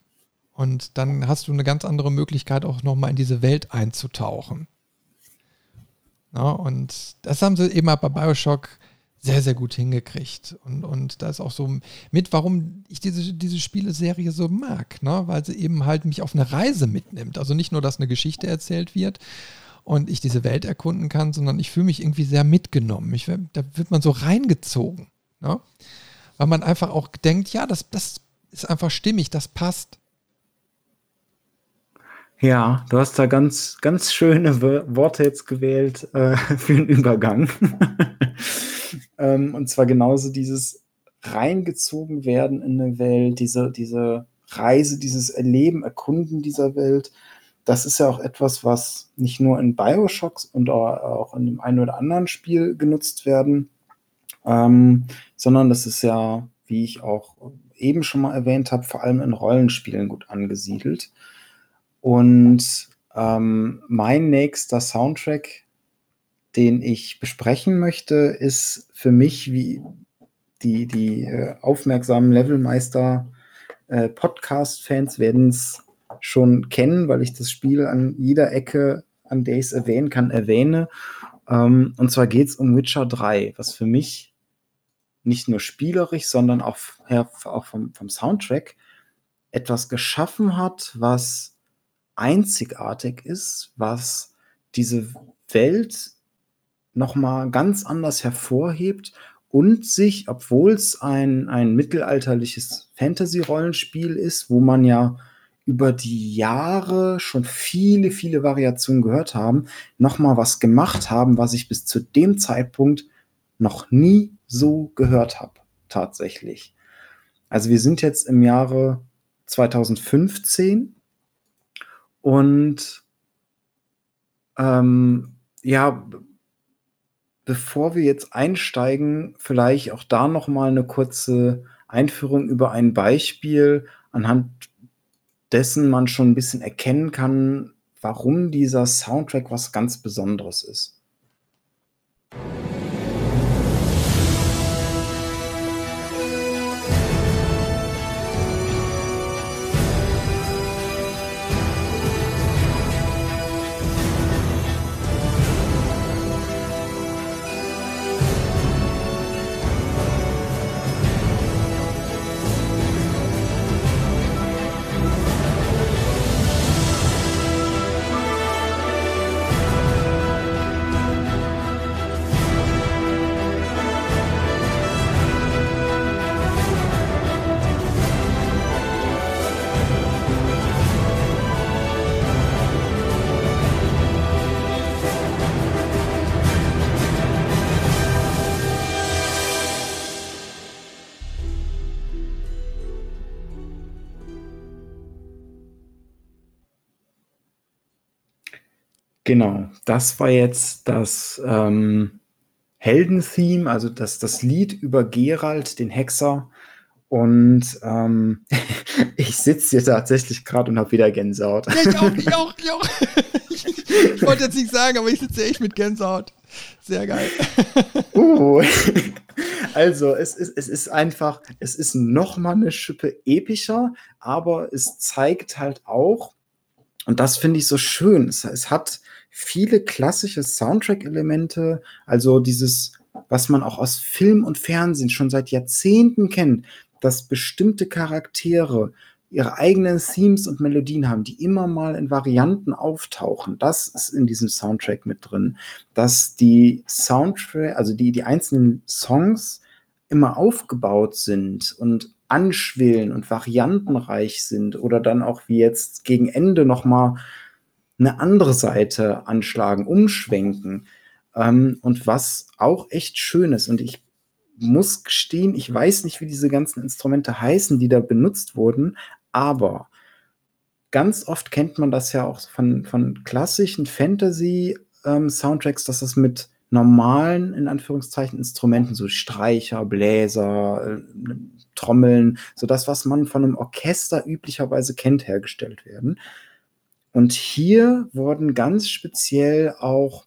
S1: Und dann hast du eine ganz andere Möglichkeit, auch nochmal in diese Welt einzutauchen. Ja, und das haben sie eben bei Bioshock sehr, sehr gut hingekriegt. Und, und da ist auch so mit, warum ich diese, diese Spieleserie so mag, ne? weil sie eben halt mich auf eine Reise mitnimmt. Also nicht nur, dass eine Geschichte erzählt wird und ich diese Welt erkunden kann, sondern ich fühle mich irgendwie sehr mitgenommen. Ich, da wird man so reingezogen. Ne? Weil man einfach auch denkt, ja, das, das ist einfach stimmig, das passt.
S2: Ja, du hast da ganz, ganz schöne Worte jetzt gewählt äh, für den Übergang. ähm, und zwar genauso dieses reingezogen werden in eine Welt, diese, diese Reise, dieses Erleben, Erkunden dieser Welt. Das ist ja auch etwas, was nicht nur in Bioshocks und auch in dem einen oder anderen Spiel genutzt werden, ähm, sondern das ist ja, wie ich auch eben schon mal erwähnt habe, vor allem in Rollenspielen gut angesiedelt. Und ähm, mein nächster Soundtrack, den ich besprechen möchte, ist für mich wie die, die äh, aufmerksamen Levelmeister äh, Podcast-Fans werden es schon kennen, weil ich das Spiel an jeder Ecke, an der ich es erwähnen kann, erwähne. Ähm, und zwar geht es um Witcher 3, was für mich nicht nur spielerisch, sondern auch, ja, auch vom, vom Soundtrack etwas geschaffen hat, was einzigartig ist, was diese Welt nochmal ganz anders hervorhebt und sich, obwohl es ein, ein mittelalterliches Fantasy-Rollenspiel ist, wo man ja über die Jahre schon viele, viele Variationen gehört haben, nochmal was gemacht haben, was ich bis zu dem Zeitpunkt noch nie so gehört habe, tatsächlich. Also wir sind jetzt im Jahre 2015 und ähm, ja, bevor wir jetzt einsteigen, vielleicht auch da noch mal eine kurze Einführung über ein Beispiel anhand dessen man schon ein bisschen erkennen kann, warum dieser Soundtrack was ganz Besonderes ist. Genau, das war jetzt das ähm, Heldentheme, also das, das Lied über Gerald, den Hexer. Und ähm, ich sitze hier tatsächlich gerade und habe wieder Gänsehaut.
S1: Ja, ich auch, ich auch, ich auch. Ich wollte jetzt nicht sagen, aber ich sitze echt mit Gänsehaut. Sehr geil.
S2: Uh, also es ist, es ist einfach, es ist noch mal eine Schippe epischer, aber es zeigt halt auch, und das finde ich so schön, es, es hat viele klassische Soundtrack-Elemente, also dieses, was man auch aus Film und Fernsehen schon seit Jahrzehnten kennt, dass bestimmte Charaktere ihre eigenen Themes und Melodien haben, die immer mal in Varianten auftauchen. Das ist in diesem Soundtrack mit drin. Dass die Soundtrack, also die, die einzelnen Songs immer aufgebaut sind und anschwillen und variantenreich sind oder dann auch wie jetzt gegen Ende noch mal eine andere Seite anschlagen, umschwenken. Ähm, und was auch echt schön ist, und ich muss gestehen, ich weiß nicht, wie diese ganzen Instrumente heißen, die da benutzt wurden, aber ganz oft kennt man das ja auch von, von klassischen Fantasy-Soundtracks, ähm, dass das mit normalen, in Anführungszeichen, Instrumenten, so Streicher, Bläser, äh, Trommeln, so das, was man von einem Orchester üblicherweise kennt, hergestellt werden. Und hier wurden ganz speziell auch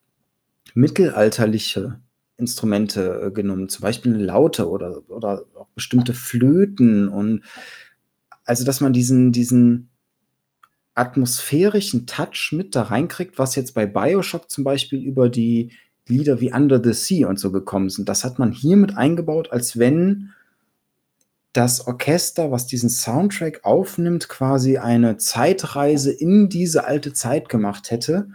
S2: mittelalterliche Instrumente äh, genommen, zum Beispiel eine Laute oder, oder auch bestimmte Flöten und also, dass man diesen, diesen atmosphärischen Touch mit da reinkriegt, was jetzt bei Bioshock zum Beispiel über die Lieder wie Under the Sea und so gekommen sind. Das hat man hier mit eingebaut, als wenn das Orchester, was diesen Soundtrack aufnimmt, quasi eine Zeitreise in diese alte Zeit gemacht hätte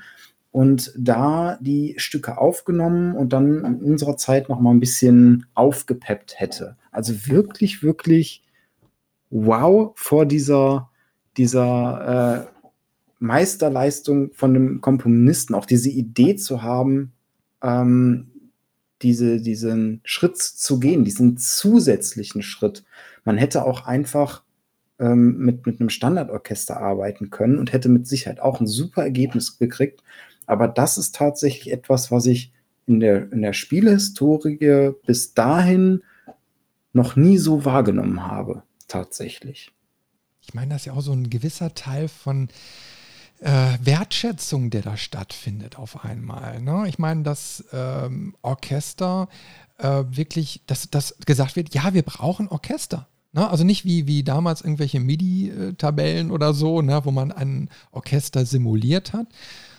S2: und da die Stücke aufgenommen und dann in unserer Zeit noch mal ein bisschen aufgepeppt hätte. Also wirklich, wirklich wow vor dieser, dieser äh, Meisterleistung von dem Komponisten, auch diese Idee zu haben, ähm, diese, diesen Schritt zu gehen, diesen zusätzlichen Schritt. Man hätte auch einfach ähm, mit, mit einem Standardorchester arbeiten können und hätte mit Sicherheit auch ein super Ergebnis gekriegt. Aber das ist tatsächlich etwas, was ich in der, in der Spielehistorie bis dahin noch nie so wahrgenommen habe, tatsächlich.
S1: Ich meine, das ist ja auch so ein gewisser Teil von äh, Wertschätzung, der da stattfindet auf einmal. Ne? Ich meine, das ähm, Orchester äh, wirklich, dass, dass gesagt wird, ja, wir brauchen Orchester. Ne? Also nicht wie, wie damals irgendwelche MIDI-Tabellen oder so, ne? wo man ein Orchester simuliert hat,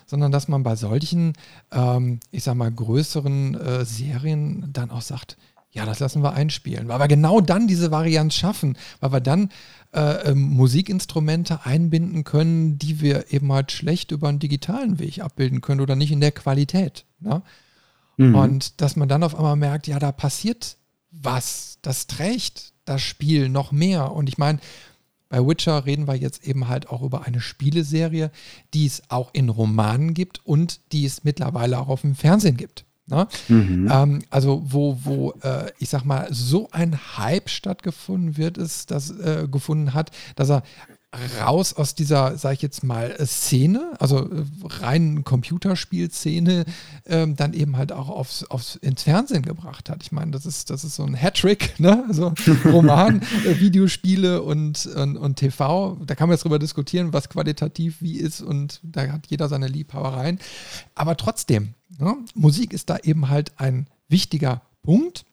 S1: sondern dass man bei solchen, ähm, ich sag mal, größeren äh, Serien dann auch sagt, ja, das lassen wir einspielen, weil wir genau dann diese Varianz schaffen, weil wir dann äh, ähm, Musikinstrumente einbinden können, die wir eben halt schlecht über einen digitalen Weg abbilden können oder nicht in der Qualität. Ne? Mhm. Und dass man dann auf einmal merkt, ja, da passiert was, das trägt das Spiel noch mehr. Und ich meine, bei Witcher reden wir jetzt eben halt auch über eine Spieleserie, die es auch in Romanen gibt und die es mittlerweile auch auf dem Fernsehen gibt. Ne? Mhm. Ähm, also wo, wo äh, ich sag mal, so ein Hype stattgefunden wird, ist, das äh, gefunden hat, dass er raus aus dieser, sag ich jetzt mal, Szene, also äh, rein Computerspielszene, ähm, dann eben halt auch aufs, aufs, ins Fernsehen gebracht hat. Ich meine, das ist, das ist so ein Hattrick, ne? Also Roman, äh, Videospiele und, und, und, TV. Da kann man jetzt drüber diskutieren, was qualitativ wie ist und da hat jeder seine Liebhabereien. Aber trotzdem, ne? Musik ist da eben halt ein wichtiger Punkt.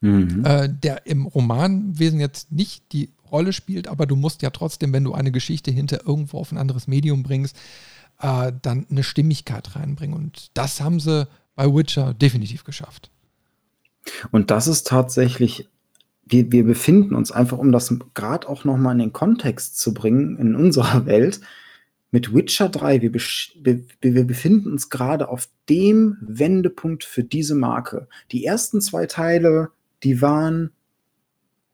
S1: Mhm. Äh, der im Romanwesen jetzt nicht die Rolle spielt, aber du musst ja trotzdem, wenn du eine Geschichte hinter irgendwo auf ein anderes Medium bringst, äh, dann eine Stimmigkeit reinbringen. Und das haben sie bei Witcher definitiv geschafft.
S2: Und das ist tatsächlich, wir, wir befinden uns einfach, um das gerade auch nochmal in den Kontext zu bringen, in unserer Welt, mit Witcher 3, wir, wir, wir befinden uns gerade auf dem Wendepunkt für diese Marke. Die ersten zwei Teile, die waren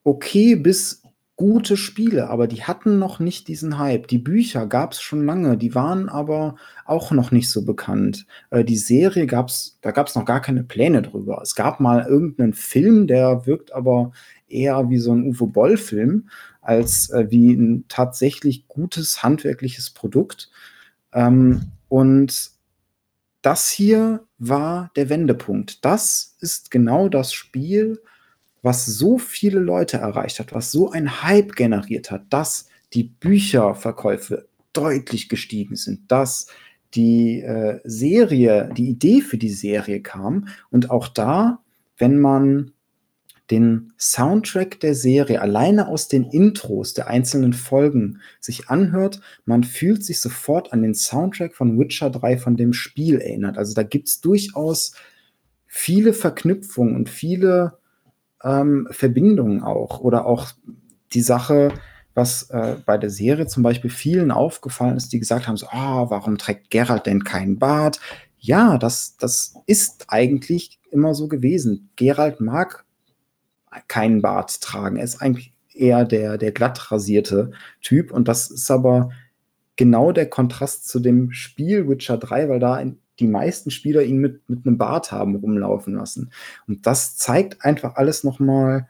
S2: okay bis gute Spiele, aber die hatten noch nicht diesen Hype. Die Bücher gab es schon lange, die waren aber auch noch nicht so bekannt. Äh, die Serie gab's, da gab es noch gar keine Pläne drüber. Es gab mal irgendeinen Film, der wirkt aber eher wie so ein Uwe Boll-Film, als äh, wie ein tatsächlich gutes handwerkliches Produkt. Ähm, und das hier war der Wendepunkt. Das ist genau das Spiel, was so viele Leute erreicht hat, was so ein Hype generiert hat, dass die Bücherverkäufe deutlich gestiegen sind, dass die äh, Serie, die Idee für die Serie kam und auch da, wenn man den Soundtrack der Serie alleine aus den Intros der einzelnen Folgen sich anhört, man fühlt sich sofort an den Soundtrack von Witcher 3 von dem Spiel erinnert. Also da gibt es durchaus viele Verknüpfungen und viele ähm, Verbindungen auch. Oder auch die Sache, was äh, bei der Serie zum Beispiel vielen aufgefallen ist, die gesagt haben: so, ah, warum trägt Geralt denn keinen Bart? Ja, das, das ist eigentlich immer so gewesen. Geralt mag keinen Bart tragen. Er ist eigentlich eher der, der glatt rasierte Typ. Und das ist aber genau der Kontrast zu dem Spiel Witcher 3, weil da in, die meisten Spieler ihn mit, mit einem Bart haben rumlaufen lassen. Und das zeigt einfach alles nochmal,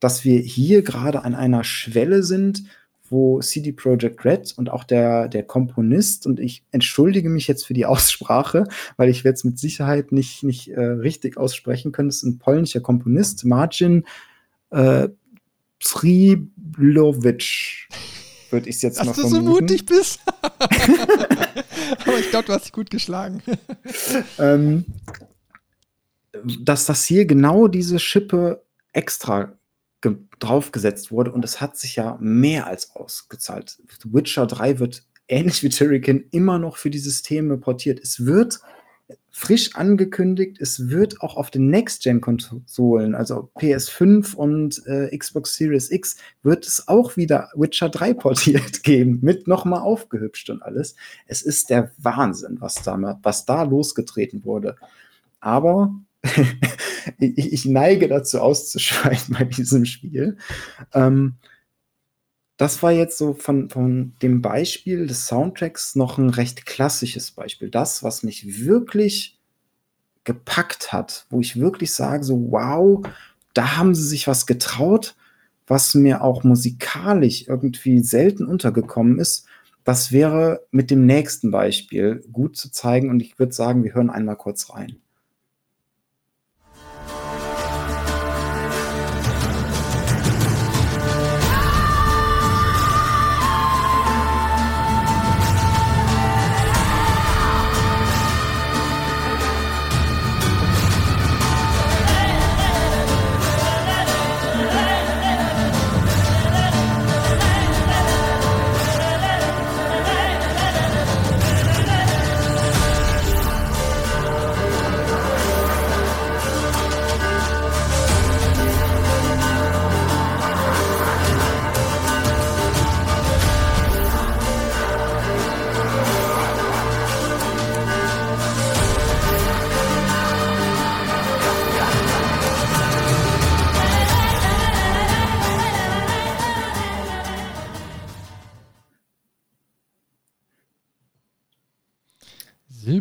S2: dass wir hier gerade an einer Schwelle sind, wo CD Projekt Red und auch der, der Komponist, und ich entschuldige mich jetzt für die Aussprache, weil ich werde es mit Sicherheit nicht, nicht äh, richtig aussprechen können, ist ein polnischer Komponist, Marcin äh, Priblowicz würde ich es jetzt
S1: Dass
S2: mal
S1: du so mutig bist. Aber ich glaube, du hast dich gut geschlagen.
S2: ähm, dass das hier genau diese Schippe extra draufgesetzt wurde und es hat sich ja mehr als ausgezahlt. Witcher 3 wird ähnlich wie Turrican immer noch für die Systeme portiert. Es wird frisch angekündigt, es wird auch auf den Next-Gen-Konsolen, also PS5 und äh, Xbox Series X, wird es auch wieder Witcher 3 portiert geben, mit nochmal aufgehübscht und alles. Es ist der Wahnsinn, was da, was da losgetreten wurde. Aber ich, ich, neige dazu auszuschweigen bei diesem Spiel. Ähm, das war jetzt so von, von dem Beispiel des Soundtracks noch ein recht klassisches Beispiel. Das, was mich wirklich gepackt hat, wo ich wirklich sage, so wow, da haben sie sich was getraut, was mir auch musikalisch irgendwie selten untergekommen ist. Das wäre mit dem nächsten Beispiel gut zu zeigen und ich würde sagen, wir hören einmal kurz rein.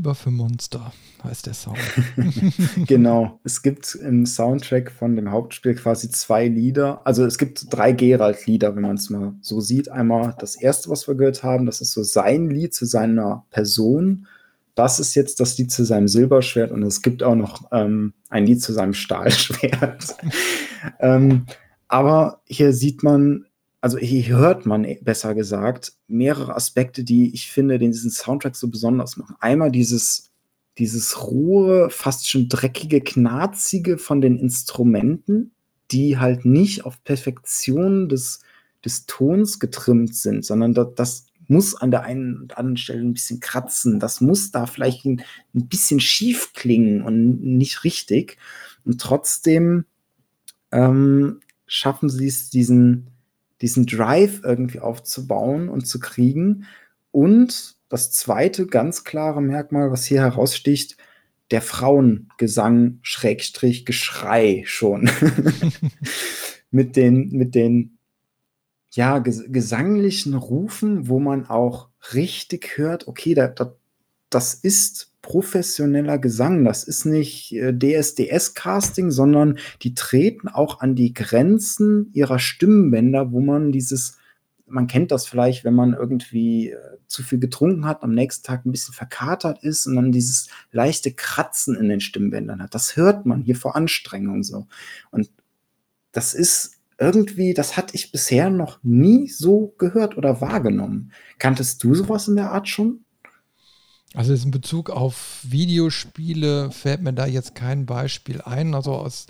S1: Silber für Monster heißt der Sound.
S2: genau. Es gibt im Soundtrack von dem Hauptspiel quasi zwei Lieder. Also es gibt drei Geralt-Lieder, wenn man es mal so sieht. Einmal das erste, was wir gehört haben, das ist so sein Lied zu seiner Person. Das ist jetzt das Lied zu seinem Silberschwert und es gibt auch noch ähm, ein Lied zu seinem Stahlschwert. ähm, aber hier sieht man also hier hört man äh, besser gesagt mehrere Aspekte, die ich finde, den diesen Soundtrack so besonders machen. Einmal dieses, dieses rohe, fast schon dreckige, knarzige von den Instrumenten, die halt nicht auf Perfektion des, des Tons getrimmt sind, sondern das, das muss an der einen und anderen Stelle ein bisschen kratzen. Das muss da vielleicht ein, ein bisschen schief klingen und nicht richtig. Und trotzdem ähm, schaffen sie es, diesen, diesen Drive irgendwie aufzubauen und zu kriegen. Und das zweite ganz klare Merkmal, was hier heraussticht, der Frauengesang, Schrägstrich, Geschrei schon. mit den, mit den, ja, ges gesanglichen Rufen, wo man auch richtig hört, okay, da, da, das ist professioneller Gesang. Das ist nicht äh, DSDS-Casting, sondern die treten auch an die Grenzen ihrer Stimmbänder, wo man dieses, man kennt das vielleicht, wenn man irgendwie äh, zu viel getrunken hat, am nächsten Tag ein bisschen verkatert ist und dann dieses leichte Kratzen in den Stimmbändern hat. Das hört man hier vor Anstrengung so. Und das ist irgendwie, das hatte ich bisher noch nie so gehört oder wahrgenommen. Kanntest du sowas in der Art schon?
S1: Also in Bezug auf Videospiele fällt mir da jetzt kein Beispiel ein. Also aus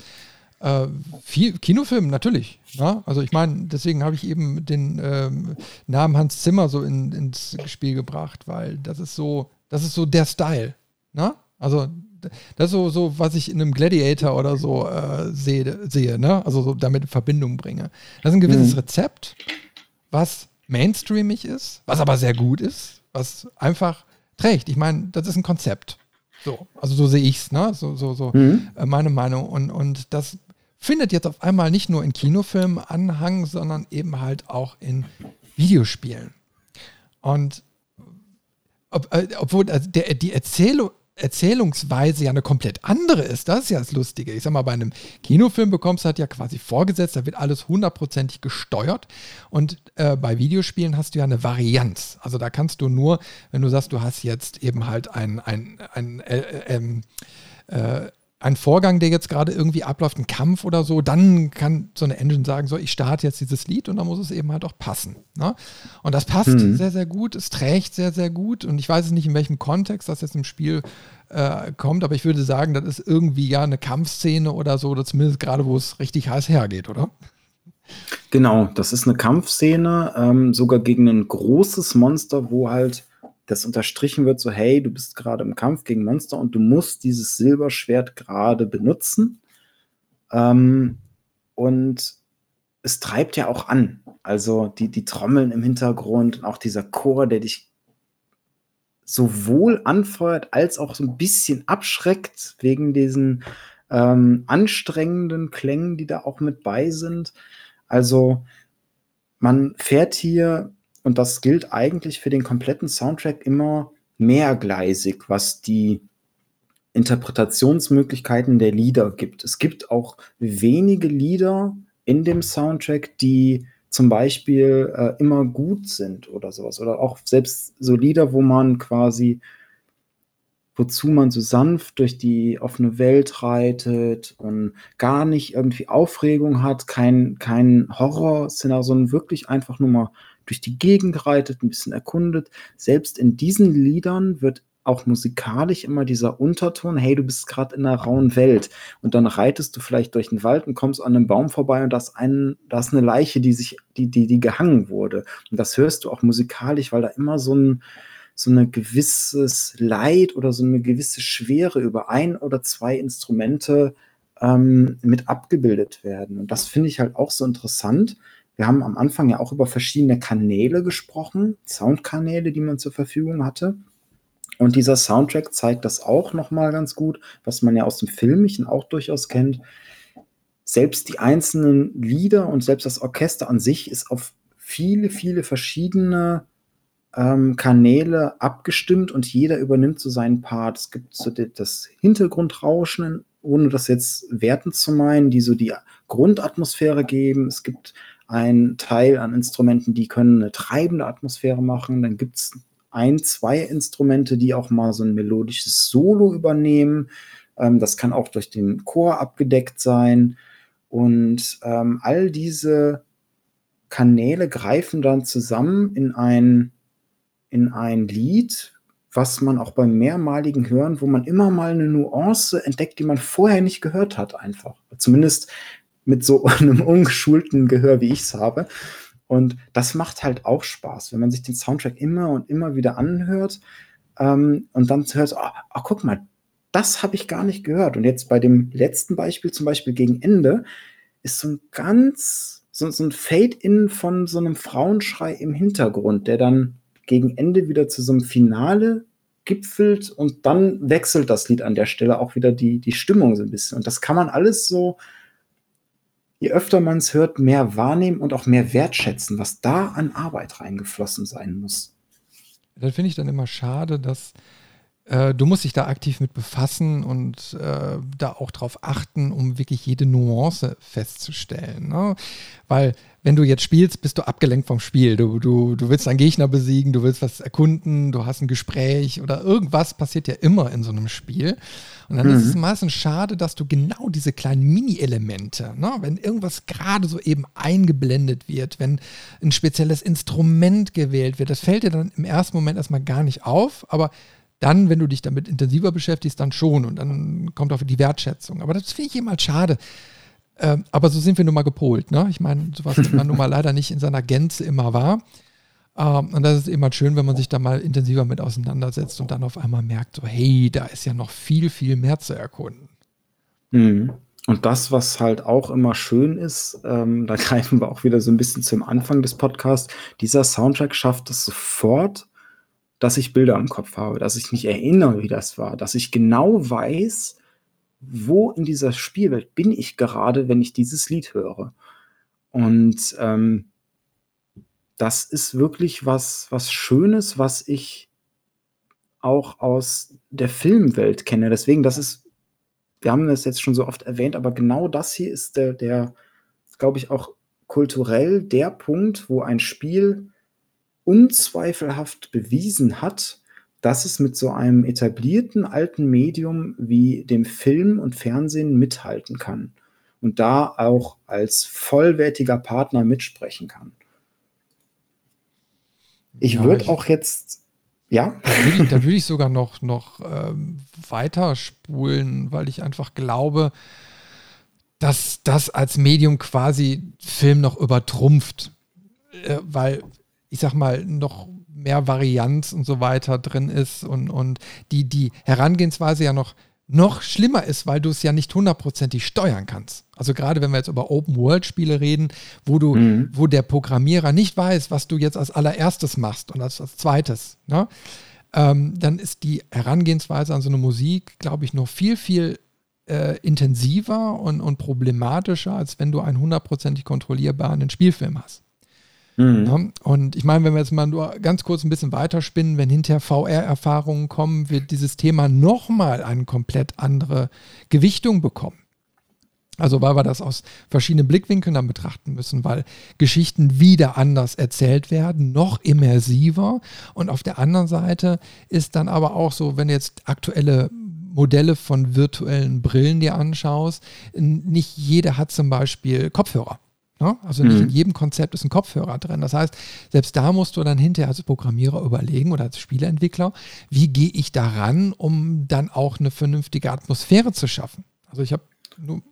S1: äh, viel, Kinofilmen natürlich. Ja? Ne? Also ich meine, deswegen habe ich eben den ähm, Namen Hans Zimmer so in, ins Spiel gebracht, weil das ist so, das ist so der Style. Ne? Also das ist so, so, was ich in einem Gladiator oder so äh, sehe, sehe, ne? Also so damit in Verbindung bringe. Das ist ein gewisses mhm. Rezept, was mainstreamig ist, was aber sehr gut ist, was einfach trägt. Ich meine, das ist ein Konzept. So, also so sehe ich es, ne? So, so, so mhm. äh, meine Meinung. Und, und das findet jetzt auf einmal nicht nur in Kinofilmen Anhang, sondern eben halt auch in Videospielen. Und ob, äh, obwohl also der, die Erzählung, Erzählungsweise ja eine komplett andere ist. Das ist ja das Lustige. Ich sag mal, bei einem Kinofilm bekommst du halt ja quasi vorgesetzt, da wird alles hundertprozentig gesteuert. Und äh, bei Videospielen hast du ja eine Varianz. Also da kannst du nur, wenn du sagst, du hast jetzt eben halt ein, ein, ein, äh, äh, äh ein Vorgang, der jetzt gerade irgendwie abläuft, ein Kampf oder so, dann kann so eine Engine sagen, so, ich starte jetzt dieses Lied und dann muss es eben halt auch passen. Ne? Und das passt mhm. sehr, sehr gut, es trägt sehr, sehr gut und ich weiß es nicht, in welchem Kontext das jetzt im Spiel äh, kommt, aber ich würde sagen, das ist irgendwie ja eine Kampfszene oder so, oder zumindest gerade, wo es richtig heiß hergeht, oder?
S2: Genau, das ist eine Kampfszene, ähm, sogar gegen ein großes Monster, wo halt das unterstrichen wird, so hey, du bist gerade im Kampf gegen Monster und du musst dieses Silberschwert gerade benutzen. Ähm, und es treibt ja auch an. Also die, die Trommeln im Hintergrund und auch dieser Chor, der dich sowohl anfeuert als auch so ein bisschen abschreckt wegen diesen ähm, anstrengenden Klängen, die da auch mit bei sind. Also man fährt hier und das gilt eigentlich für den kompletten Soundtrack immer mehrgleisig, was die Interpretationsmöglichkeiten der Lieder gibt. Es gibt auch wenige Lieder in dem Soundtrack, die zum Beispiel äh, immer gut sind oder sowas. Oder auch selbst so Lieder, wo man quasi, wozu man so sanft durch die offene Welt reitet und gar nicht irgendwie Aufregung hat, kein, kein Horror-Szenario, sondern wirklich einfach nur mal durch die Gegend reitet, ein bisschen erkundet. Selbst in diesen Liedern wird auch musikalisch immer dieser Unterton, hey, du bist gerade in einer rauen Welt und dann reitest du vielleicht durch den Wald und kommst an einem Baum vorbei und da ist, ein, ist eine Leiche, die sich, die, die, die gehangen wurde. Und das hörst du auch musikalisch, weil da immer so ein, so ein gewisses Leid oder so eine gewisse Schwere über ein oder zwei Instrumente ähm, mit abgebildet werden. Und das finde ich halt auch so interessant, wir haben am Anfang ja auch über verschiedene Kanäle gesprochen, Soundkanäle, die man zur Verfügung hatte. Und dieser Soundtrack zeigt das auch nochmal ganz gut, was man ja aus dem Filmischen auch durchaus kennt. Selbst die einzelnen Lieder und selbst das Orchester an sich ist auf viele, viele verschiedene ähm, Kanäle abgestimmt und jeder übernimmt so seinen Part. Es gibt so das Hintergrundrauschen, ohne das jetzt werten zu meinen, die so die Grundatmosphäre geben. Es gibt einen Teil an Instrumenten, die können eine treibende Atmosphäre machen. Dann gibt es ein, zwei Instrumente, die auch mal so ein melodisches Solo übernehmen. Ähm, das kann auch durch den Chor abgedeckt sein. Und ähm, all diese Kanäle greifen dann zusammen in ein, in ein Lied, was man auch beim mehrmaligen Hören, wo man immer mal eine Nuance entdeckt, die man vorher nicht gehört hat, einfach. Zumindest mit so einem ungeschulten Gehör, wie ich es habe. Und das macht halt auch Spaß, wenn man sich den Soundtrack immer und immer wieder anhört ähm, und dann hört, oh, oh, guck mal, das habe ich gar nicht gehört. Und jetzt bei dem letzten Beispiel, zum Beispiel gegen Ende, ist so ein ganz, so, so ein Fade-In von so einem Frauenschrei im Hintergrund, der dann gegen Ende wieder zu so einem Finale gipfelt und dann wechselt das Lied an der Stelle auch wieder die, die Stimmung so ein bisschen. Und das kann man alles so je öfter man es hört, mehr wahrnehmen und auch mehr wertschätzen, was da an Arbeit reingeflossen sein muss.
S1: Das finde ich dann immer schade, dass äh, du musst dich da aktiv mit befassen und äh, da auch drauf achten, um wirklich jede Nuance festzustellen. Ne? Weil wenn du jetzt spielst, bist du abgelenkt vom Spiel. Du, du, du willst einen Gegner besiegen, du willst was erkunden, du hast ein Gespräch oder irgendwas passiert ja immer in so einem Spiel. Und dann mhm. ist es mhm. meistens schade, dass du genau diese kleinen Mini-Elemente, ne, wenn irgendwas gerade so eben eingeblendet wird, wenn ein spezielles Instrument gewählt wird, das fällt dir dann im ersten Moment erstmal gar nicht auf, aber dann, wenn du dich damit intensiver beschäftigst, dann schon und dann kommt auch die Wertschätzung. Aber das finde ich eben halt schade. Ähm, aber so sind wir nun mal gepolt. Ne? Ich meine, sowas nimmt man nun mal leider nicht in seiner Gänze immer wahr. Ähm, und das ist immer schön, wenn man sich da mal intensiver mit auseinandersetzt und dann auf einmal merkt, so, hey, da ist ja noch viel, viel mehr zu erkunden.
S2: Mhm. Und das, was halt auch immer schön ist, ähm, da greifen wir auch wieder so ein bisschen zum Anfang des Podcasts, dieser Soundtrack schafft es sofort, dass ich Bilder im Kopf habe, dass ich mich erinnere, wie das war, dass ich genau weiß, wo in dieser Spielwelt bin ich gerade, wenn ich dieses Lied höre. Und ähm, das ist wirklich was, was Schönes, was ich auch aus der Filmwelt kenne. Deswegen, das ist, wir haben das jetzt schon so oft erwähnt, aber genau das hier ist der, der glaube ich, auch kulturell der Punkt, wo ein Spiel unzweifelhaft bewiesen hat, dass es mit so einem etablierten alten Medium wie dem Film und Fernsehen mithalten kann und da auch als vollwertiger Partner mitsprechen kann. Ich ja, würde auch jetzt, ja.
S1: Da würde ich, würd ich, sogar noch, noch ähm, weiterspulen, weil ich einfach glaube, dass das als Medium quasi Film noch übertrumpft. Äh, weil, ich sag mal, noch mehr Varianz und so weiter drin ist und, und die, die Herangehensweise ja noch noch schlimmer ist, weil du es ja nicht hundertprozentig steuern kannst. Also gerade wenn wir jetzt über Open-World-Spiele reden, wo du, mhm. wo der Programmierer nicht weiß, was du jetzt als allererstes machst und als, als zweites, ne? ähm, dann ist die Herangehensweise an so eine Musik, glaube ich, noch viel, viel äh, intensiver und, und problematischer, als wenn du einen hundertprozentig kontrollierbaren Spielfilm hast. Mhm. Ja, und ich meine, wenn wir jetzt mal nur ganz kurz ein bisschen weiterspinnen, wenn hinterher VR-Erfahrungen kommen, wird dieses Thema nochmal eine komplett andere Gewichtung bekommen. Also weil wir das aus verschiedenen Blickwinkeln dann betrachten müssen, weil Geschichten wieder anders erzählt werden, noch immersiver. Und auf der anderen Seite ist dann aber auch so, wenn jetzt aktuelle Modelle von virtuellen Brillen dir anschaust, nicht jeder hat zum Beispiel Kopfhörer. Ne? Also nicht mhm. in jedem Konzept ist ein Kopfhörer drin. Das heißt, selbst da musst du dann hinterher als Programmierer überlegen oder als Spieleentwickler, wie gehe ich daran, um dann auch eine vernünftige Atmosphäre zu schaffen. Also ich habe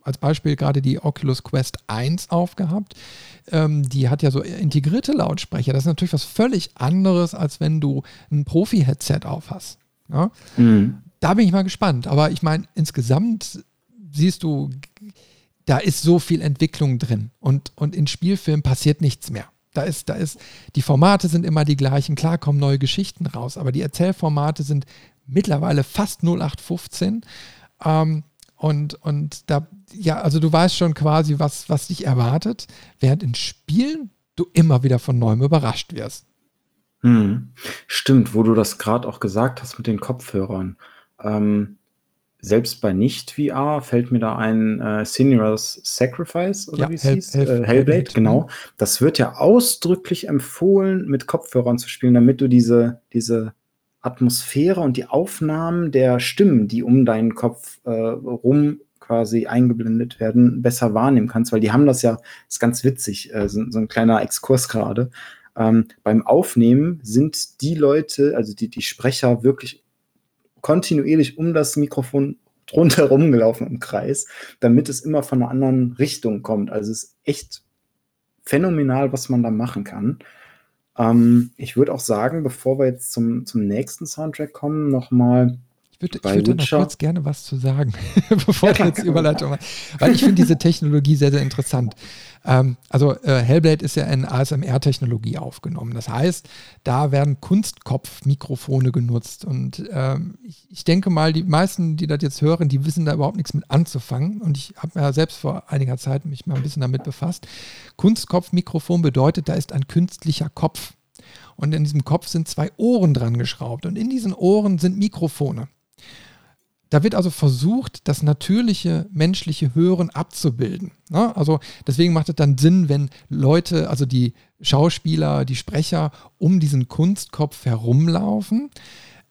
S1: als Beispiel gerade die Oculus Quest 1 aufgehabt. Ähm, die hat ja so integrierte Lautsprecher. Das ist natürlich was völlig anderes, als wenn du ein Profi-Headset auf hast. Ja? Ne? Mhm. Da bin ich mal gespannt. Aber ich meine, insgesamt siehst du da ist so viel Entwicklung drin und, und in Spielfilmen passiert nichts mehr. Da ist, da ist, die Formate sind immer die gleichen, klar kommen neue Geschichten raus, aber die Erzählformate sind mittlerweile fast 0815. Ähm, und, und da, ja, also du weißt schon quasi, was, was dich erwartet, während in Spielen du immer wieder von neuem überrascht wirst.
S2: Mhm. Stimmt, wo du das gerade auch gesagt hast mit den Kopfhörern. Ähm, selbst bei Nicht-VR fällt mir da ein äh, Senua's Sacrifice oder
S1: Ja,
S2: wie es
S1: Hell-
S2: hieß?
S1: Hell-
S2: äh, Hellblade,
S1: Hellblade,
S2: genau. Das wird ja ausdrücklich empfohlen, mit Kopfhörern zu spielen, damit du diese, diese Atmosphäre und die Aufnahmen der Stimmen, die um deinen Kopf äh, rum quasi eingeblendet werden, besser wahrnehmen kannst, weil die haben das ja, ist ganz witzig, äh, so, so ein kleiner Exkurs gerade. Ähm, beim Aufnehmen sind die Leute, also die, die Sprecher, wirklich kontinuierlich um das Mikrofon rundherum gelaufen im Kreis, damit es immer von einer anderen Richtung kommt. Also es ist echt phänomenal, was man da machen kann. Ähm, ich würde auch sagen, bevor wir jetzt zum, zum nächsten Soundtrack kommen, nochmal
S1: Ich würde, ich würde da noch kurz gerne was zu sagen, bevor
S2: klar,
S1: jetzt
S2: klar.
S1: Überleitung machen. Weil ich finde diese Technologie sehr, sehr interessant. Ähm, also äh, Hellblade ist ja in ASMR-Technologie aufgenommen. Das heißt, da werden Kunstkopfmikrofone genutzt. Und ähm, ich, ich denke mal, die meisten, die das jetzt hören, die wissen da überhaupt nichts mit anzufangen. Und ich habe ja selbst vor einiger Zeit mich mal ein bisschen damit befasst. Kunstkopfmikrofon bedeutet, da ist ein künstlicher Kopf. Und in diesem Kopf sind zwei Ohren dran geschraubt. Und in diesen Ohren sind Mikrofone. Da wird also versucht, das natürliche menschliche Hören abzubilden. Ne? Also deswegen macht es dann Sinn, wenn Leute, also die Schauspieler, die Sprecher um diesen Kunstkopf herumlaufen,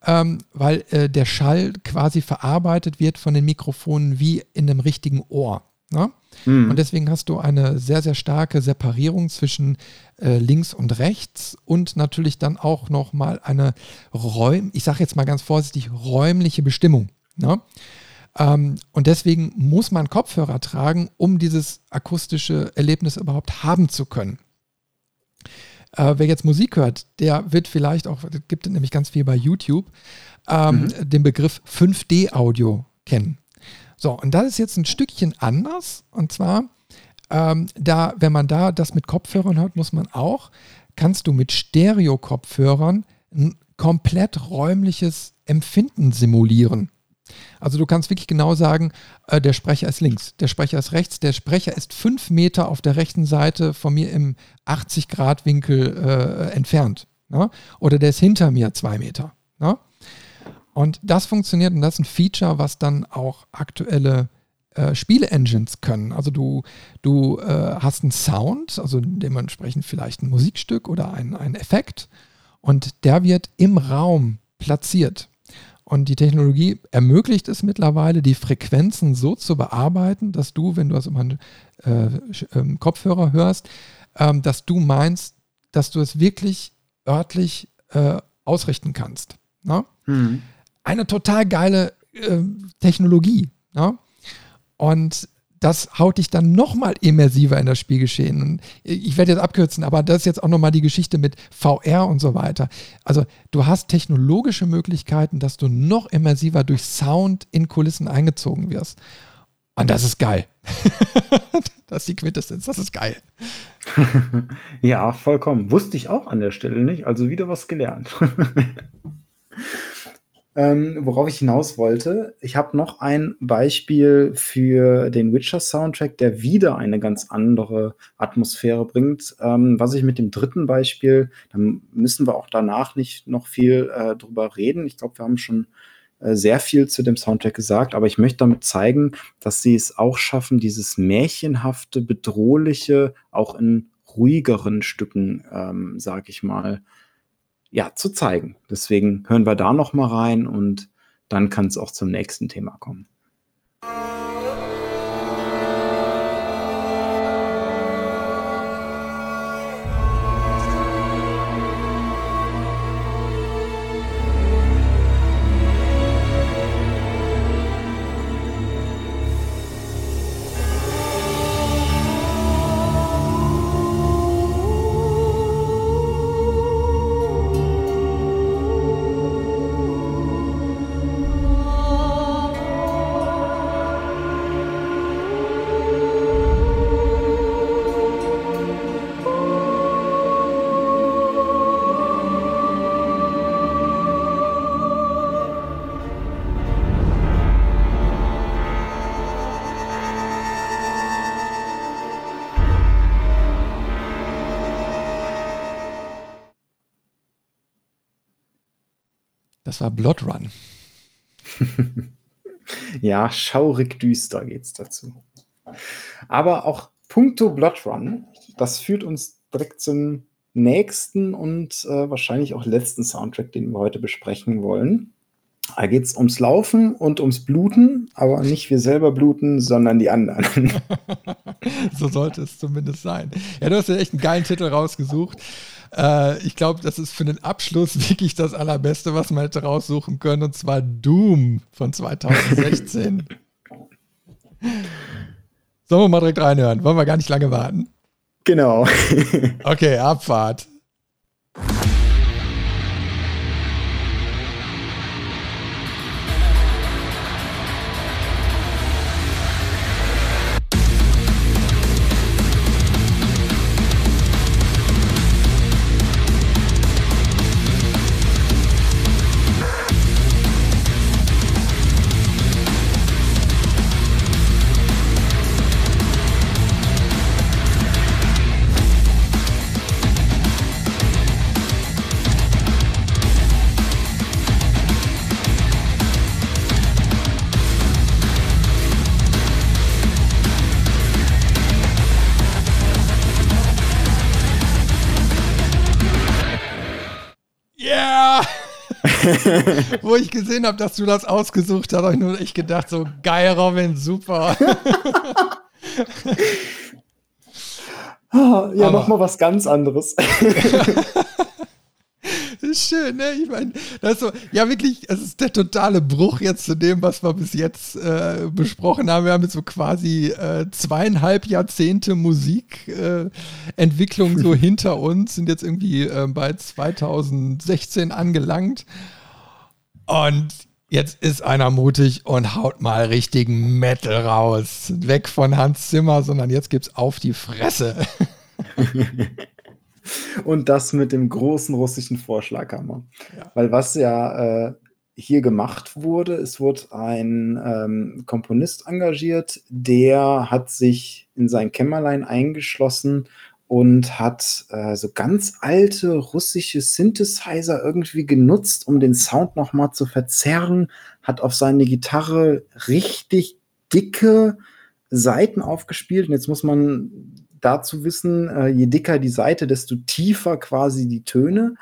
S1: ähm, weil äh, der Schall quasi verarbeitet wird von den Mikrofonen wie in einem richtigen Ohr. Ne?
S2: hm,
S1: Und deswegen hast du eine sehr, sehr starke Separierung zwischen äh, links und rechts und natürlich dann auch nochmal eine Räum, ich sage jetzt mal ganz vorsichtig, räumliche Bestimmung. Ne? Ähm, und deswegen muss man Kopfhörer tragen, um dieses akustische Erlebnis überhaupt haben zu können. Äh, wer jetzt Musik hört, der wird vielleicht auch, es gibt nämlich ganz viel bei YouTube, ähm, den Begriff 5D-Audio kennen. So, und das ist jetzt ein Stückchen anders. Und zwar, ähm, da, wenn man da das mit Kopfhörern hört, muss man auch, kannst du mit Stereo-Kopfhörern ein komplett räumliches Empfinden simulieren. Also du kannst wirklich genau sagen, äh, der Sprecher ist links, der Sprecher ist rechts, der Sprecher ist fünf Meter auf der rechten Seite von mir im 80-Grad-Winkel äh, entfernt. Ne? Oder der ist hinter mir zwei Meter. Ne? Und das funktioniert und das ist ein Feature, was dann auch aktuelle äh, Spiele-Engines können. Also du, du äh, hast einen Sound, also dementsprechend vielleicht ein Musikstück oder ein, ein Effekt und der wird im Raum platziert. Und die Technologie ermöglicht es mittlerweile, die Frequenzen so zu bearbeiten, dass du, wenn du das über einen äh, ähm, Kopfhörer hörst, ähm, dass du meinst, dass du es wirklich örtlich äh, ausrichten kannst. Ne?
S2: hm.
S1: Eine total geile äh, Technologie. Ne? Und das haut dich dann nochmal immersiver in das Spielgeschehen. Und ich werde jetzt abkürzen, aber das ist jetzt auch nochmal die Geschichte mit VR und so weiter. Also du hast technologische Möglichkeiten, dass du noch immersiver durch Sound in Kulissen eingezogen wirst. Und das ist geil. das ist die Quintessenz, das ist geil.
S2: Ja, vollkommen. Wusste ich auch an der Stelle nicht. Also wieder was gelernt. ähm, worauf ich hinaus wollte, ich habe noch ein Beispiel für den Witcher-Soundtrack, der wieder eine ganz andere Atmosphäre bringt. Ähm, was ich mit dem dritten Beispiel, dann müssen wir auch danach nicht noch viel äh, drüber reden. Ich glaube, wir haben schon äh, sehr viel zu dem Soundtrack gesagt, aber ich möchte damit zeigen, dass sie es auch schaffen, dieses märchenhafte, bedrohliche auch in ruhigeren Stücken, ähm, sag ich mal, ja, zu zeigen. Deswegen hören wir da noch mal rein und dann kann es auch zum nächsten Thema kommen.
S1: Das war Blood Run.
S2: ja, schaurig düster geht's dazu. Aber auch puncto Blood Run, das führt uns direkt zum nächsten und äh, wahrscheinlich auch letzten Soundtrack, den wir heute besprechen wollen. Da geht es ums Laufen und ums Bluten, aber nicht wir selber bluten, sondern die anderen.
S1: so sollte es zumindest sein. Ja, du hast ja echt einen geilen Titel rausgesucht. Äh, ich glaube, das ist für den Abschluss wirklich das Allerbeste, was man hätte raussuchen können, und zwar Doom von 2016. Sollen wir mal direkt reinhören? Wollen wir gar nicht lange warten?
S2: Genau.
S1: okay, Abfahrt. Wo ich gesehen habe, dass du das ausgesucht hast, habe ich nur echt gedacht, so geil, Robin, super.
S2: Ah, ja, mach mal was ganz anderes.
S1: ist schön, ne? Ich meine, das ist so, ja, wirklich, es ist der totale Bruch jetzt zu dem, was wir bis jetzt äh, besprochen haben. Wir haben jetzt so quasi äh, zweieinhalb Jahrzehnte Musikentwicklung äh, so hinter uns, sind jetzt irgendwie äh, bei 2016 angelangt. Und jetzt ist einer mutig und haut mal richtigen Metal raus. Weg von Hans Zimmer, sondern jetzt gibt's auf die Fresse.
S2: Und das mit dem großen russischen Vorschlaghammer. Ja. Weil was ja äh, hier gemacht wurde, es wurde ein ähm, Komponist engagiert, der hat sich in sein Kämmerlein eingeschlossen und hat äh, so ganz alte russische Synthesizer irgendwie genutzt, um den Sound nochmal zu verzerren, hat auf seine Gitarre richtig dicke Seiten aufgespielt. Und jetzt muss man dazu wissen, äh, je dicker die Seite, desto tiefer quasi die Töne.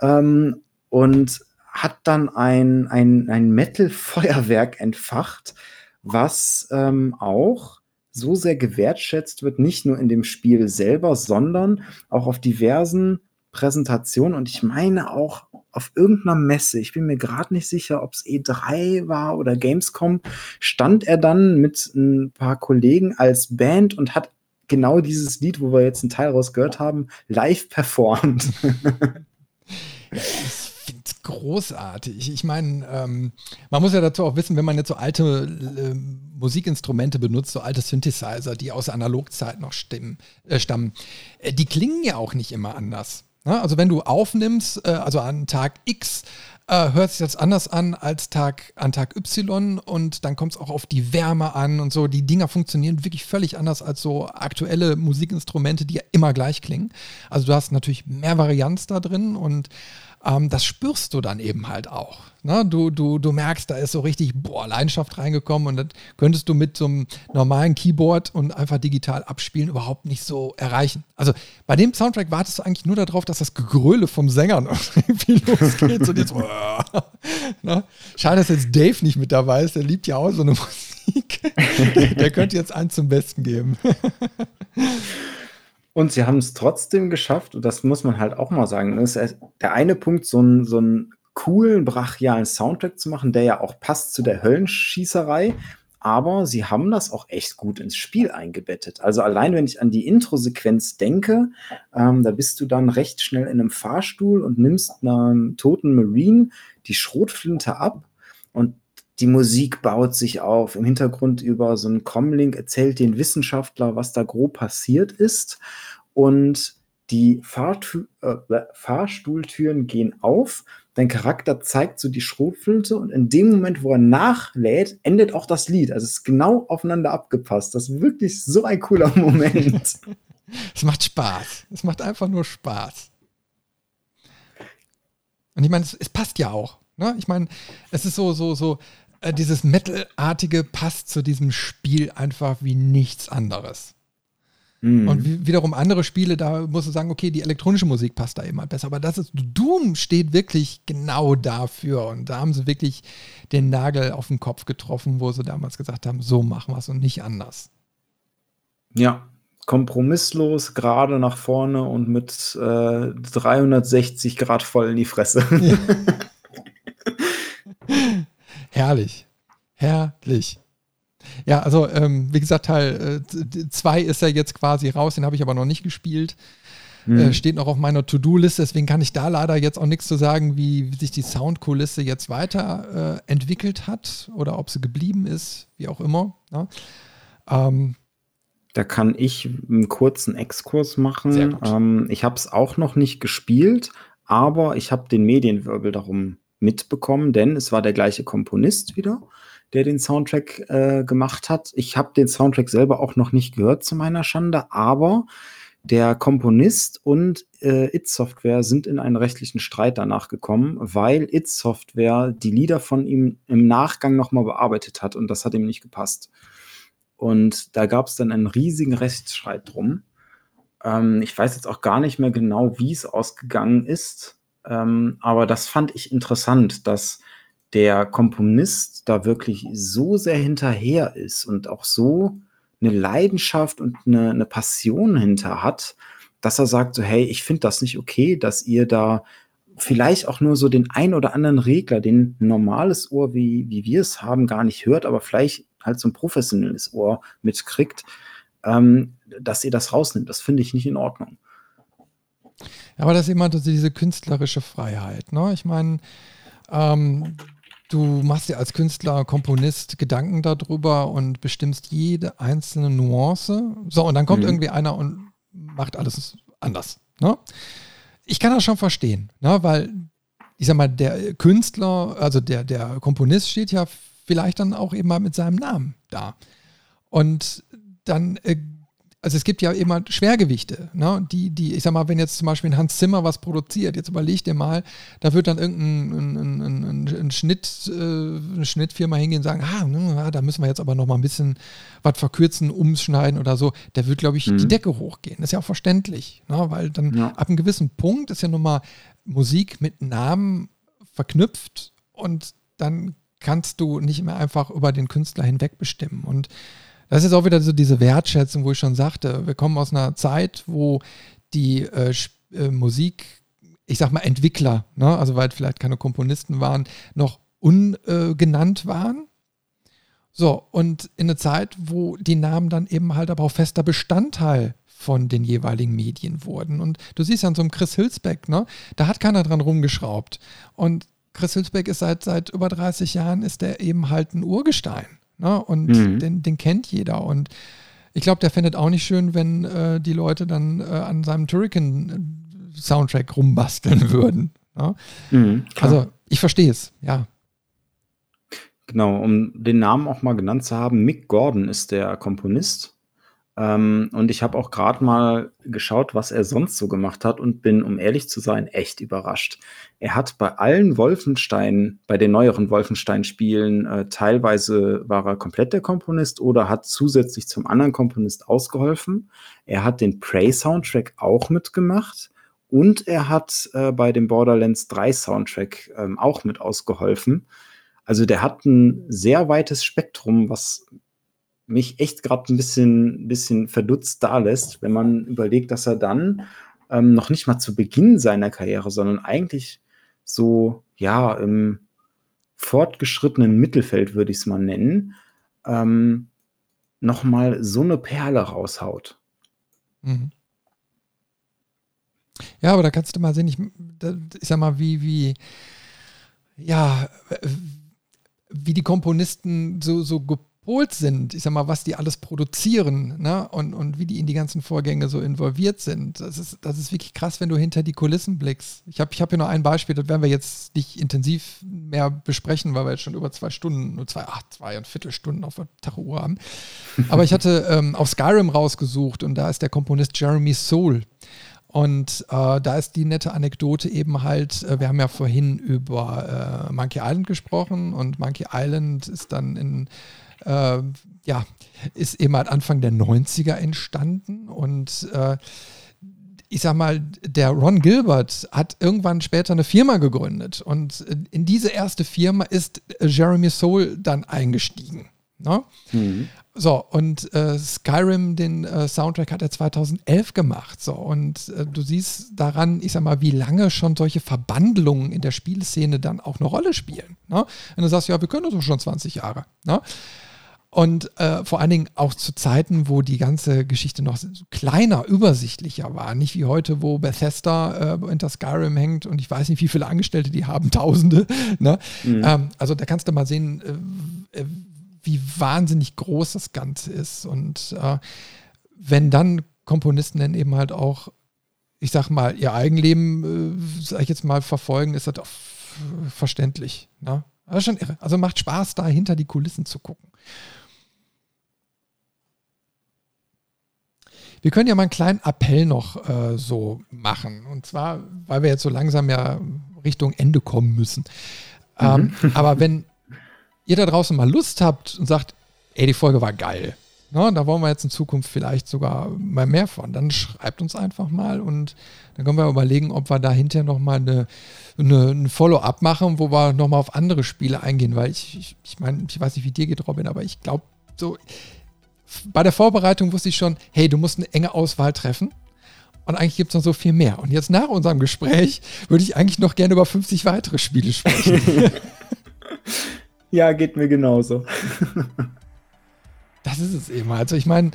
S2: Ähm, und hat dann ein, ein, ein Metal-Feuerwerk entfacht, was ähm, auch so sehr gewertschätzt wird, nicht nur in dem Spiel selber, sondern auch auf diversen Präsentationen. Und ich meine auch auf irgendeiner Messe, ich bin mir gerade nicht sicher, ob es E3 war oder Gamescom, stand er dann mit ein paar Kollegen als Band und hat genau dieses Lied, wo wir jetzt einen Teil raus gehört haben, live performt.
S1: großartig. Ich meine, ähm, man muss ja dazu auch wissen, wenn man jetzt so alte äh, Musikinstrumente benutzt, so alte Synthesizer, die aus Analogzeit noch stimmen, äh, stammen, äh, die klingen ja auch nicht immer anders. Ne? Also wenn du aufnimmst, äh, also an Tag X äh, hört sich das anders an als Tag, an Tag Y und dann kommt es auch auf die Wärme an und so. Die Dinger funktionieren wirklich völlig anders als so aktuelle Musikinstrumente, die ja immer gleich klingen. Also du hast natürlich mehr Varianz da drin und ähm, das spürst du dann eben halt auch. Ne? Du, du, du merkst, da ist so richtig boah, Leidenschaft reingekommen und das könntest du mit so einem normalen Keyboard und einfach digital abspielen überhaupt nicht so erreichen. Also bei dem Soundtrack wartest du eigentlich nur darauf, dass das Gegröle vom Sänger noch irgendwie losgeht und jetzt, ne? Schade, dass jetzt Dave nicht mit dabei ist, der liebt ja auch so eine Musik. der, der könnte jetzt einen zum Besten geben.
S2: Und sie haben es trotzdem geschafft, und das muss man halt auch mal sagen, ist der eine Punkt, so einen so coolen, brachialen Soundtrack zu machen, der ja auch passt zu der Höllenschießerei, aber sie haben das auch echt gut ins Spiel eingebettet. Also allein, wenn ich an die Intro-Sequenz denke, ähm, da bist du dann recht schnell in einem Fahrstuhl und nimmst einem toten Marine die Schrotflinte ab und die Musik baut sich auf. Im Hintergrund über so einen Comlink erzählt den Wissenschaftler, was da grob passiert ist. Und die Fahrtü äh, Fahrstuhltüren gehen auf. Dein Charakter zeigt so die Schrotflinte und in dem Moment, wo er nachlädt, endet auch das Lied. Also es ist genau aufeinander abgepasst. Das ist wirklich so ein cooler Moment.
S1: es macht Spaß. Es macht einfach nur Spaß. Und ich meine, es, es passt ja auch. Ne? Ich meine, es ist so, so, so, äh, dieses Metalartige passt zu diesem Spiel einfach wie nichts anderes. Mhm. Und wie, wiederum andere Spiele, da musst du sagen, okay, die elektronische Musik passt da immer halt besser. Aber das ist, Doom steht wirklich genau dafür. Und da haben sie wirklich den Nagel auf den Kopf getroffen, wo sie damals gesagt haben, so machen wir es und nicht anders.
S2: Ja, kompromisslos, gerade nach vorne und mit äh, 360 Grad voll in die Fresse. Ja.
S1: Herrlich. Herrlich. Ja, also ähm, wie gesagt, Teil 2 äh, ist ja jetzt quasi raus, den habe ich aber noch nicht gespielt. Mhm. Äh, steht noch auf meiner To-Do-Liste, deswegen kann ich da leider jetzt auch nichts zu sagen, wie, wie sich die Soundkulisse jetzt weiterentwickelt äh, hat oder ob sie geblieben ist, wie auch immer. Ja. Ne?
S2: Ähm, da kann ich einen kurzen Exkurs machen. Ähm, ich habe es auch noch nicht gespielt, aber ich habe den Medienwirbel darum mitbekommen, denn es war der gleiche Komponist wieder, der den Soundtrack äh, gemacht hat. Ich habe den Soundtrack selber auch noch nicht gehört zu meiner Schande, aber der Komponist und äh, It Software sind in einen rechtlichen Streit danach gekommen, weil It Software die Lieder von ihm im Nachgang nochmal bearbeitet hat und das hat ihm nicht gepasst. Und da gab es dann einen riesigen Rechtsstreit drum. Ähm, ich weiß jetzt auch gar nicht mehr genau, wie es ausgegangen ist. Ähm, aber das fand ich interessant, dass der Komponist da wirklich so sehr hinterher ist und auch so eine Leidenschaft und eine, eine Passion hinter hat, dass er sagt so, hey, ich finde das nicht okay, dass ihr da vielleicht auch nur so den ein oder anderen Regler, den ein normales Ohr, wie, wie wir es haben, gar nicht hört, aber vielleicht halt so ein professionelles Ohr mitkriegt, ähm, dass ihr das rausnimmt. Das finde ich nicht in Ordnung.
S1: Aber das ist immer diese künstlerische Freiheit. Ne? Ich meine, ähm, du machst dir als Künstler, Komponist Gedanken darüber und bestimmst jede einzelne Nuance. So, und dann kommt mhm. irgendwie einer und macht alles anders. Ne? Ich kann das schon verstehen, ne? weil ich sag mal, der Künstler, also der, der Komponist steht ja vielleicht dann auch eben mal mit seinem Namen da. Und dann äh, also es gibt ja immer Schwergewichte, ne? die, die, ich sag mal, wenn jetzt zum Beispiel ein Hans Zimmer was produziert, jetzt überleg dir mal, da wird dann irgendein ein, ein, ein, Schnitt, äh, eine Schnittfirma hingehen und sagen, ah, ne, da müssen wir jetzt aber noch mal ein bisschen was verkürzen, umschneiden oder so. Der wird, glaube ich, mhm. die Decke hochgehen. Das ist ja auch verständlich, ne? weil dann ja. ab einem gewissen Punkt ist ja nun mal Musik mit Namen verknüpft und dann kannst du nicht mehr einfach über den Künstler hinweg bestimmen. Und das ist auch wieder so diese Wertschätzung, wo ich schon sagte, wir kommen aus einer Zeit, wo die äh, äh, Musik, ich sag mal Entwickler, ne, also weil vielleicht keine Komponisten waren, noch ungenannt äh, waren. So, und in einer Zeit, wo die Namen dann eben halt aber auch fester Bestandteil von den jeweiligen Medien wurden. Und du siehst an so einem Chris Hülsbeck, ne, da hat keiner dran rumgeschraubt. Und Chris Hülsbeck ist seit, seit über 30 Jahren, ist der eben halt ein Urgestein. Ne? Und mhm. den, den kennt jeder. Und ich glaube, der findet auch nicht schön, wenn äh, die Leute dann äh, an seinem Turrican-Soundtrack rumbasteln würden. Ne? Mhm, also ich verstehe es, ja.
S2: Genau, um den Namen auch mal genannt zu haben, Mick Gordon ist der Komponist ähm, und ich habe auch gerade mal geschaut, was er sonst so gemacht hat und bin, um ehrlich zu sein, echt überrascht. Er hat bei allen Wolfenstein, bei den neueren Wolfenstein-Spielen, äh, teilweise war er komplett der Komponist oder hat zusätzlich zum anderen Komponist ausgeholfen. Er hat den Prey-Soundtrack auch mitgemacht und er hat äh, bei dem Borderlands 3 Soundtrack ähm, auch mit ausgeholfen. Also der hat ein sehr weites Spektrum, was mich echt gerade ein bisschen, bisschen verdutzt da lässt, wenn man überlegt, dass er dann ähm, noch nicht mal zu Beginn seiner Karriere, sondern eigentlich so, ja, im fortgeschrittenen Mittelfeld, würde ich es mal nennen, ähm, nochmal so eine Perle raushaut. Mhm.
S1: Ja, aber da kannst du mal sehen, ich, ich sag mal, wie, wie, ja, wie die Komponisten so, so gepolt sind, ich sag mal, was die alles produzieren ne? und, und wie die in die ganzen Vorgänge so involviert sind. Das ist, das ist wirklich krass, wenn du hinter die Kulissen blickst. Ich habe ich hab hier noch ein Beispiel, das werden wir jetzt nicht intensiv mehr besprechen, weil wir jetzt schon über zwei Stunden, nur zwei, ach, zwei und Viertelstunden auf der Tachuhr haben. Aber ich hatte ähm, auf Skyrim rausgesucht und da ist der Komponist Jeremy Soul. Und äh, da ist die nette Anekdote eben halt, äh, wir haben ja vorhin über äh, Monkey Island gesprochen und Monkey Island ist dann in, äh, ja, ist eben halt Anfang der 90er entstanden und äh, ich sag mal, der Ron Gilbert hat irgendwann später eine Firma gegründet und in diese erste Firma ist Jeremy Soule dann eingestiegen. Ne? Mhm. So, und äh, Skyrim, den äh, Soundtrack hat er 2011 gemacht. So, und äh, du siehst daran, ich sag mal, wie lange schon solche Verbandlungen in der Spielszene dann auch eine Rolle spielen. Ne? Wenn du sagst, ja, wir können das doch schon 20 Jahre. Ne? Und äh, vor allen Dingen auch zu Zeiten, wo die ganze Geschichte noch kleiner, übersichtlicher war. Nicht wie heute, wo Bethesda äh, hinter Skyrim hängt und ich weiß nicht, wie viele Angestellte die haben, Tausende. Ne? Mhm. Ähm, also da kannst du mal sehen, äh, äh wie wahnsinnig groß das Ganze ist. Und äh, wenn dann Komponisten dann eben halt auch, ich sag mal, ihr Eigenleben, äh, sag ich jetzt mal, verfolgen, ist das auch verständlich. Ne? Das ist schon irre. Also macht Spaß, da hinter die Kulissen zu gucken. Wir können ja mal einen kleinen Appell noch äh, so machen. Und zwar, weil wir jetzt so langsam ja Richtung Ende kommen müssen. Ähm, mhm. aber wenn ihr da draußen mal Lust habt und sagt, ey, die Folge war geil, ne, da wollen wir jetzt in Zukunft vielleicht sogar mal mehr von, dann schreibt uns einfach mal und dann können wir überlegen, ob wir da hinterher nochmal eine, eine, ein Follow-up machen, wo wir nochmal auf andere Spiele eingehen, weil ich, ich, ich meine, ich weiß nicht, wie dir geht, Robin, aber ich glaube, so bei der Vorbereitung wusste ich schon, hey, du musst eine enge Auswahl treffen. Und eigentlich gibt es noch so viel mehr. Und jetzt nach unserem Gespräch würde ich eigentlich noch gerne über 50 weitere Spiele sprechen.
S2: Ja, geht mir genauso.
S1: das ist es eben. Also ich meine,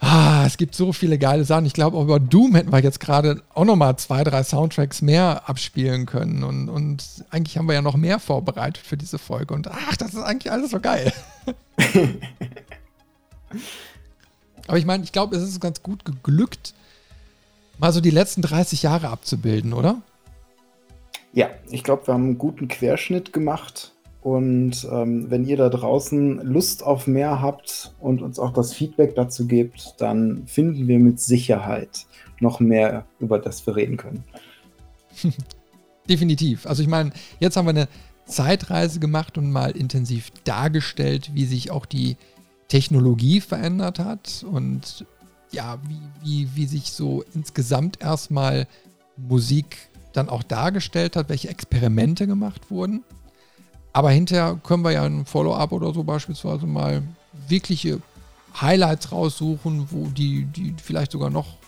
S1: ah, es gibt so viele geile Sachen. Ich glaube, auch über Doom hätten wir jetzt gerade auch nochmal zwei, drei Soundtracks mehr abspielen können. Und, und eigentlich haben wir ja noch mehr vorbereitet für diese Folge. Und ach, das ist eigentlich alles so geil. Aber ich meine, ich glaube, es ist ganz gut geglückt, mal so die letzten 30 Jahre abzubilden, oder?
S2: Ja, ich glaube, wir haben einen guten Querschnitt gemacht und ähm, wenn ihr da draußen Lust auf mehr habt und uns auch das Feedback dazu gebt, dann finden wir mit Sicherheit noch mehr, über das wir reden können.
S1: Definitiv. Also ich meine, jetzt haben wir eine Zeitreise gemacht und mal intensiv dargestellt, wie sich auch die Technologie verändert hat und ja, wie, wie, wie sich so insgesamt erstmal Musik dann auch dargestellt hat, welche Experimente gemacht wurden. Aber hinterher können wir ja ein Follow-up oder so beispielsweise mal wirkliche Highlights raussuchen, wo die, die vielleicht sogar noch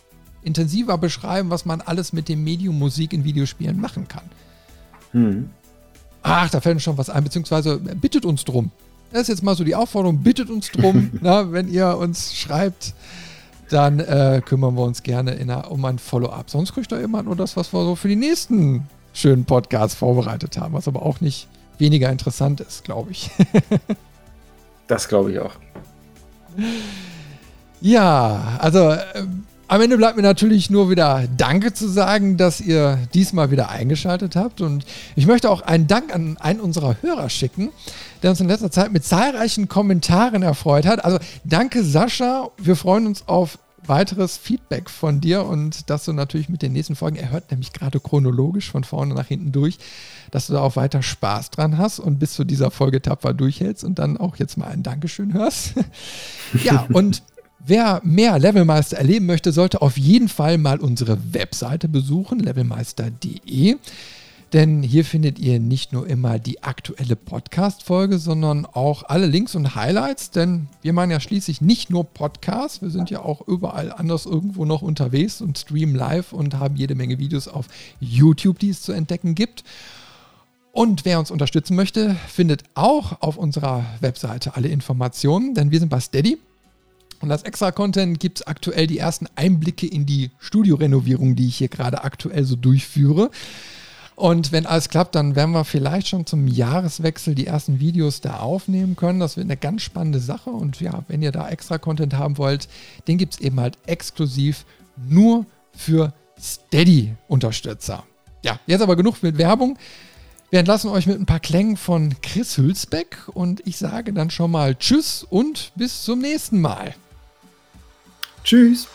S1: intensiver beschreiben, was man alles mit dem Medium Musik in Videospielen machen kann. Hm. Ach, da fällt uns schon was ein, beziehungsweise bittet uns drum. Das ist jetzt mal so die Aufforderung, bittet uns drum, na, wenn ihr uns schreibt, dann äh, kümmern wir uns gerne einer, um ein Follow-up. Sonst kriegt ihr immer nur das, was wir so für die nächsten schönen Podcasts vorbereitet haben, was aber auch nicht weniger interessant ist, glaube ich.
S2: das glaube ich auch.
S1: Ja, also äh, am Ende bleibt mir natürlich nur wieder Danke zu sagen, dass ihr diesmal wieder eingeschaltet habt. Und ich möchte auch einen Dank an einen unserer Hörer schicken, der uns in letzter Zeit mit zahlreichen Kommentaren erfreut hat. Also danke Sascha, wir freuen uns auf weiteres Feedback von dir und dass du natürlich mit den nächsten Folgen, er hört nämlich gerade chronologisch von vorne nach hinten durch, dass du da auch weiter Spaß dran hast und bis zu dieser Folge tapfer durchhältst und dann auch jetzt mal ein Dankeschön hörst. ja, und Wer mehr Levelmeister erleben möchte, sollte auf jeden Fall mal unsere Webseite besuchen, levelmeister.de. Denn hier findet ihr nicht nur immer die aktuelle Podcast-Folge, sondern auch alle Links und Highlights. Denn wir machen ja schließlich nicht nur Podcasts, wir sind ja auch überall anders irgendwo noch unterwegs und streamen live und haben jede Menge Videos auf YouTube, die es zu entdecken gibt. Und wer uns unterstützen möchte, findet auch auf unserer Webseite alle Informationen, denn wir sind bei Steady. Und als Extra-Content gibt es aktuell die ersten Einblicke in die Studiorenovierung, die ich hier gerade aktuell so durchführe. Und wenn alles klappt, dann werden wir vielleicht schon zum Jahreswechsel die ersten Videos da aufnehmen können. Das wird eine ganz spannende Sache. Und ja, wenn ihr da extra Content haben wollt, den gibt es eben halt exklusiv nur für Steady-Unterstützer. Ja, jetzt aber genug mit Werbung. Wir entlassen euch mit ein paar Klängen von Chris Hülsbeck und ich sage dann schon mal Tschüss und bis zum nächsten Mal.
S2: Tschüss.